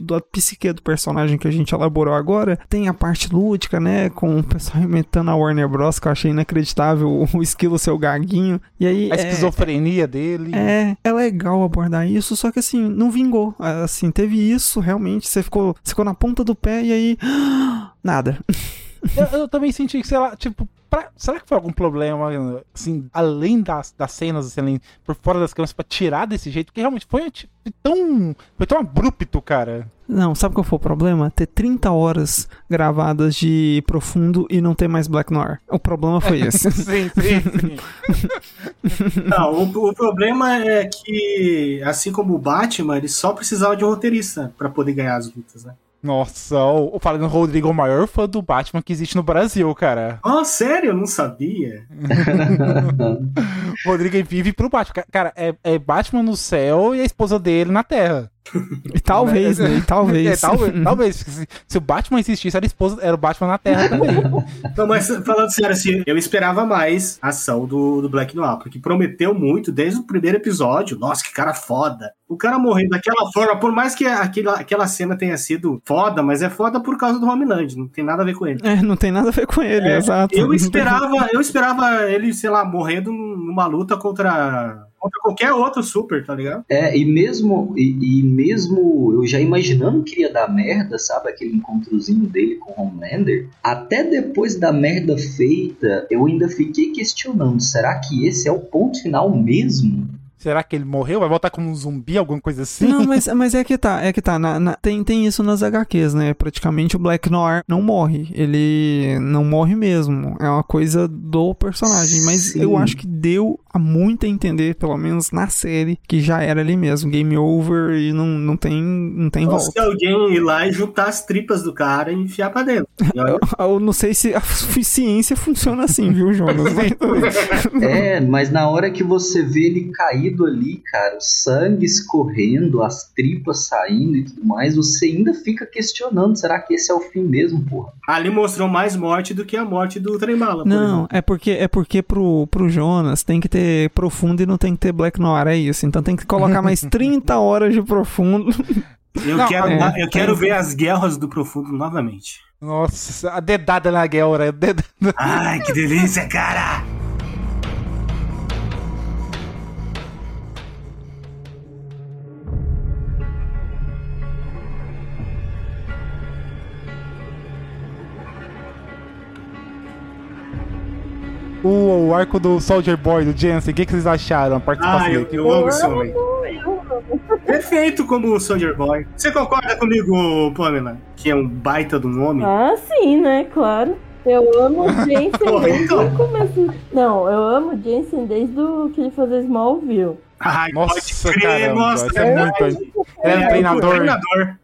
da psique do personagem que a gente elaborou agora, tem a parte lúdica, né, com o pessoal imitando a Warner Bros, que eu achei inacreditável, o esquilo seu gaguinho. E aí, A é- esquizofrenia dele. é, é legal abordar isso, só que assim, não vingou. Assim, teve isso, realmente, você ficou, ficou na ponta do pé e aí. Nada. eu, eu também senti que, sei lá, tipo, pra, será que foi algum problema, assim, além das, das cenas, assim, além, por fora das câmeras, pra tirar desse jeito? Porque realmente foi, tipo, tão. Foi tão abrupto, cara. Não, sabe qual foi o problema? Ter 30 horas gravadas de profundo e não ter mais Black Noir. O problema foi esse. sim, sim, sim. não, o, o, problema é que, assim como o Batman, ele só precisava de um roteirista para poder ganhar as lutas, né? Nossa, o, falando Rodrigo, o maior fã do Batman que existe no Brasil, cara. Oh, sério? Eu não sabia. o Rodrigo vive pro Batman. Cara, é, é Batman no céu e a esposa dele na Terra. E talvez, né? E talvez. É, talvez, talvez. Se, se, o Batman existisse, era, esposa, era o Batman na Terra também. Não, mas falando sério, assim, eu esperava mais a ação do, do Black Noir, porque prometeu muito desde o primeiro episódio. Nossa, que cara foda. O cara morrendo daquela forma, por mais que aquela, aquela cena tenha sido foda, mas é foda por causa do Homeland, não tem nada a ver com ele. É, não tem nada a ver com ele, é, exato. Eu esperava, eu esperava ele, sei lá, morrendo numa luta contra contra qualquer outro super, tá ligado? É, e mesmo, e, e, mesmo eu já imaginando que ia dar merda, sabe? Aquele encontrozinho dele com o Homelander, até depois da merda feita, eu ainda fiquei questionando, será que esse é o ponto final mesmo? Será que ele morreu? Vai voltar como um zumbi, alguma coisa assim? Não, mas, mas é que tá, é que tá. Na, na, tem, tem isso nas HQs, né? Praticamente o Black Noir não morre. Ele não morre mesmo. É uma coisa do personagem. Mas Sim. eu acho que deu a muito a entender, pelo menos na série, que já era ali mesmo. Game over e não, não tem, não tem volta. Se alguém ir lá e juntar as tripas do cara e enfiar pra dentro. Eu, eu não sei se a ciência funciona assim, viu, Jonas? é, mas na hora que você vê ele cair ali, cara, o sangue escorrendo, as tripas saindo e tudo mais, você ainda fica questionando, será que esse é o fim mesmo, porra? Ali mostrou mais morte do que a morte do Trembala. Não, é porque é porque pro, pro Jonas tem que ter profundo e não tem que ter Black Noir, é isso. Então tem que colocar mais 30 horas de profundo. Eu não, quero, é, eu quero ver as guerras do profundo novamente. Nossa, a dedada na guerra. Dedada. Ai, que delícia, cara! O, o arco do Soldier Boy, do Jensen, o que, que vocês acharam? A participação ah, eu, eu amo esse homem. Perfeito como o Soldier Boy. Você concorda comigo, Pamela? Que é um baita do nome? Ah, sim, né? Claro. Eu amo o Jensen desde então. o começo. Não, eu amo o Jensen desde o que ele fazia Smallville. Ai, nossa, crer, caramba, nossa, é, muito. É, é, é treinador. treinador.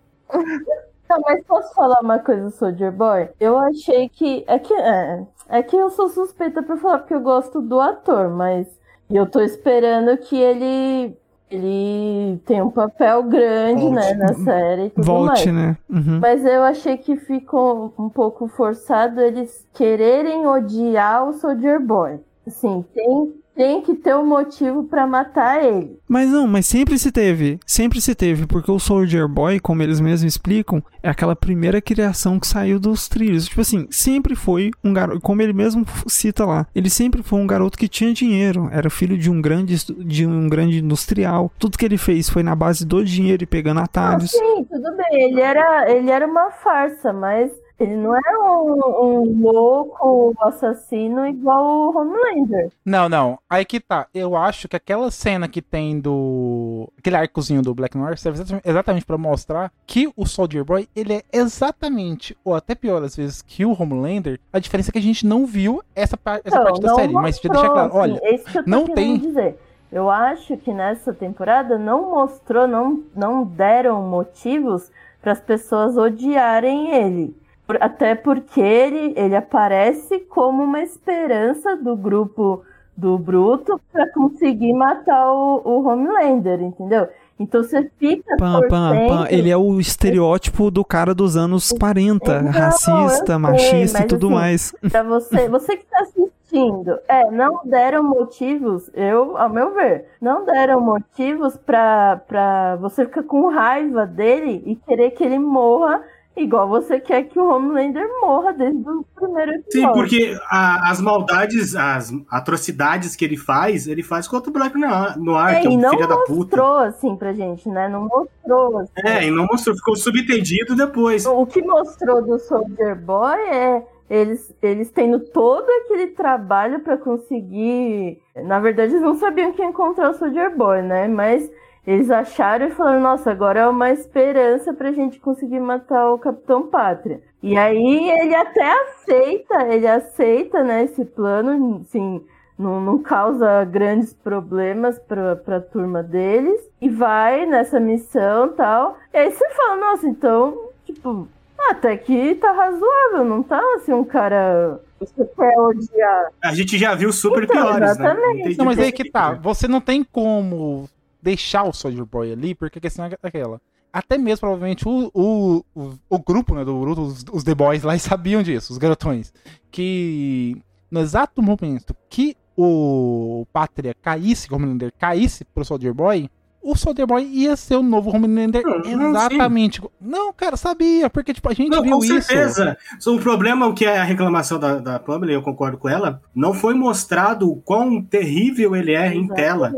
Tá, mas posso falar uma coisa Soldier Boy? Eu achei que. É que. É, é que eu sou suspeita pra falar porque eu gosto do ator, mas eu tô esperando que ele ele tem um papel grande, Volte. né, na série e tudo Volte, mais. né? Uhum. Mas eu achei que ficou um pouco forçado eles quererem odiar o Soldier Boy. Assim, tem tem que ter um motivo para matar ele. Mas não, mas sempre se teve. Sempre se teve, porque o Soldier Boy, como eles mesmos explicam, é aquela primeira criação que saiu dos trilhos. Tipo assim, sempre foi um garoto, como ele mesmo cita lá, ele sempre foi um garoto que tinha dinheiro, era filho de um grande de um grande industrial. Tudo que ele fez foi na base do dinheiro e pegando atalhos. Ah, sim, tudo bem. Ele era ele era uma farsa, mas ele não é um, um, louco assassino igual o Homelander. Não, não. Aí que tá. Eu acho que aquela cena que tem do. Aquele arcozinho do Black Noir serve exatamente para mostrar que o Soldier Boy ele é exatamente, ou até pior às vezes, que o Homelander. A diferença é que a gente não viu essa, essa não, parte da série. Mostrou, mas deixa deixar claro: olha, assim, não tem. Dizer. Eu acho que nessa temporada não mostrou, não, não deram motivos para as pessoas odiarem ele. Até porque ele, ele aparece como uma esperança do grupo do Bruto para conseguir matar o, o Homelander, entendeu? Então você fica. Pam, pam, pam. Ele é o estereótipo do cara dos anos 40, Não, racista, sei, machista e tudo assim, mais. Pra você, você que tá assistindo, é, não deram motivos, eu, ao meu ver, não deram motivos pra, pra você ficar com raiva dele e querer que ele morra Igual você quer que o Homelander morra desde o primeiro episódio. Sim, porque a- as maldades, as atrocidades que ele faz, ele faz contra o Black Noir, Noir É, que é um não filho da puta. mostrou assim pra gente, né? Não mostrou. assim. É, e não mostrou, ficou subentendido depois. O que mostrou do Soldier Boy é eles, eles tendo todo aquele trabalho pra conseguir. Na verdade, eles não sabiam que encontrar o Soldier Boy, né? Mas eles acharam e falaram: nossa, agora é uma esperança pra gente conseguir matar o Capitão Pátria. E aí ele até aceita, ele aceita, né, esse plano, assim. Não, não causa grandes problemas pra, pra turma deles. E vai nessa missão e tal. E aí você fala, nossa, então, tipo, até que tá razoável, não tá assim um cara. Você quer odiar. A gente já viu super Então, piores, né? exatamente. Não, mas aí que tá. Você não tem como deixar o Soldier Boy ali, porque a questão é aquela. Até mesmo, provavelmente, o, o, o, o grupo, né, do Boruto, os, os The Boys lá, sabiam disso, os garotões. Que no exato momento que o Pátria caísse, o Homelander caísse pro Soldier Boy, o Soldier Boy ia ser o novo Homelander Não, não, exatamente. igual- Não, cara, sabia, porque tipo, a gente Não, viu com isso. certeza. Só O problema, o que é a reclamação da, da Pamela, eu concordo com ela, não foi mostrado o quão terrível ele é em tela.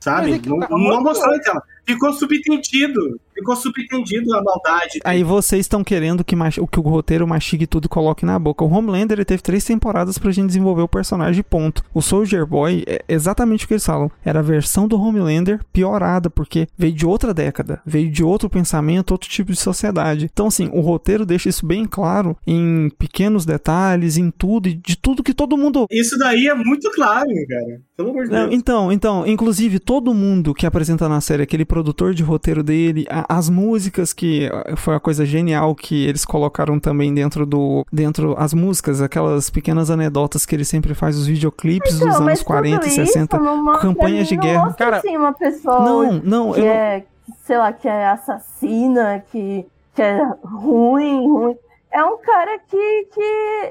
Sabe? É não, tá- não mostrou em tela. Ficou subentendido. Ficou subentendido a maldade. Aí vocês estão querendo que, mach- que o roteiro mastigue tudo e coloque na boca. O Homelander ele teve três temporadas pra gente desenvolver o personagem, ponto. O Soldier Boy é exatamente o que eles falam. Era a versão do Homelander piorada, porque veio de outra década, veio de outro pensamento, outro tipo de sociedade. Então, assim, o roteiro deixa isso bem claro em pequenos detalhes, em tudo, e de tudo que todo mundo Isso daí é muito claro, cara. Pelo amor de Deus. então, então, inclusive todo mundo que apresenta na série, aquele produtor de roteiro dele, a- as músicas que ah, foi uma coisa genial que eles colocaram também dentro do dentro as músicas, aquelas pequenas anedotas que ele sempre faz os videoclipes Então, dos anos mas 40 e tudo 60, isso não mostra- campanhas de não guerra. Mostra, assim, uma pessoa Não, não, que eu é, sei lá, que é assassina, que, que é ruim, ruim. É um cara que, que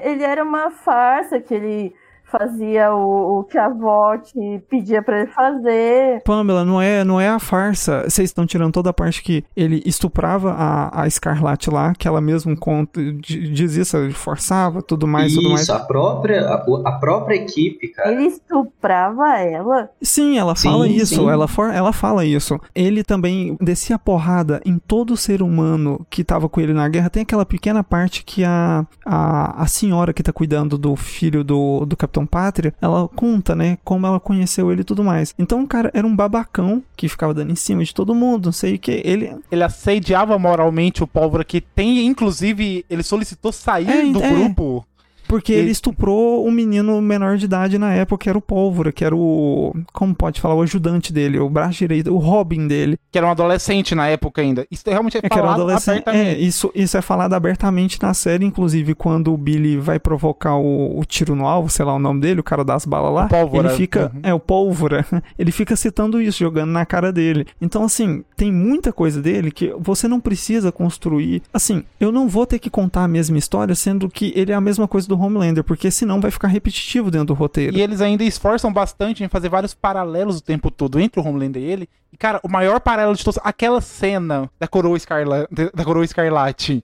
ele era uma farsa, que ele fazia o, o que a Vought pedia pra ele fazer. Pamela, não é, não é a farsa. Vocês estão tirando toda a parte que ele estuprava a, a Escarlate lá, que ela mesmo conta, di- diz isso, ele forçava, tudo mais, tudo mais. Isso, a própria, a, a própria equipe, cara. Ele estuprava ela. Sim, ela fala Sim, isso, sim. Ela, for, ela fala isso. Ele também descia a porrada em todo ser humano que tava com ele na guerra. Tem aquela pequena parte que a, a, a senhora que tá cuidando do filho do, do Capitão Pátria, ela conta, né, como ela conheceu ele e tudo mais. Então, o cara era um babacão que ficava dando em cima de todo mundo, não sei o que. Ele, Ele assediava moralmente o Pólvora, que tem, inclusive, ele solicitou sair É, do é. grupo. Porque ele estuprou um menino menor de idade na época, que era o Pólvora, que era o. Como pode falar? O ajudante dele, o braço direito, o Robin dele. Que era um adolescente na época ainda. Isso realmente é, É que era um falado adolescente. É, abertamente. isso, isso é falado abertamente na série, inclusive quando o Billy vai provocar o, o tiro no alvo, sei lá o nome dele, o cara das balas lá. O Pólvora. Ele fica. Uhum. É, o pólvora. Ele fica citando isso, jogando na cara dele. Então, assim, tem muita coisa dele que você não precisa construir. Assim, eu não vou ter que contar a mesma história, sendo que ele é a mesma coisa do Homelander, porque senão vai ficar repetitivo dentro do roteiro. E eles ainda esforçam bastante em fazer vários paralelos o tempo todo entre o Homelander e ele. E, cara, o maior paralelo de todos, aquela cena da coroa, Escarla, da coroa escarlate,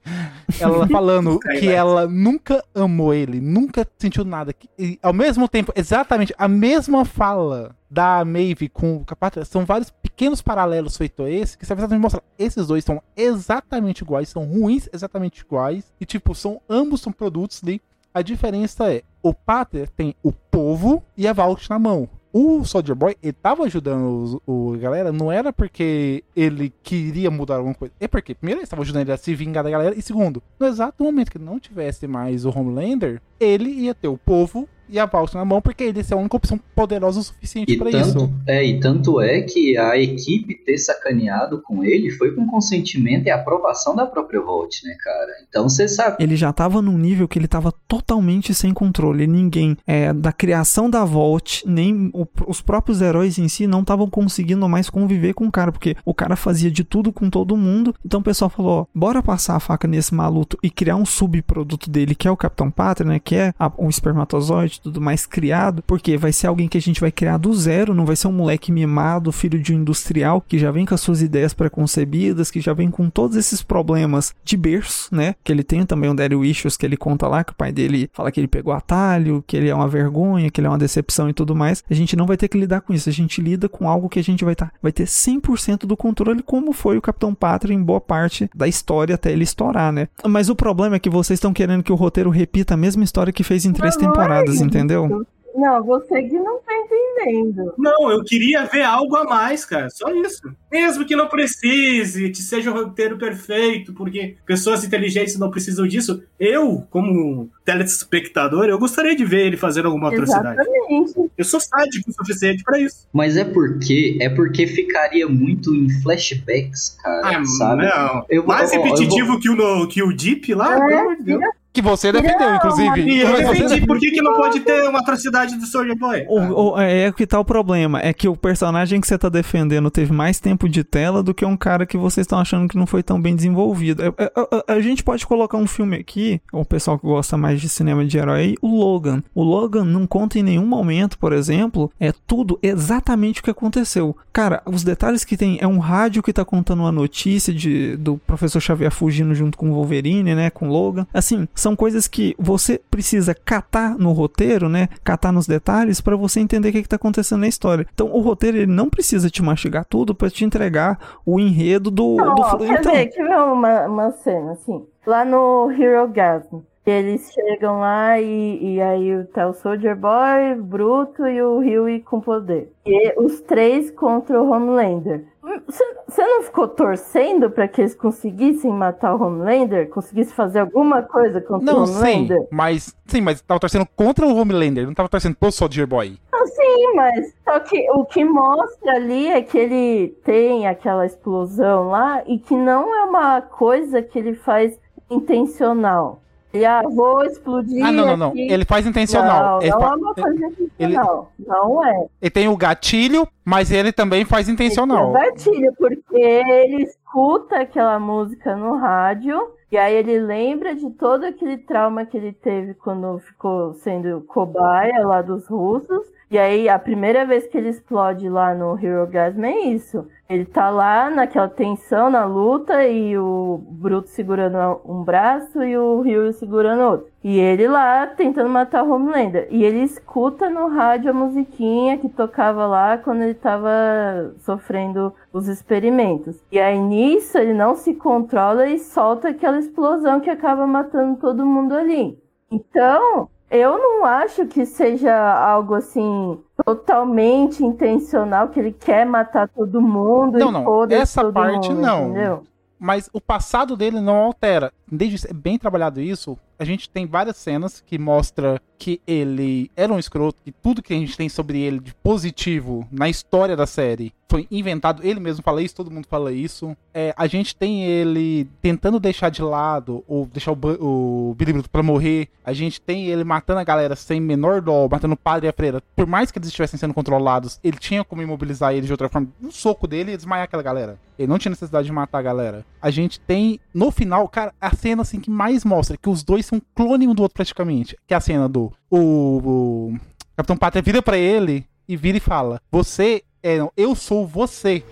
ela falando que ela nunca amou ele, nunca sentiu nada. que- E, ao mesmo tempo, exatamente a mesma fala da Maeve com o Capatra, são vários pequenos paralelos feitos a esse, que serve exatamente mostrar, esses dois são exatamente iguais, são ruins exatamente iguais, e tipo, são ambos são produtos ali a diferença é, o Pater tem o povo e a Vault na mão. O Soldier Boy, ele tava ajudando o, galera, não era porque ele queria mudar alguma coisa. É porque, primeiro, ele estava ajudando ele a se vingar da galera. E segundo, no exato momento que não tivesse mais o Homelander, ele ia ter o povo e a Vault na mão, porque ele ia ser a única opção poderosa o suficiente pra tanto, isso. é, e tanto é que a equipe ter sacaneado com ele foi com consentimento e aprovação da própria Volt, né, cara? Então você sabe. Ele já tava num nível que ele tava totalmente sem controle. Ninguém, é, da criação da Vault, nem o- os próprios heróis em si não estavam conseguindo mais conviver com o cara, porque o cara fazia de tudo com todo mundo. Então o pessoal falou: ó, bora passar a faca nesse maluco e criar um subproduto dele, que é o Capitão Pátria, né? Que é a- o espermatozoide. E tudo mais criado, porque vai ser alguém que a gente vai criar do zero, não vai ser um moleque mimado, filho de um industrial, que já vem com as suas ideias preconcebidas, que já vem com todos esses problemas de berço, né? Que ele tem também um Daddy Issues que ele conta lá, que o pai dele fala que ele pegou atalho, que ele é uma vergonha, que ele é uma decepção e tudo mais. A gente não vai ter que lidar com isso, a gente lida com algo que a gente vai, tá, vai ter 100% do controle, como foi o Capitão Pátria em boa parte da história até ele estourar, né? Mas o problema é que vocês estão querendo que o roteiro repita a mesma história que fez em três não é temporadas. Entendeu? Não, você que não tá entendendo. Não, eu queria ver algo a mais, cara. Só isso. Mesmo que não precise, que seja o roteiro perfeito, porque pessoas inteligentes não precisam disso. Eu, como telespectador, eu gostaria de ver ele fazer alguma atrocidade. Exatamente. Eu sou sádico o suficiente pra isso. Mas é porque é porque ficaria muito em flashbacks, cara, Ah, sabe? não. Eu vou- Mais ó, repetitivo vou- que, o no- que o Deep lá, É, pelo amor de Deus. Que você defendeu, inclusive. E eu defendi, por que, que não pode ter uma atrocidade do Soldier Boy? O, o- é que tá o problema. É que o personagem que você tá defendendo teve mais tempo de tela do que um cara que vocês estão achando que não foi tão bem desenvolvido. É- é- é- a gente pode colocar um filme aqui, o pessoal que gosta mais de cinema de herói, o Logan. O Logan não conta em nenhum momento, por exemplo, é tudo exatamente o que aconteceu. Cara, os detalhes que tem é um rádio que tá contando uma notícia de, do professor Xavier fugindo junto com o Wolverine, né, com o Logan. Assim, são coisas que você precisa catar no roteiro, né, catar nos detalhes pra você entender o que, que tá acontecendo na história. Então, o roteiro ele não precisa te mastigar tudo pra te entregar o enredo do, Não, do ó, quer então, ver, quer ver uma, uma cena, assim, lá no Hero Gasm. Eles chegam lá e, e aí tá o Soldier Boy, Bruto e o Huey com poder. E os três contra o Homelander. Você não ficou torcendo pra que eles conseguissem matar o Homelander? Conseguissem fazer alguma coisa contra o Não, sim, Homelander? mas sim, mas tava torcendo contra o Homelander, não tava torcendo pro Soldier Boy. Não, sim, mas só que o que mostra ali é que ele tem aquela explosão lá e que não é uma coisa que ele faz intencional. E ah, vou explodir. Ah, não, não, não. aqui. Ele faz intencional. Não, Ele não fa- é uma coisa intencional. Não é. Ele tem o gatilho, mas ele também faz intencional. É gatilho, porque ele escuta aquela música no rádio e aí ele lembra de todo aquele trauma que ele teve quando ficou sendo cobaia lá dos russos. E aí a primeira vez que ele explode lá no Hero Gasm é isso. Ele tá lá naquela tensão, na luta, e o Bruto segurando um braço e o Rio segurando outro. E ele lá tentando matar o Homelander. E ele escuta no rádio a musiquinha que tocava lá quando ele tava sofrendo os experimentos. E aí nisso ele não se controla e solta aquela explosão que acaba matando todo mundo ali. Então, eu não acho que seja algo assim totalmente intencional, que ele quer matar todo mundo Não, e não. Essa parte mundo, não. entendeu? Mas o passado dele não altera. Desde é bem trabalhado isso, a gente tem várias cenas que mostra que ele era um escroto, que tudo que a gente tem sobre ele de positivo na história da série foi inventado. Ele mesmo fala isso, todo mundo fala isso. É, a gente tem ele tentando deixar de lado ou deixar o, o Billy Bruto pra morrer. A gente tem ele matando a galera sem menor dó, matando o padre e a freira. Por mais que eles estivessem sendo controlados, ele tinha como imobilizar eles de outra forma. Um soco dele e desmaiar aquela galera. Ele não tinha necessidade de matar a galera. A gente tem, no final, cara, a cena assim que mais mostra que os dois são clone um do outro praticamente. Que é a cena do. O, o Capitão Pátria vira pra ele e vira e fala: Você é. não, Eu sou você.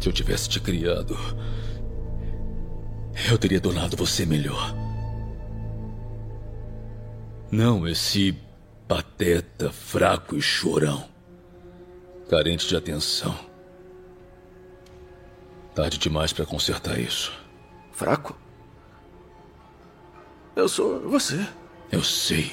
Se eu tivesse te criado, eu teria donado você melhor. Não esse pateta, fraco e chorão. Carente de atenção. Tarde demais pra consertar isso. Fraco? Eu sou você. Eu sei.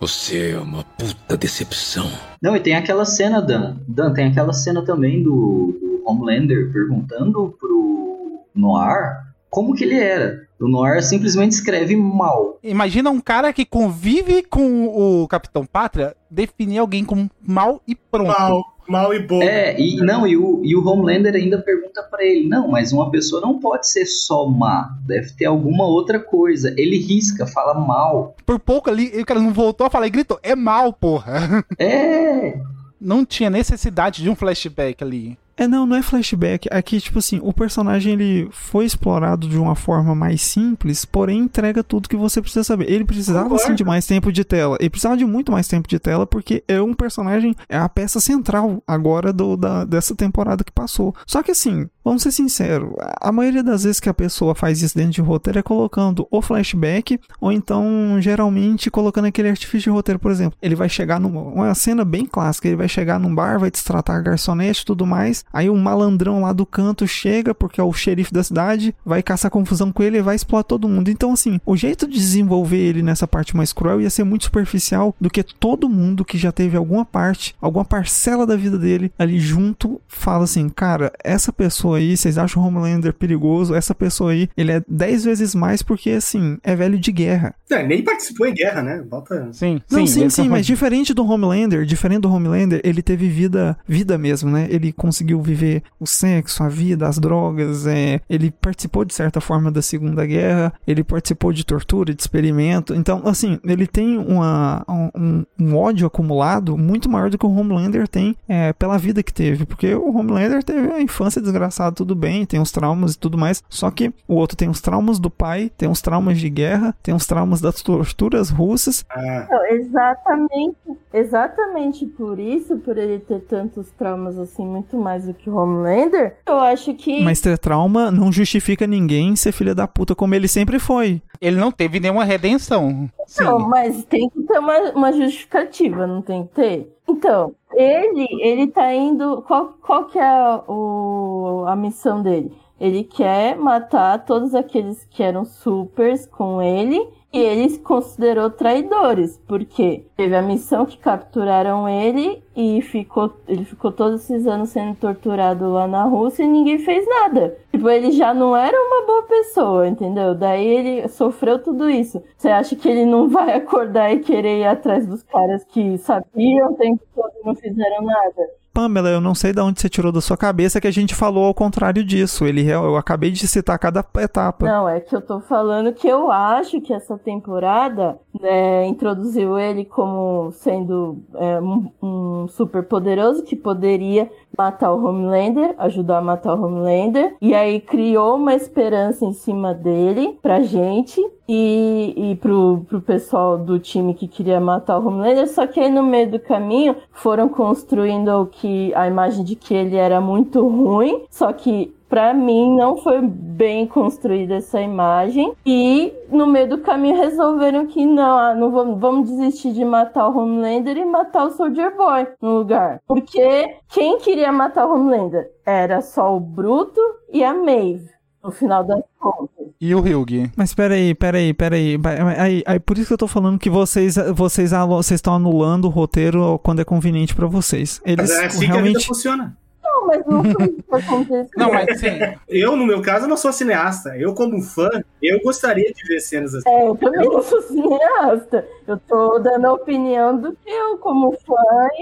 Você é uma puta decepção. Não, e tem aquela cena, Dan. Dan, tem aquela cena também do, do Homelander perguntando pro Noir como que ele era. O Noir simplesmente escreve mal. Imagina um cara que convive com o Capitão Pátria definir alguém como mal e pronto. Mal, mal e bom. É, e não, e o, e o Homelander ainda pergunta pra ele: não, mas uma pessoa não pode ser só má, deve ter alguma outra coisa. Ele risca, fala mal. Por pouco ali, o cara não voltou a falar e gritou: É mal, porra. É. Não tinha necessidade de um flashback ali. É, não, não é flashback. Aqui, tipo assim, o personagem ele foi explorado de uma forma mais simples, porém entrega tudo que você precisa saber. Ele precisava sim de mais tempo de tela. Ele precisava de muito mais tempo de tela, porque é um personagem, é a peça central agora do, da, dessa temporada que passou. Só que assim, vamos ser sinceros, a maioria das vezes que a pessoa faz isso dentro de roteiro é colocando o flashback, ou então, geralmente, colocando aquele artifício de roteiro, por exemplo. Ele vai chegar numa uma cena bem clássica, ele vai chegar num bar, vai destratar a garçonete e tudo mais. Aí um malandrão lá do canto chega, porque é o xerife da cidade, vai caçar confusão com ele e vai explorar todo mundo. Então, assim, o jeito de desenvolver ele nessa parte mais cruel ia ser muito superficial do que todo mundo que já teve alguma parte, alguma parcela da vida dele ali junto, fala assim, cara, essa pessoa aí, vocês acham o Homelander perigoso? Essa pessoa aí, ele é 10 vezes mais porque, assim, é velho de guerra. É, nem participou em guerra, né? Bota... Sim, Não, sim, sim, ele sim, mas diferente do Homelander, diferente do Homelander, ele teve vida, vida mesmo, né? Ele conseguiu viver o sexo, a vida, as drogas, é, ele participou de certa forma da Segunda Guerra, ele participou de tortura, de experimento. Então, assim, ele tem uma, um, um ódio acumulado muito maior do que o Homelander tem é, pela vida que teve, porque o Homelander teve a infância desgraçada, tudo bem, tem os traumas e tudo mais, só que o outro tem os traumas do pai, tem os traumas de guerra, tem os traumas das torturas russas. Não, exatamente, exatamente por isso, por ele ter tantos traumas assim, muito mais do que o Homelander, eu acho que. Mas ter trauma não justifica ninguém ser filha da puta como ele sempre foi. Ele não teve nenhuma redenção. Sim. Não, mas tem que ter uma, uma justificativa, não tem que ter? Então, ele, ele tá indo. Qual, qual que é o, a missão dele? Ele quer matar todos aqueles que eram supers com ele e ele se considerou traidores, porque teve a missão que capturaram ele e ficou, ele ficou todos esses anos sendo torturado lá na Rússia e ninguém fez nada. Tipo, ele já não era uma boa pessoa, entendeu? Daí ele sofreu tudo isso. Você acha que ele não vai acordar e querer ir atrás dos caras que sabiam o tempo todo e não fizeram nada? Pamela, eu não sei de onde você tirou da sua cabeça que a gente falou ao contrário disso. Ele, eu acabei de citar cada etapa. Não, é que eu tô falando que eu acho que essa temporada né, introduziu ele como sendo é, um, um super poderoso que poderia matar o Homelander, ajudar a matar o Homelander, e aí criou uma esperança em cima dele pra gente e, e pro, pro pessoal do time que queria matar o Homelander, só que aí no meio do caminho foram construindo que a imagem de que ele era muito ruim, só que Pra mim, não foi bem construída essa imagem. E no meio do caminho resolveram que não, ah, não vamos, vamos desistir de matar o Homelander e matar o Soldier Boy no lugar. Porque quem queria matar o Homelander? Era só o Bruto e a Maeve. No final das contas. E o Hyug? Mas peraí, peraí, peraí. Aí, aí, por isso que eu tô falando que vocês vocês vocês estão anulando o roteiro quando é conveniente pra vocês. Eles Mas é assim que a realmente vida funciona. Não, mas não foi. Não, mas sim. Eu, no meu caso, não sou cineasta. Eu, como fã, eu gostaria de ver cenas assim. É, eu também não sou cineasta. Eu tô dando a opinião do que eu, como fã.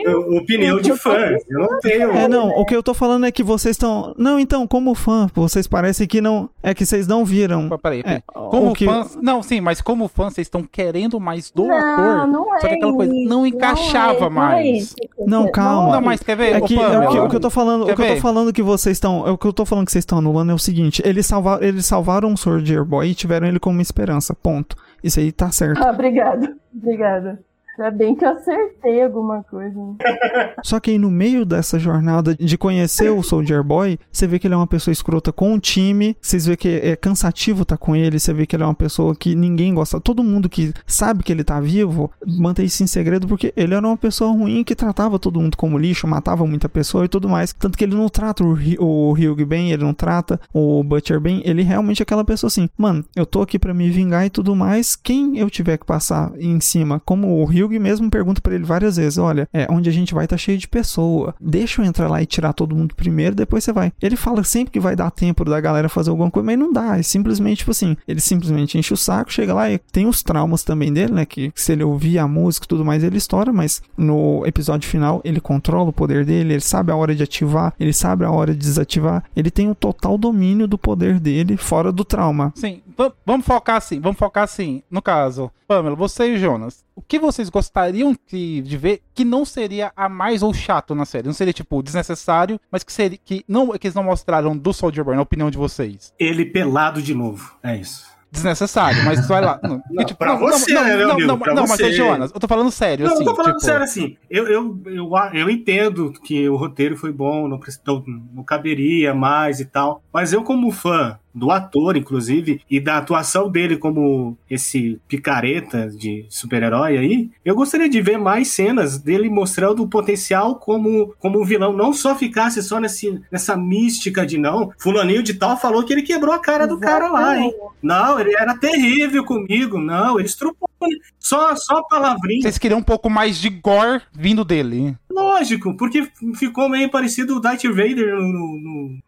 Eu- opinião de fã. Eu não tenho. É, não, o que eu tô falando é que vocês estão. Não, então, como fã, vocês parecem que não. É que vocês não viram. Peraí, peraí. É, Como que- fã. Não, sim, mas como fã, vocês estão querendo mais do Não, ator. não é Só que aquela coisa isso, não não encaixava é- não é mais. Não, calma. Não, mas quer ver? É que, é Pamela, o que- o que eu tô falando, quer o que eu tô falando que vocês estão, o que eu tô falando que vocês estão anulando é o seguinte, eles salvaram, eles salvaram o Soldier Boy e tiveram ele como uma esperança, ponto. Isso aí tá certo. Ah, obrigado. Obrigada. Ainda bem que eu acertei alguma coisa. Só que aí no meio dessa jornada de conhecer o Soldier Boy, você vê que ele é uma pessoa escrota com o time, vocês vê que é cansativo tá com ele, você vê que ele é uma pessoa que ninguém gosta, todo mundo que sabe que ele tá vivo, mantém isso em segredo porque ele era uma pessoa ruim que tratava todo mundo como lixo, matava muita pessoa e tudo mais. Tanto que ele não trata o, o bem, ele não trata o Butcher bem, ele realmente é aquela pessoa assim, mano, eu tô aqui pra me vingar e tudo mais, quem eu tiver que passar em cima, como o Hugh mesmo pergunta pra ele várias vezes, olha, é, onde a gente vai tá cheio de pessoa, deixa eu entrar lá e tirar todo mundo primeiro, depois você vai. Ele fala sempre que vai dar tempo da galera fazer alguma coisa, mas não dá, é simplesmente, tipo assim, ele simplesmente enche o saco, chega lá e tem os traumas também dele, né, que se ele ouvir a música e tudo mais, ele estoura, mas no episódio final ele controla o poder dele, ele sabe a hora de ativar, ele sabe a hora de desativar, ele tem o total domínio do poder dele fora do trauma. Sim, va- vamos focar assim, vamos focar assim. No caso, Pamela, você e Jonas, o que vocês gostariam que- de ver que não seria a mais ou chato na série? Não seria, tipo, desnecessário, mas que seria que não que eles não mostraram do Soldier Boy, na opinião de vocês. Ele pelado de novo. É isso. Desnecessário, mas vai lá. Não, Não, pra você, né, meu não, amigo? não, não, mas ô, Jonas, eu tô falando sério, Não, assim. eu tô falando tipo, sério assim. Eu, eu, eu, eu entendo que o roteiro foi bom, não, não, não caberia mais e tal. Mas eu, como fã do ator, inclusive, e da atuação dele como esse picareta de super-herói aí, eu gostaria de ver mais cenas dele mostrando o potencial como, como um vilão. Não só ficasse só nesse, nessa mística de não. Fulaninho de tal falou que ele quebrou a cara do cara lá, hein? Não, ele era terrível comigo. Não, ele estrupou. Só, só palavrinha. Vocês queriam um pouco mais de gore vindo dele. Lógico, porque ficou meio parecido o Darth Vader no. no-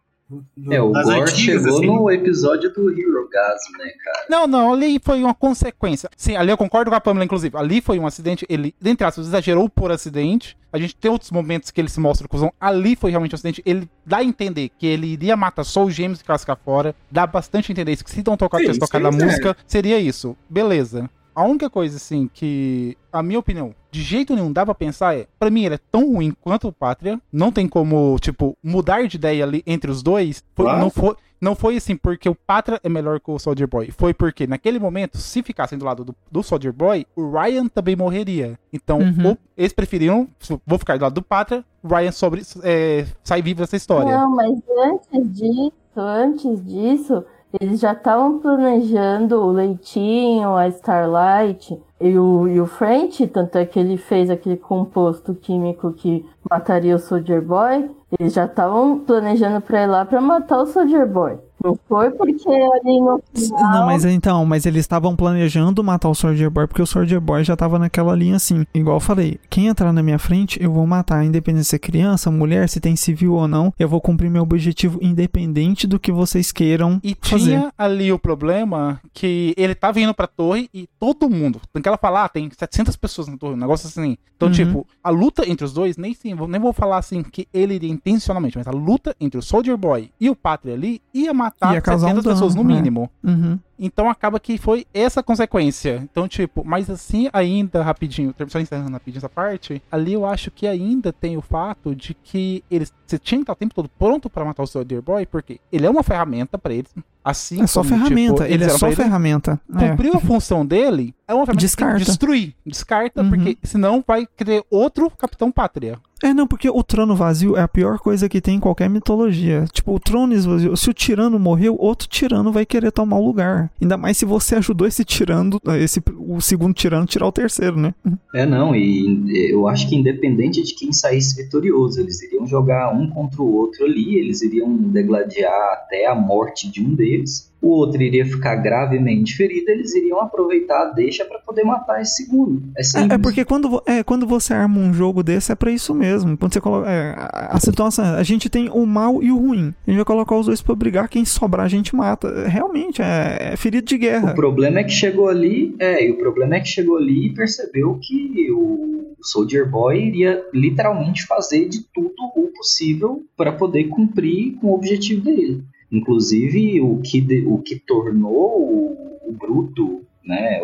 no- É, o Gore antigas, chegou assim. no episódio do Hero Gasm, né, cara? Não, não, ali foi uma consequência. Sim, ali eu concordo com a Pamela, inclusive. Ali foi um acidente, ele, dentre aspas, exagerou por acidente. A gente tem outros momentos que ele se mostra cuzão. Ali foi realmente um acidente. Ele dá a entender que ele iria matar só os gêmeos e cascar fora. Dá bastante a entender isso. Que se não tocar, Sim, a sim, é. música, seria isso. Beleza. A única coisa, assim, que, a minha opinião, de jeito nenhum dá pra pensar é, pra mim ele é tão ruim quanto o Pátria. Não tem como, tipo, mudar de ideia ali entre os dois. Foi- Claro. não, foi, não foi assim porque o Pátria é melhor que o Soldier Boy. Foi porque, naquele momento, se ficassem do lado do, do Soldier Boy, o Ryan também morreria. Então, Uhum. o- eles preferiram, vou ficar do lado do Pátria, o Ryan sobre, é, sai vivo dessa história. Não, mas antes disso, antes disso, eles já estavam planejando o Leitinho, a Starlight e o, e o French, tanto é que ele fez aquele composto químico que mataria o Soldier Boy. Eles já estavam planejando pra ir lá pra matar o Soldier Boy. Não foi porque ali no final... Não, mas então, mas eles estavam planejando matar o Soldier Boy porque o Soldier Boy já tava naquela linha assim. Igual eu falei, quem entrar na minha frente, eu vou matar, independente se é criança, mulher, se tem civil ou não. Eu vou cumprir meu objetivo independente do que vocês queiram E fazer. tinha ali o problema que ele tava indo pra torre e todo mundo, tem que ela falar, ah, tem 700 pessoas na torre, um negócio assim. Então, Uhum. tipo, a luta entre os dois, nem, sim, nem vou falar assim que ele iria intencionalmente, mas a luta entre o Soldier Boy e o Pátria ali ia matar Ia causar um 700 pessoas no dano, é. mínimo. Uhum. Então acaba que foi essa consequência. Então, tipo, mas assim ainda, rapidinho, só encerrando rapidinho essa parte, ali eu acho que ainda tem o fato de que eles você tinha que estar o tempo todo pronto pra matar o Soldier Boy, porque ele é uma ferramenta pra eles. Assim É só como, ferramenta, tipo, ele é só ele. ferramenta. É. Cumpriu a função dele, é uma ferramenta Descarta. que destruir. Descarta, Uhum. porque senão vai ter outro Capitão Pátria. É, não, porque o trono vazio é a pior coisa que tem em qualquer mitologia. Tipo, o trono esvaziou. Se o tirano morreu, outro tirano vai querer tomar o lugar. Ainda mais se você ajudou esse tirano, esse, o segundo tirano, tirar o terceiro, né? É, não, e eu acho que independente de quem saísse vitorioso, eles iriam jogar um contra o outro ali, eles iriam degladiar até a morte de um deles. O outro iria ficar gravemente ferido, eles iriam aproveitar a deixa pra poder matar esse segundo. É É, é porque quando, é, quando você arma um jogo desse, é pra isso mesmo. Quando você coloca. é, a, a situação. A gente tem o mal e o ruim. A gente vai colocar os dois pra brigar, quem sobrar a gente mata. É, Realmente, é, é ferido de O guerra. problema é que chegou ali, é, e o problema é que chegou ali e percebeu que o Soldier Boy iria literalmente fazer de tudo o possível para poder cumprir com o objetivo dele. Inclusive, o que, de- o que tornou o, o Bruto, né?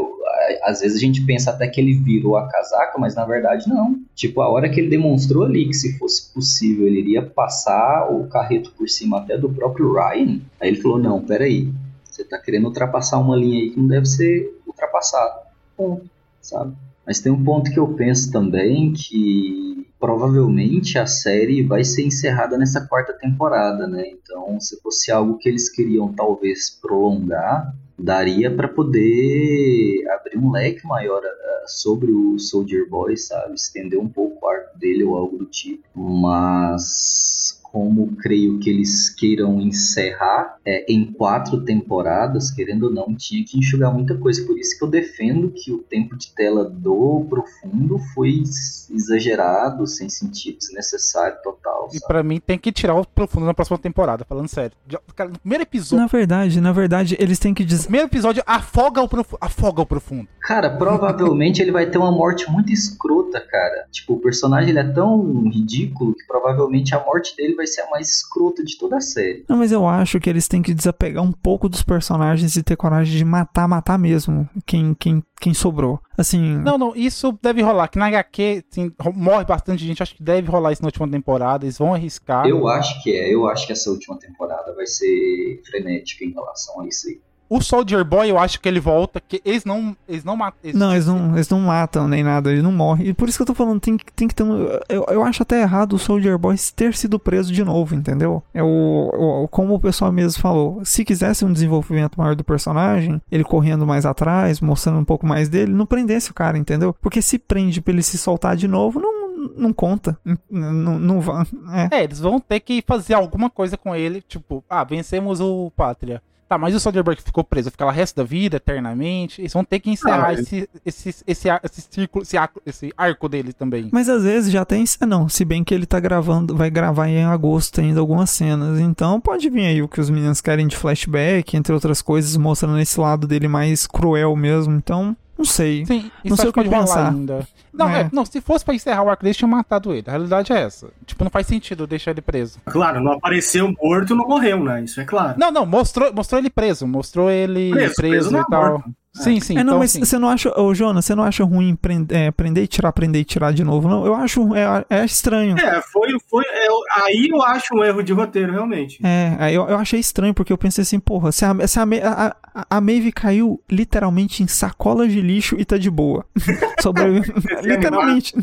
Às vezes a gente pensa até que ele virou a casaca, mas na verdade não. Tipo, a hora que ele demonstrou ali que se fosse possível ele iria passar o carreto por cima até do próprio Ryan, aí ele falou: não, peraí, você tá querendo ultrapassar uma linha aí que não deve ser ultrapassada. Ponto, sabe? Mas tem um ponto que eu penso também que provavelmente a série vai ser encerrada nessa quarta temporada, né? Então, se fosse algo que eles queriam talvez prolongar, daria para poder abrir um leque maior ah, sobre o Soldier Boy, sabe? Estender um pouco o arco dele ou algo do tipo. Mas como creio que eles queiram encerrar é, em quatro temporadas, querendo ou não, tinha que enxugar muita coisa. Por isso que eu defendo que o tempo de tela do Profundo foi exagerado, sem sentido, desnecessário total. E pra mim tem que tirar o profundo na próxima temporada, falando sério. Cara, no primeiro episódio. Na verdade, na verdade, eles têm que dizer. Primeiro episódio afoga o, profu- afoga o profundo. Cara, provavelmente ele vai ter uma morte muito escrota, cara. Tipo, o personagem ele é tão ridículo que provavelmente a morte dele vai ser a mais escrota de toda a série. Não, mas eu acho que eles têm que desapegar um pouco dos personagens e ter coragem de matar, matar mesmo quem, quem, quem sobrou. Assim. Não, não, isso deve rolar. Que na HQ assim, morre bastante gente. Acho que deve rolar isso na última temporada. Eles vão arriscar. Eu acho que é. Eu acho que essa última temporada vai ser frenética em relação a isso aí. O Soldier Boy, eu acho que ele volta, que eles não, eles não matam. Eles... Não, eles não, eles não matam nem nada, ele não morre. E por isso que eu tô falando, tem, tem que ter um. Eu, eu acho até errado o Soldier Boy ter sido preso de novo, entendeu? É o, o, como o pessoal mesmo falou. Se quisesse um desenvolvimento maior do personagem, ele correndo mais atrás, mostrando um pouco mais dele, não prendesse o cara, entendeu? Porque se prende pra ele se soltar de novo, não não conta. Não, não vai. É. é. eles vão ter que fazer alguma coisa com ele. Tipo, ah, vencemos o Pátria. Tá, mas o Soderbergh ficou preso, fica lá o resto da vida, eternamente. Eles vão ter que encerrar ah, esse, esse, esse, esse, círculo, esse arco, esse arco dele também. Mas às vezes já tem. Não, se bem que ele tá gravando, vai gravar em agosto ainda algumas cenas. Então pode vir aí o que os meninos querem de flashback, entre outras coisas, mostrando esse lado dele mais cruel mesmo. Então, não sei. Sim, não sei o que pensar. Ainda. Não, é. É, não, se fosse pra encerrar o arco dele, tinha matado ele. A realidade é essa. Tipo, não faz sentido deixar ele preso. Claro, não apareceu morto, não morreu, né? Isso é claro. Não, não, mostrou, mostrou ele preso. Mostrou ele preso, preso, preso e tal. Morto. Sim, sim. É, não, então, mas você não acha, ô Jonas, você não acha ruim prender, é, prender e tirar, prender e tirar de novo, não? Eu acho, é, é estranho. É, foi, foi, é, aí eu acho um erro de roteiro, realmente. É, aí eu, eu achei estranho, porque eu pensei assim, porra, se a, se a, a, a, a Maeve caiu literalmente em sacolas de lixo e tá de boa. Sobreviveu. literalmente.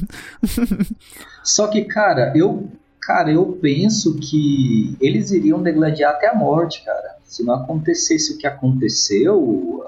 Só que, cara, eu, cara, eu penso que eles iriam degladiar até a morte, cara. Se não acontecesse o que aconteceu,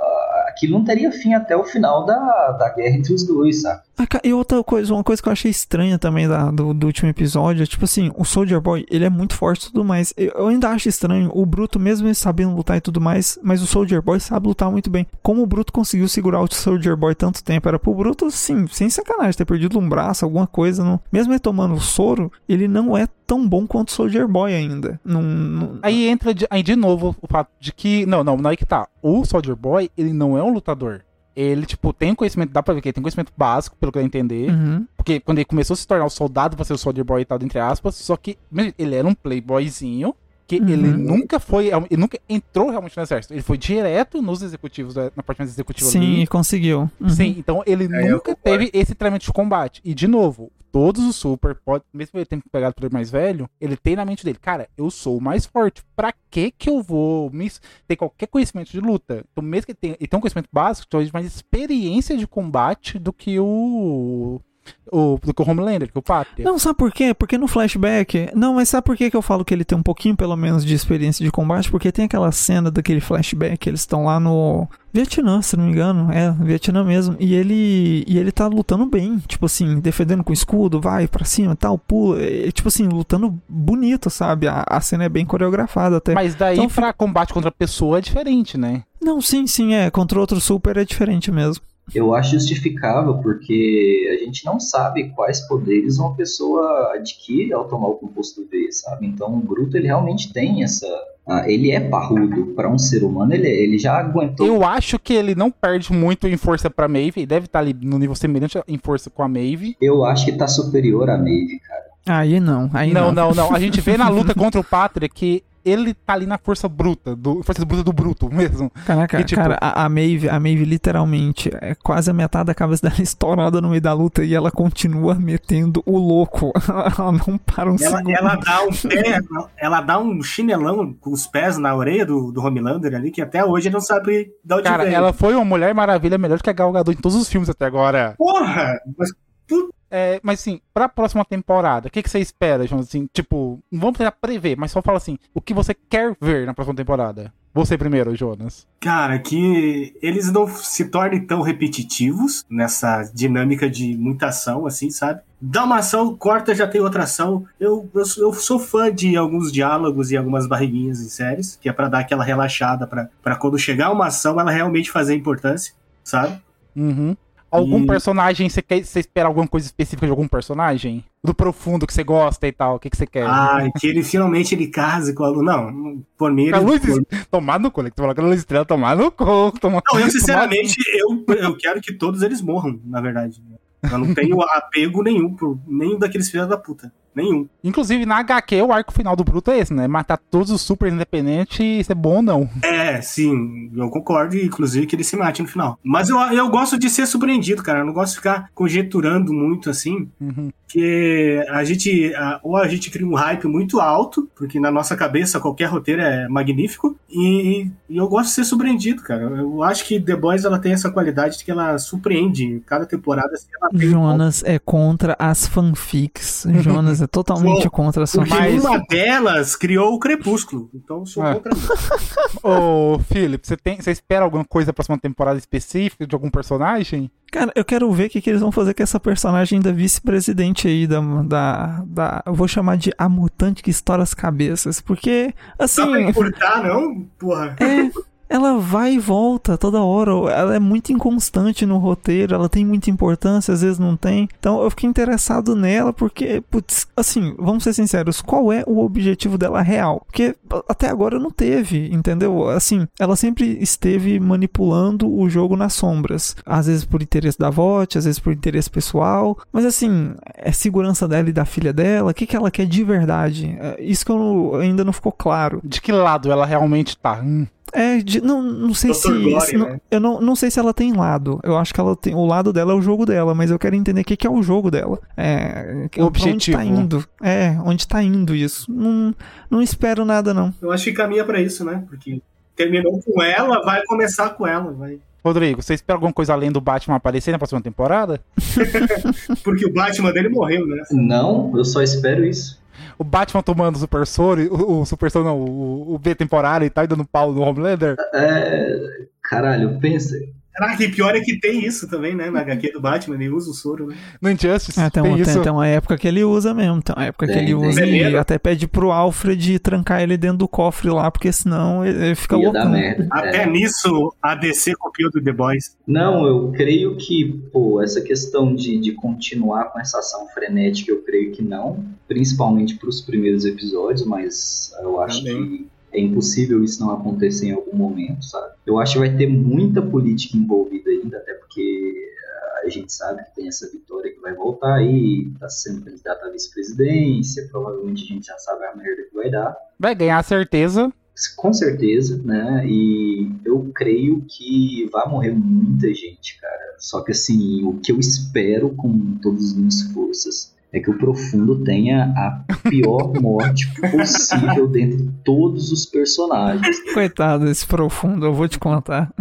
aquilo não teria fim até o final da, da guerra entre os dois, sabe? Ah, e outra coisa, uma coisa que eu achei estranha também da, do, do, último episódio é tipo assim, o Soldier Boy, ele é muito forte e tudo mais. Eu ainda acho estranho o Bruto, mesmo ele sabendo lutar e tudo mais, mas o Soldier Boy sabe lutar muito bem. Como o Bruto conseguiu segurar o Soldier Boy tanto tempo? Era pro Bruto, sim, sem sacanagem, ter perdido um braço, alguma coisa. Não... Mesmo ele tomando o soro, ele não é tão bom quanto o Soldier Boy ainda. Não, não... Aí entra de, aí de novo o fato de que. Não, não, não é que tá. O Soldier Boy, ele não é um lutador ele, tipo, tem conhecimento, dá pra ver que ele tem conhecimento básico, pelo que eu entender. Uhum. Porque quando ele começou a se tornar o soldado pra ser o Soldier Boy e tal, entre aspas, só que ele era um playboyzinho, que uhum. ele nunca foi, ele nunca entrou realmente no exército. Ele foi direto nos executivos, na parte mais executiva Sim, ali. Sim, conseguiu. Uhum. Sim, então ele é, nunca teve esse treinamento de combate. E, de novo, todos os super, pode, mesmo ele tendo pegado pelo mais velho, ele tem na mente dele, cara, eu sou o mais forte. Pra que que eu vou me, ter qualquer conhecimento de luta? Então, mesmo que ele tenha, ele tenha um conhecimento básico, talvez mais experiência de combate do que o o, do que o Homelander, que o Pátria. Não, sabe por quê? Porque no flashback. Não, mas sabe por quê que eu falo que ele tem um pouquinho, pelo menos, de experiência de combate? Porque tem aquela cena daquele flashback, eles estão lá no. Vietnã, se não me engano, é, Vietnã mesmo. E ele e ele tá lutando bem, tipo assim, defendendo com escudo, vai para cima e tal, pula, e, tipo assim, lutando bonito, sabe? A, a cena é bem coreografada até. Mas daí então, pra combate contra a pessoa é diferente, né? Não, sim, sim, é, contra outro super é diferente mesmo eu acho justificável porque a gente não sabe quais poderes uma pessoa adquire ao tomar o composto V, sabe? Então o Bruto ele realmente tem essa. Uh, ele é parrudo para um ser humano, ele, ele já aguentou. Eu acho que ele não perde muito em força para Maeve, deve estar tá ali no nível semelhante em força com a Maeve. Eu acho que tá superior a Maeve, cara. Aí não, aí não. Não, não, não. A gente vê na luta contra o Pátria que ele tá ali na força bruta, do, força bruta do bruto mesmo. Caraca, e, tipo, cara, a, a, Maeve, a Maeve literalmente é quase a metade da cabeça dela estourada no meio da luta e ela continua metendo o louco. ela não para um ela, segundo. Ela dá um pé, ela dá um chinelão com os pés na orelha do, do Homelander ali, que até hoje ele não sabe de onde Cara, veio. ela foi uma Mulher Maravilha melhor que a Gal Gadot em todos os filmes até agora. Porra! Mas é, mas assim, pra próxima temporada, o que, que você espera, João? Assim, tipo, não vamos tentar prever, mas só fala assim, o que você quer ver na próxima temporada? Você primeiro, Jonas. Cara, que eles não se tornem tão repetitivos nessa dinâmica de muita ação, assim, sabe? Dá uma ação, corta, já tem outra ação. Eu, eu, eu sou fã de alguns diálogos e algumas barriguinhas em séries, que é para dar aquela relaxada, para quando chegar uma ação, ela realmente fazer importância, sabe? Uhum. Algum e... personagem, você quer você espera alguma coisa específica de algum personagem? Do profundo que você gosta e tal, o que, que você quer? Ah, que ele finalmente ele case com a Lu. Não, por mim. Ele, luz tomar no cu, né? Tu falou que a luz estrela tomar no cu. Tomar... Não, eu sinceramente, eu, eu quero que todos eles morram, na verdade. Eu não tenho apego nenhum por nenhum daqueles filhos da puta. Nenhum. Inclusive, na HQ, o arco final do Bruto é esse, né? Matar todos os super independentes, isso é bom ou não. É, sim, eu concordo, inclusive, que ele se mate no final. Mas eu, eu gosto de ser surpreendido, cara. Eu não gosto de ficar conjecturando muito assim. Uhum. Que a gente, a- ou a gente cria um hype muito alto, porque na nossa cabeça qualquer roteiro é magnífico, e, e eu gosto de ser surpreendido, cara. Eu acho que The Boys ela tem essa qualidade de que ela surpreende cada temporada. Assim, ela tem um Jonas é contra as fanfics. Jonas é totalmente contra as Porque fanfics. uma delas criou o Crepúsculo. Então sou É. contra. Ô, Felipe, você, tem, você espera alguma coisa da próxima temporada específica de algum personagem? Cara, eu quero ver o que, que eles vão fazer com essa personagem da vice-presidente aí, da, da, da. Eu vou chamar de a mutante que estoura as cabeças. Porque, assim. Dá pra encurtar, não? Porra. É, ela vai e volta toda hora. Ela é muito inconstante no roteiro, ela tem muita importância, às vezes não tem. Então eu fiquei interessado nela porque, putz, assim, vamos ser sinceros, qual é o objetivo dela real? Porque até agora não teve, entendeu? Assim, ela sempre esteve manipulando o jogo nas sombras. Às vezes por interesse da VOT, às vezes por interesse pessoal. Mas assim, é segurança dela e da filha dela. O que, que ela quer de verdade? É, Isso que eu ainda não ficou claro. De que lado ela realmente tá? Hum. É, de- não, não sei Dr. se. Gore, se não- né? eu não, não sei se ela tem lado. Eu acho que ela tem. O lado dela é o jogo dela, mas eu quero entender o que, que é o jogo dela. É. que- pra objetivo. Onde tá indo? É, onde tá indo isso? Não, não espero nada, não. Eu acho que caminha pra isso, né? Porque terminou com ela, vai começar com ela. Vai. Rodrigo, você espera alguma coisa além do Batman aparecer na próxima temporada? Porque o Batman dele morreu, né? Não, eu só espero isso. O Batman tomando o Super Soro, o, o Super Soro não, o, o B temporário e tal, e dando pau no Homelander? É. Caralho, pensa. Caraca, e pior é que tem isso também, né? Na HQ do Batman, ele usa o soro, né? No Injustice, É, tem, tem uma, tem, isso. tem uma época que ele usa mesmo. Tem uma época que Tem, ele tem. usa e Beleza. até pede pro Alfred trancar ele dentro do cofre lá, porque senão ele, ele fica louco. merda. Até É. nisso a DC copiou do The Boys. Não, eu creio que, pô, essa questão de, de continuar com essa ação frenética, eu creio que não. Principalmente pros primeiros episódios, mas eu acho Também. que é impossível isso não acontecer em algum momento, sabe? Eu acho que vai ter muita política envolvida ainda, até porque ah, a gente sabe que tem essa vitória que vai voltar aí, tá sendo candidata à vice-presidência, provavelmente a gente já sabe a merda que vai dar. Vai ganhar certeza. Com certeza, né? E eu creio que vai morrer muita gente, cara. Só que assim, o que eu espero com todas as minhas forças é que o Profundo tenha a pior morte possível dentre todos os personagens. Coitado desse profundo, eu vou te contar.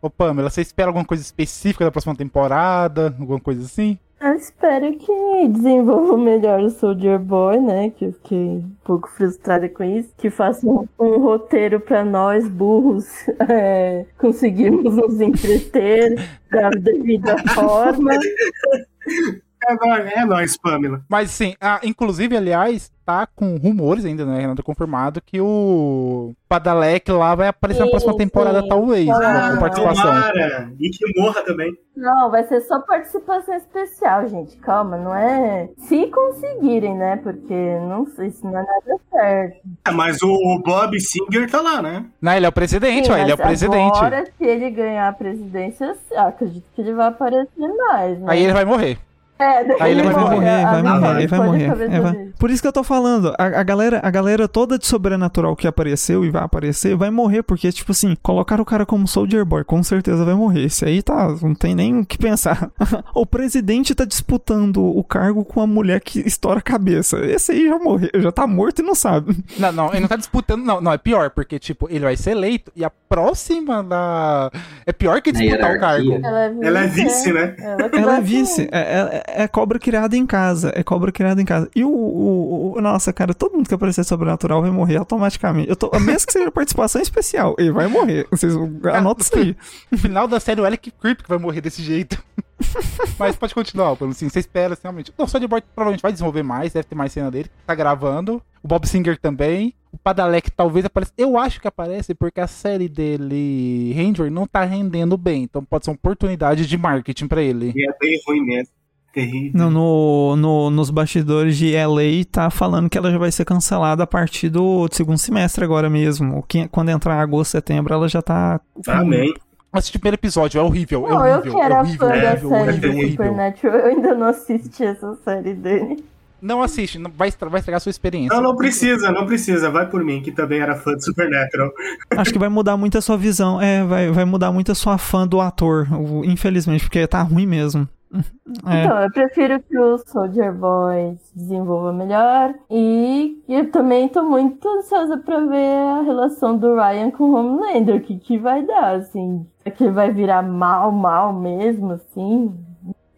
Ô Pamela, você espera alguma coisa específica da próxima temporada? Alguma coisa assim? Eu espero que desenvolva melhor o Soldier Boy, né? Que eu fiquei um pouco frustrada com isso. Que faça um, um roteiro pra nós, burros, é, conseguirmos nos entreter da devida forma. É nóis, é nóis, Pamela. Mas sim, ah, inclusive, aliás, tá com rumores ainda, né? Nada confirmado que o Padalec lá vai aparecer na próxima temporada, sim. talvez, Ah, com participação. Tomara! E que morra também. Não, vai ser só participação especial, gente. Calma, não é. Se conseguirem, né? Porque não sei se não é nada certo. Ah, Mas o Bob Singer tá lá, né? Não, ele é o presidente, Sim, ó, ele é o presidente. Agora, se ele ganhar a presidência, eu acredito que ele vai aparecer mais, né? Aí ele vai morrer. É, Aí ele vai Vai morrer, a vai vida morrer, ele vai morrer. É, vai-. Por isso que eu tô falando, a, a galera, a galera toda de sobrenatural que apareceu e vai aparecer, vai morrer, porque, tipo assim, colocaram o cara como Soldier Boy, com certeza vai morrer. Esse aí tá, não tem nem o que pensar. o presidente tá disputando o cargo com a mulher que estoura a cabeça. Esse aí já morreu, já tá morto e não sabe. Não, não, ele não tá disputando, não, não, é pior, porque, tipo, ele vai ser eleito e a próxima da. É pior que disputar o cargo. Ela é vice, Ela é vice, né? Ela, que Ela é vai vice, assumir. é, é- é cobra criada em casa, é cobra criada em casa. E o, o- o- nossa, cara, todo mundo que aparecer sobrenatural vai morrer automaticamente. Eu tô, mesmo que seja participação especial, ele vai morrer. Vocês anotam isso aí. No final da série, o Alec Creep que vai morrer desse jeito. Mas pode continuar, pelo assim, você espera, assim, realmente. O Soldier Boy provavelmente vai desenvolver mais, deve ter mais cena dele. Tá gravando. O Bob Singer também. O Padalec talvez apareça. Eu acho que aparece porque a série dele, Ranger, não tá rendendo bem. Então pode ser uma oportunidade de marketing pra ele. E é bem ruim mesmo. Terrível. No, no- no- nos bastidores de LA tá falando que ela já vai ser cancelada a partir do segundo semestre agora mesmo. Que- Quando entrar agosto, setembro, ela já tá. Amém. Assisti o primeiro episódio, é horrível, é Não, eu horrível, que é era horrível, fã da horrível, série horrível, do horrível. Supernatural, eu ainda não assisti essa série dele. Não assiste, não, vai, vai estragar a sua experiência. Não, não precisa, não precisa. Vai por mim, que também era fã de Supernatural. Acho que vai mudar muito a sua visão. É, vai, vai mudar muito a sua fã do ator, infelizmente, porque tá ruim mesmo. É. Então, eu prefiro que o Soldier Boy se desenvolva melhor. E eu também tô muito ansiosa pra ver a relação do Ryan com o Homelander. O que, que vai dar, assim? É que ele vai virar mal, mal mesmo, assim?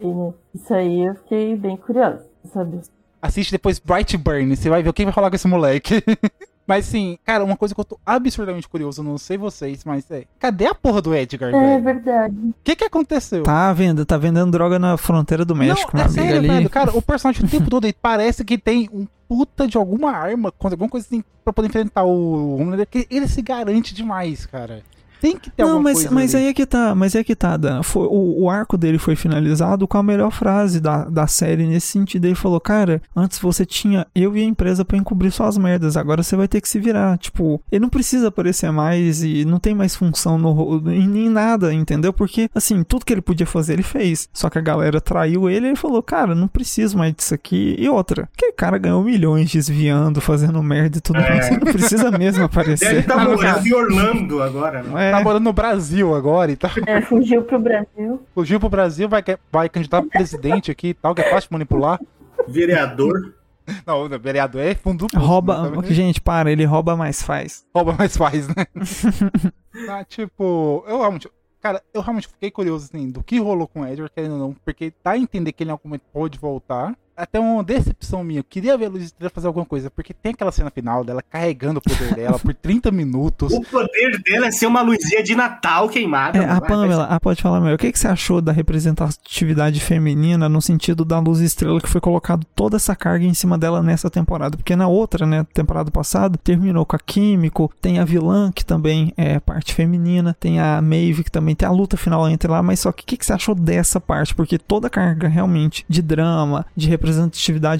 Né? Isso aí eu fiquei bem curiosa pra saber. Assiste depois Brightburn, você vai ver o que vai rolar com esse moleque. Mas sim, cara, uma coisa que eu tô absurdamente curioso, não sei vocês, mas é. Cadê a porra do Edgar, É velho? verdade. O que que aconteceu? Tá vendo, tá vendendo droga na fronteira do México, não, é sério, ali. velho. Cara, o personagem o tempo todo ele parece que tem um puta de alguma arma, alguma coisa assim, pra poder enfrentar o Homelander, que ele se garante demais, cara. Tem que ter Não, alguma mas, coisa mas ali. aí é que tá, mas aí é que tá, Dan. Foi, o, o arco dele foi finalizado com a melhor frase da, da série nesse sentido. Ele falou, cara, antes você tinha eu e a empresa pra encobrir suas merdas, agora você vai ter que se virar. Tipo, ele não precisa aparecer mais e não tem mais função no, em, em nada, entendeu? Porque, assim, tudo que ele podia fazer, ele fez. Só que a galera traiu ele e ele falou, cara, não preciso mais disso aqui. E outra, aquele cara ganhou milhões desviando, fazendo merda e tudo É. mais. Ele não precisa mesmo aparecer. Estar Ah, morando em Orlando agora, né? É. Tá morando no Brasil agora e tal. É, fugiu pro Brasil. Fugiu pro Brasil, vai, vai candidatar a presidente aqui e tal, que é fácil manipular. Vereador. Não, o vereador é fundo Rouba. né? Gente, para, ele rouba, mas faz. rouba mais faz, né? ah, tipo, eu realmente. Cara, eu realmente fiquei curioso, assim, do que rolou com o Edward, querendo ou não, porque dá a entender que ele em algum momento pode voltar. Até uma decepção minha. Eu queria ver a Luz Estrela fazer alguma coisa, porque tem aquela cena final dela carregando o poder dela por 30 minutos. O poder dela é ser uma luzinha de Natal queimada. É, a Pamela, ah, pode falar melhor. O que, que você achou da representatividade feminina no sentido da luz estrela que foi colocado toda essa carga em cima dela nessa temporada? Porque na outra, né, temporada passada, terminou com a Químico, tem a vilã que também é parte feminina, tem a Maeve que também tem a luta final entre lá, mas só que o que, que você achou dessa parte? Porque toda a carga realmente de drama, de representatividade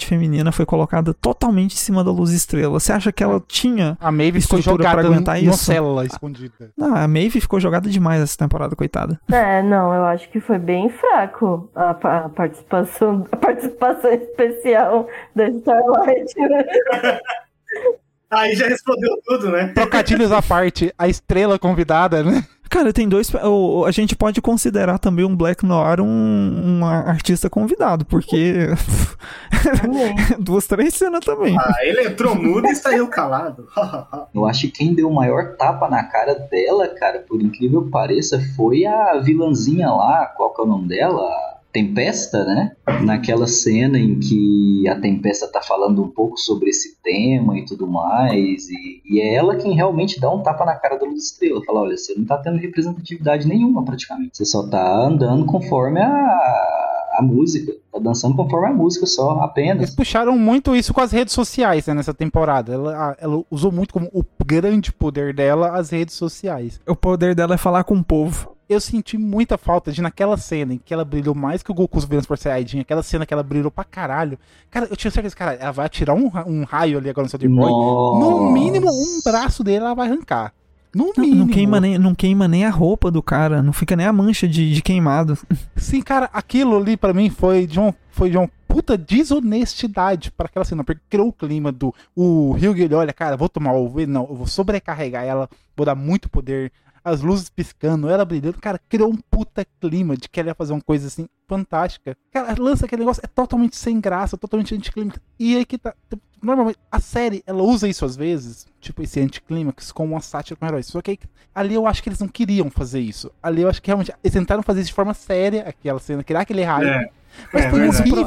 feminina foi colocada totalmente em cima da luz estrela. Você acha que ela tinha A Maeve ficou jogada pra aguentar isso? célula escondida. Não, a Maeve ficou jogada demais essa temporada, coitada. É, não, eu acho que foi bem fraco a, a participação, a participação especial da Starlight. né? Aí já respondeu tudo, né? Trocadilhos à parte, a estrela convidada, né? Cara, tem dois. A gente pode considerar também um Black Noir um, um artista convidado, porque. Duas, três cenas também. Ah, ele entrou mudo e saiu calado. Eu acho que quem deu o maior tapa na cara dela, cara, por incrível que pareça, foi a vilãzinha lá, qual que é o nome dela? Tempesta, né? Naquela cena em que a Tempesta tá falando um pouco sobre esse tema e tudo mais, e, e é ela quem realmente dá um tapa na cara da Luz Estrela. Fala, olha, você não tá tendo representatividade nenhuma praticamente. Você só tá andando conforme a, a música. Tá dançando conforme a música só, apenas. Eles puxaram muito isso com as redes sociais né, nessa temporada. Ela, ela usou muito como o grande poder dela as redes sociais. O poder dela é falar com o povo. Eu senti muita falta de naquela cena em que ela brilhou mais que o Goku virando Super Saiyajin, aquela cena que ela brilhou pra caralho. Cara, eu tinha certeza, cara, ela vai atirar um, um raio ali agora no Soldier Boy. No mínimo, um braço dele ela vai arrancar. No Não, mínimo. não queima nem, não queima nem a roupa do cara, não fica nem a mancha de, de queimado. Sim, cara, aquilo ali pra mim foi de um, foi de uma puta desonestidade pra aquela cena, porque criou o clima do o Ryugi, ele olha, cara, vou tomar o V, não, eu vou sobrecarregar ela, vou dar muito poder, as luzes piscando, ela brilhando, cara, criou um puta clima de que ela ia fazer uma coisa assim fantástica. Cara, lança aquele negócio, é totalmente sem graça, totalmente anticlímax. E aí que tá, normalmente a série, ela usa isso às vezes, tipo esse anticlímax como uma sátira com heróis. Só que aí, ali eu acho que eles não queriam fazer isso. Ali eu acho que realmente eles tentaram fazer isso de forma séria, aquela cena, criar aquele raio. É. Mas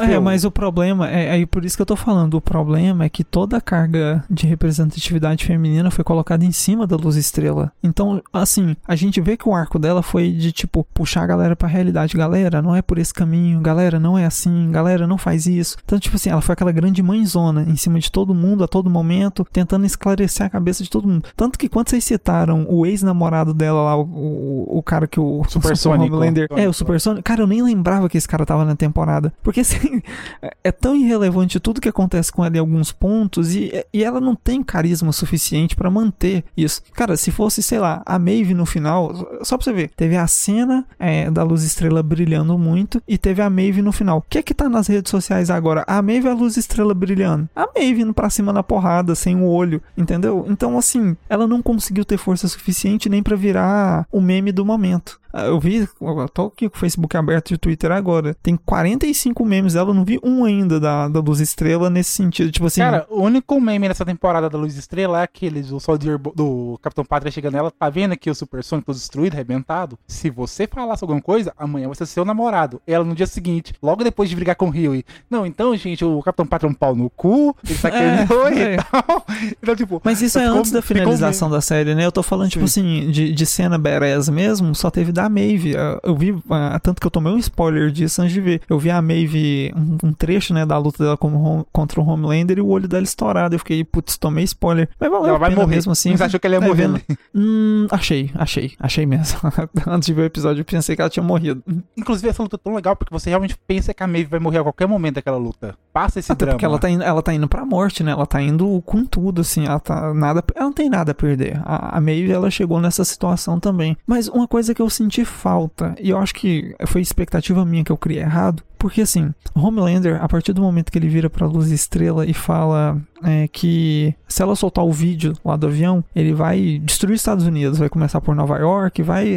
É. É, mas o problema, é aí por isso que eu tô falando, o problema é que toda a carga de representatividade feminina foi colocada em cima da luz estrela. Então, assim, a gente vê que o arco dela foi de, tipo, puxar a galera pra realidade. Galera, não é por esse caminho, galera, não é assim, galera, não faz isso. Então, tipo assim, ela foi aquela grande mãezona em cima de todo mundo, a todo momento, tentando esclarecer a cabeça de todo mundo. Tanto que quando vocês citaram o ex-namorado dela lá, o, o, o cara que o Supersônico. Homelander, é, o Supersônico, cara, eu nem lembrava que esse cara tava na temporada temporada. Porque assim, é tão irrelevante tudo que acontece com ela em alguns pontos e, e ela não tem carisma suficiente para manter isso. Cara, se fosse, sei lá, a Maeve no final, só pra você ver, teve a cena é, da luz estrela brilhando muito e teve a Maeve no final. O que é que tá nas redes sociais agora? A Maeve a luz estrela brilhando. A Maeve indo pra cima na porrada, sem o olho, entendeu? Então, assim, ela não conseguiu ter força suficiente nem para virar o meme do momento. Ah, Eu vi, tô aqui com o Facebook aberto e o Twitter agora. Tem 45 memes dela, eu não vi um ainda da, da Luz Estrela nesse sentido. Tipo assim. Cara, o único meme nessa temporada da Luz Estrela é aquele do Soldier do Capitão Pátria chegando nela. Tá vendo aqui o Super Sonic todo destruído, arrebentado? Se você falasse alguma coisa, amanhã vai ser seu namorado. Ela no dia seguinte, logo depois de brigar com o Rio. E, não, então, gente, o Capitão Pátria é um pau no cu, ele tá querendo É, é. e tal. Então, tipo, Mas isso é ficou- antes da finalização da série, né? Eu tô falando, tipo assim, de, de cena badass mesmo, só teve da Maeve. Ah, Eu vi, ah, tanto que eu tomei um spoiler disso antes de ver. Eu vi a Maeve, um, um trecho, né, da luta dela contra o Homelander e o olho dela estourado. Eu fiquei, putz, tomei spoiler. Mas valeu Ela a vai morrer. mesmo assim. Você achou que ela ia morrer, né? Hum, achei, achei, achei mesmo. antes de ver o episódio eu pensei que ela tinha morrido. Inclusive, essa luta é tão legal porque você realmente pensa que a Maeve vai morrer a qualquer momento daquela luta. Passa esse Até drama. porque ela tá, indo, ela tá indo pra morte, né? Ela tá indo com tudo, assim. Ela, tá nada, ela não tem nada a perder. A, a Maeve, ela chegou nessa situação também. Mas uma coisa que eu senti falta, e eu acho que foi expectativa minha que eu criei errado, porque assim, Homelander, a partir do momento que ele vira pra Luz Estrela e fala é, que se ela soltar o vídeo lá do avião, ele vai destruir os Estados Unidos, vai começar por Nova York, vai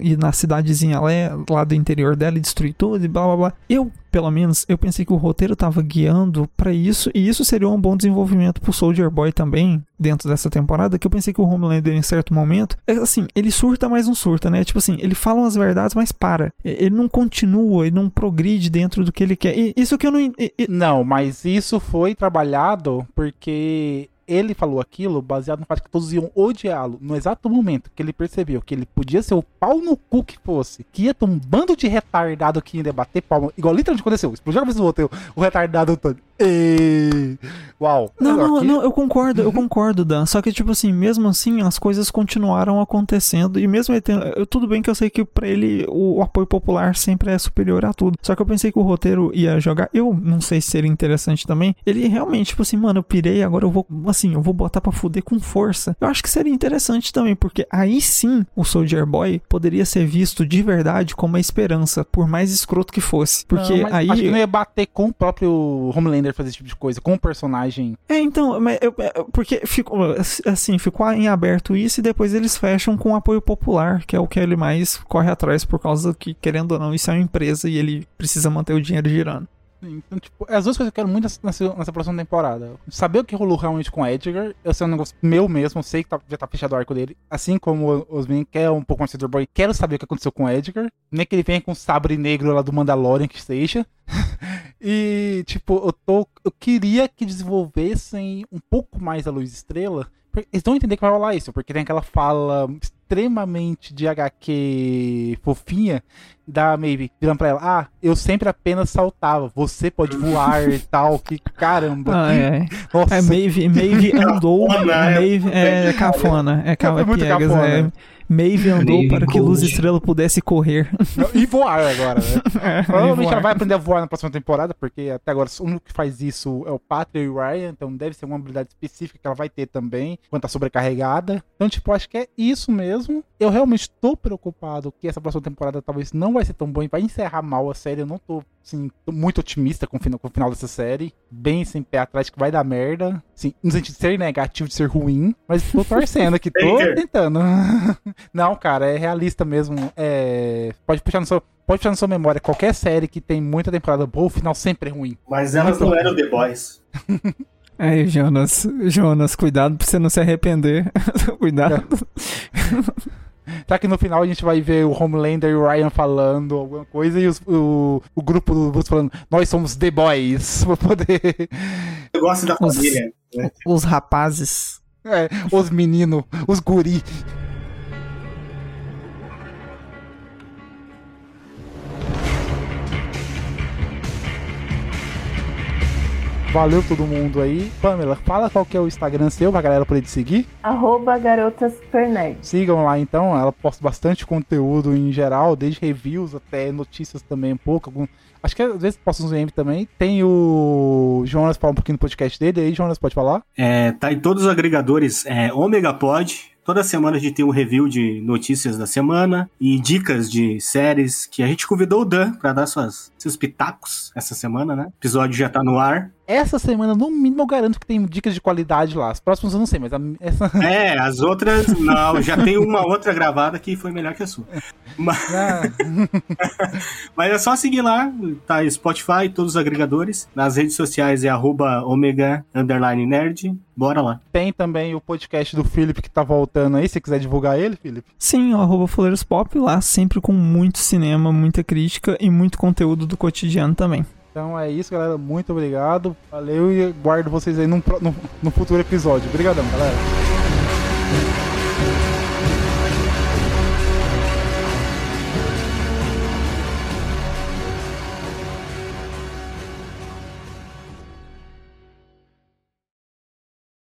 ir na cidadezinha lá, lá do interior dela e destruir tudo e blá blá blá. Eu, pelo menos, eu pensei que o roteiro tava guiando pra isso e isso seria um bom desenvolvimento pro Soldier Boy também, dentro dessa temporada, que eu pensei que o Homelander em certo momento, é assim, ele surta, mas não surta, né? Tipo assim, ele fala umas verdades, mas para. Ele não continua, ele não progride dentro do que ele quer. E isso que eu não. e- e- Não, mas isso foi trabalhado porque ele falou aquilo baseado no fato que todos iam odiá-lo. No exato momento que ele percebeu que ele podia ser o pau no cu que fosse, que ia ter um bando de retardado que ia debater palma, igual literalmente aconteceu, explodiu a cabeça do outro, o retardado todo. Uau. Não, não, Aqui- não, eu concordo, eu concordo, Dan. Só que, tipo assim, mesmo assim, as coisas continuaram acontecendo. E mesmo ele tendo. eu- Tudo bem que eu sei que pra ele o, o apoio popular sempre é superior a tudo. Só que eu pensei que o roteiro ia jogar. Eu não sei se seria interessante também. Ele realmente, tipo assim, mano, eu pirei, agora eu vou. Assim, eu vou botar pra fuder com força. Eu acho que seria interessante também, porque aí sim o Soldier Boy poderia ser visto de verdade como uma esperança, por mais escroto que fosse. Porque Não, aí. Acho que não ia bater com o próprio Homelander fazer esse tipo de coisa, com o personagem. É, então, mas eu- é, porque ficou assim, ficou em aberto isso e depois eles fecham com apoio popular, que é o que ele mais corre atrás por causa que, querendo ou não, isso é uma empresa e ele precisa manter o dinheiro girando. Então, tipo, as duas coisas que eu quero muito nessa, nessa, próxima temporada. Saber o que rolou realmente com Edgar. Eu sei um negócio meu mesmo, eu sei que tá- já tá fechado o arco dele. Assim como os meninos que é um pouco mais Boy, quero saber o que aconteceu com Edgar. Nem que ele venha com o sabre negro lá do Mandalorian que seja. e, tipo, eu tô. Eu queria que desenvolvessem um pouco mais a luz estrela. Eles vão entender que vai rolar isso, porque tem aquela fala extremamente de HQ fofinha da Maeve virando pra ela: Ah, eu sempre apenas saltava, você pode voar e tal. Que caramba. Ah, que- é. Nossa. É, Maeve, Maeve andou. Cafona, é. Maeve, é cafona. É, ca- É muito piegas, cafona. é. Maeve andou Maeve para que Luz. Estrela pudesse correr. E voar agora, né? É, Provavelmente ela vai aprender a voar na próxima temporada, porque até agora o único que faz isso é o Patria e o Ryan, então deve ser uma habilidade específica que ela vai ter também, quando tá sobrecarregada. Então, tipo, acho que é isso mesmo. Eu realmente tô preocupado que essa próxima temporada talvez não vai ser tão boa e vai encerrar mal a série. Eu não tô, assim, tô muito otimista com o final, com o final dessa série. Bem sem pé atrás que vai dar merda. Assim, no sentido de ser negativo, de ser ruim, mas tô torcendo aqui, tô tentando. não, cara, é realista mesmo. É... Pode puxar no seu. Pode puxar na sua memória, qualquer série que tem muita temporada boa, o final sempre é ruim. Mas elas não eram The Boys. Aí, Jonas, Jonas, cuidado pra você não se arrepender. cuidado. Será que no final a gente vai ver o Homelander e o Ryan falando alguma coisa e os- o, o grupo do Bruce falando, nós somos The Boys, pra poder. Eu gosto da Os- família. né? Os rapazes. É, os meninos, os guri. Valeu todo mundo aí. Pamela, fala qual que é o Instagram seu pra galera poder te seguir. Arroba. Sigam lá então, ela posta bastante conteúdo em geral, desde reviews até notícias também um pouco. Algum... Acho que às vezes posta uns memes também. Tem o Jonas fala um pouquinho do podcast dele, aí Jonas pode falar. É, tá em todos os agregadores, é Omega Pod. Toda semana a gente tem um review de notícias da semana e dicas de séries que a gente convidou o Dan pra dar suas, seus pitacos essa semana, né? O episódio já tá no ar. Essa semana, no mínimo, eu garanto que tem dicas de qualidade lá. As próximas eu não sei, mas a, essa. É, as outras, não. Já tem uma outra gravada que foi melhor que a sua. Mas, mas é só seguir lá, tá? Spotify, todos os agregadores. Nas redes sociais é arroba omega underline nerd. Bora lá. Tem também o podcast do Felipe que tá voltando aí, se quiser divulgar ele, Felipe. Sim, o arroba Fuleiros Pop lá, sempre com muito cinema, muita crítica e muito conteúdo do cotidiano também. Então é isso, galera. Muito obrigado. Valeu e guardo vocês aí no futuro episódio. Obrigadão, galera.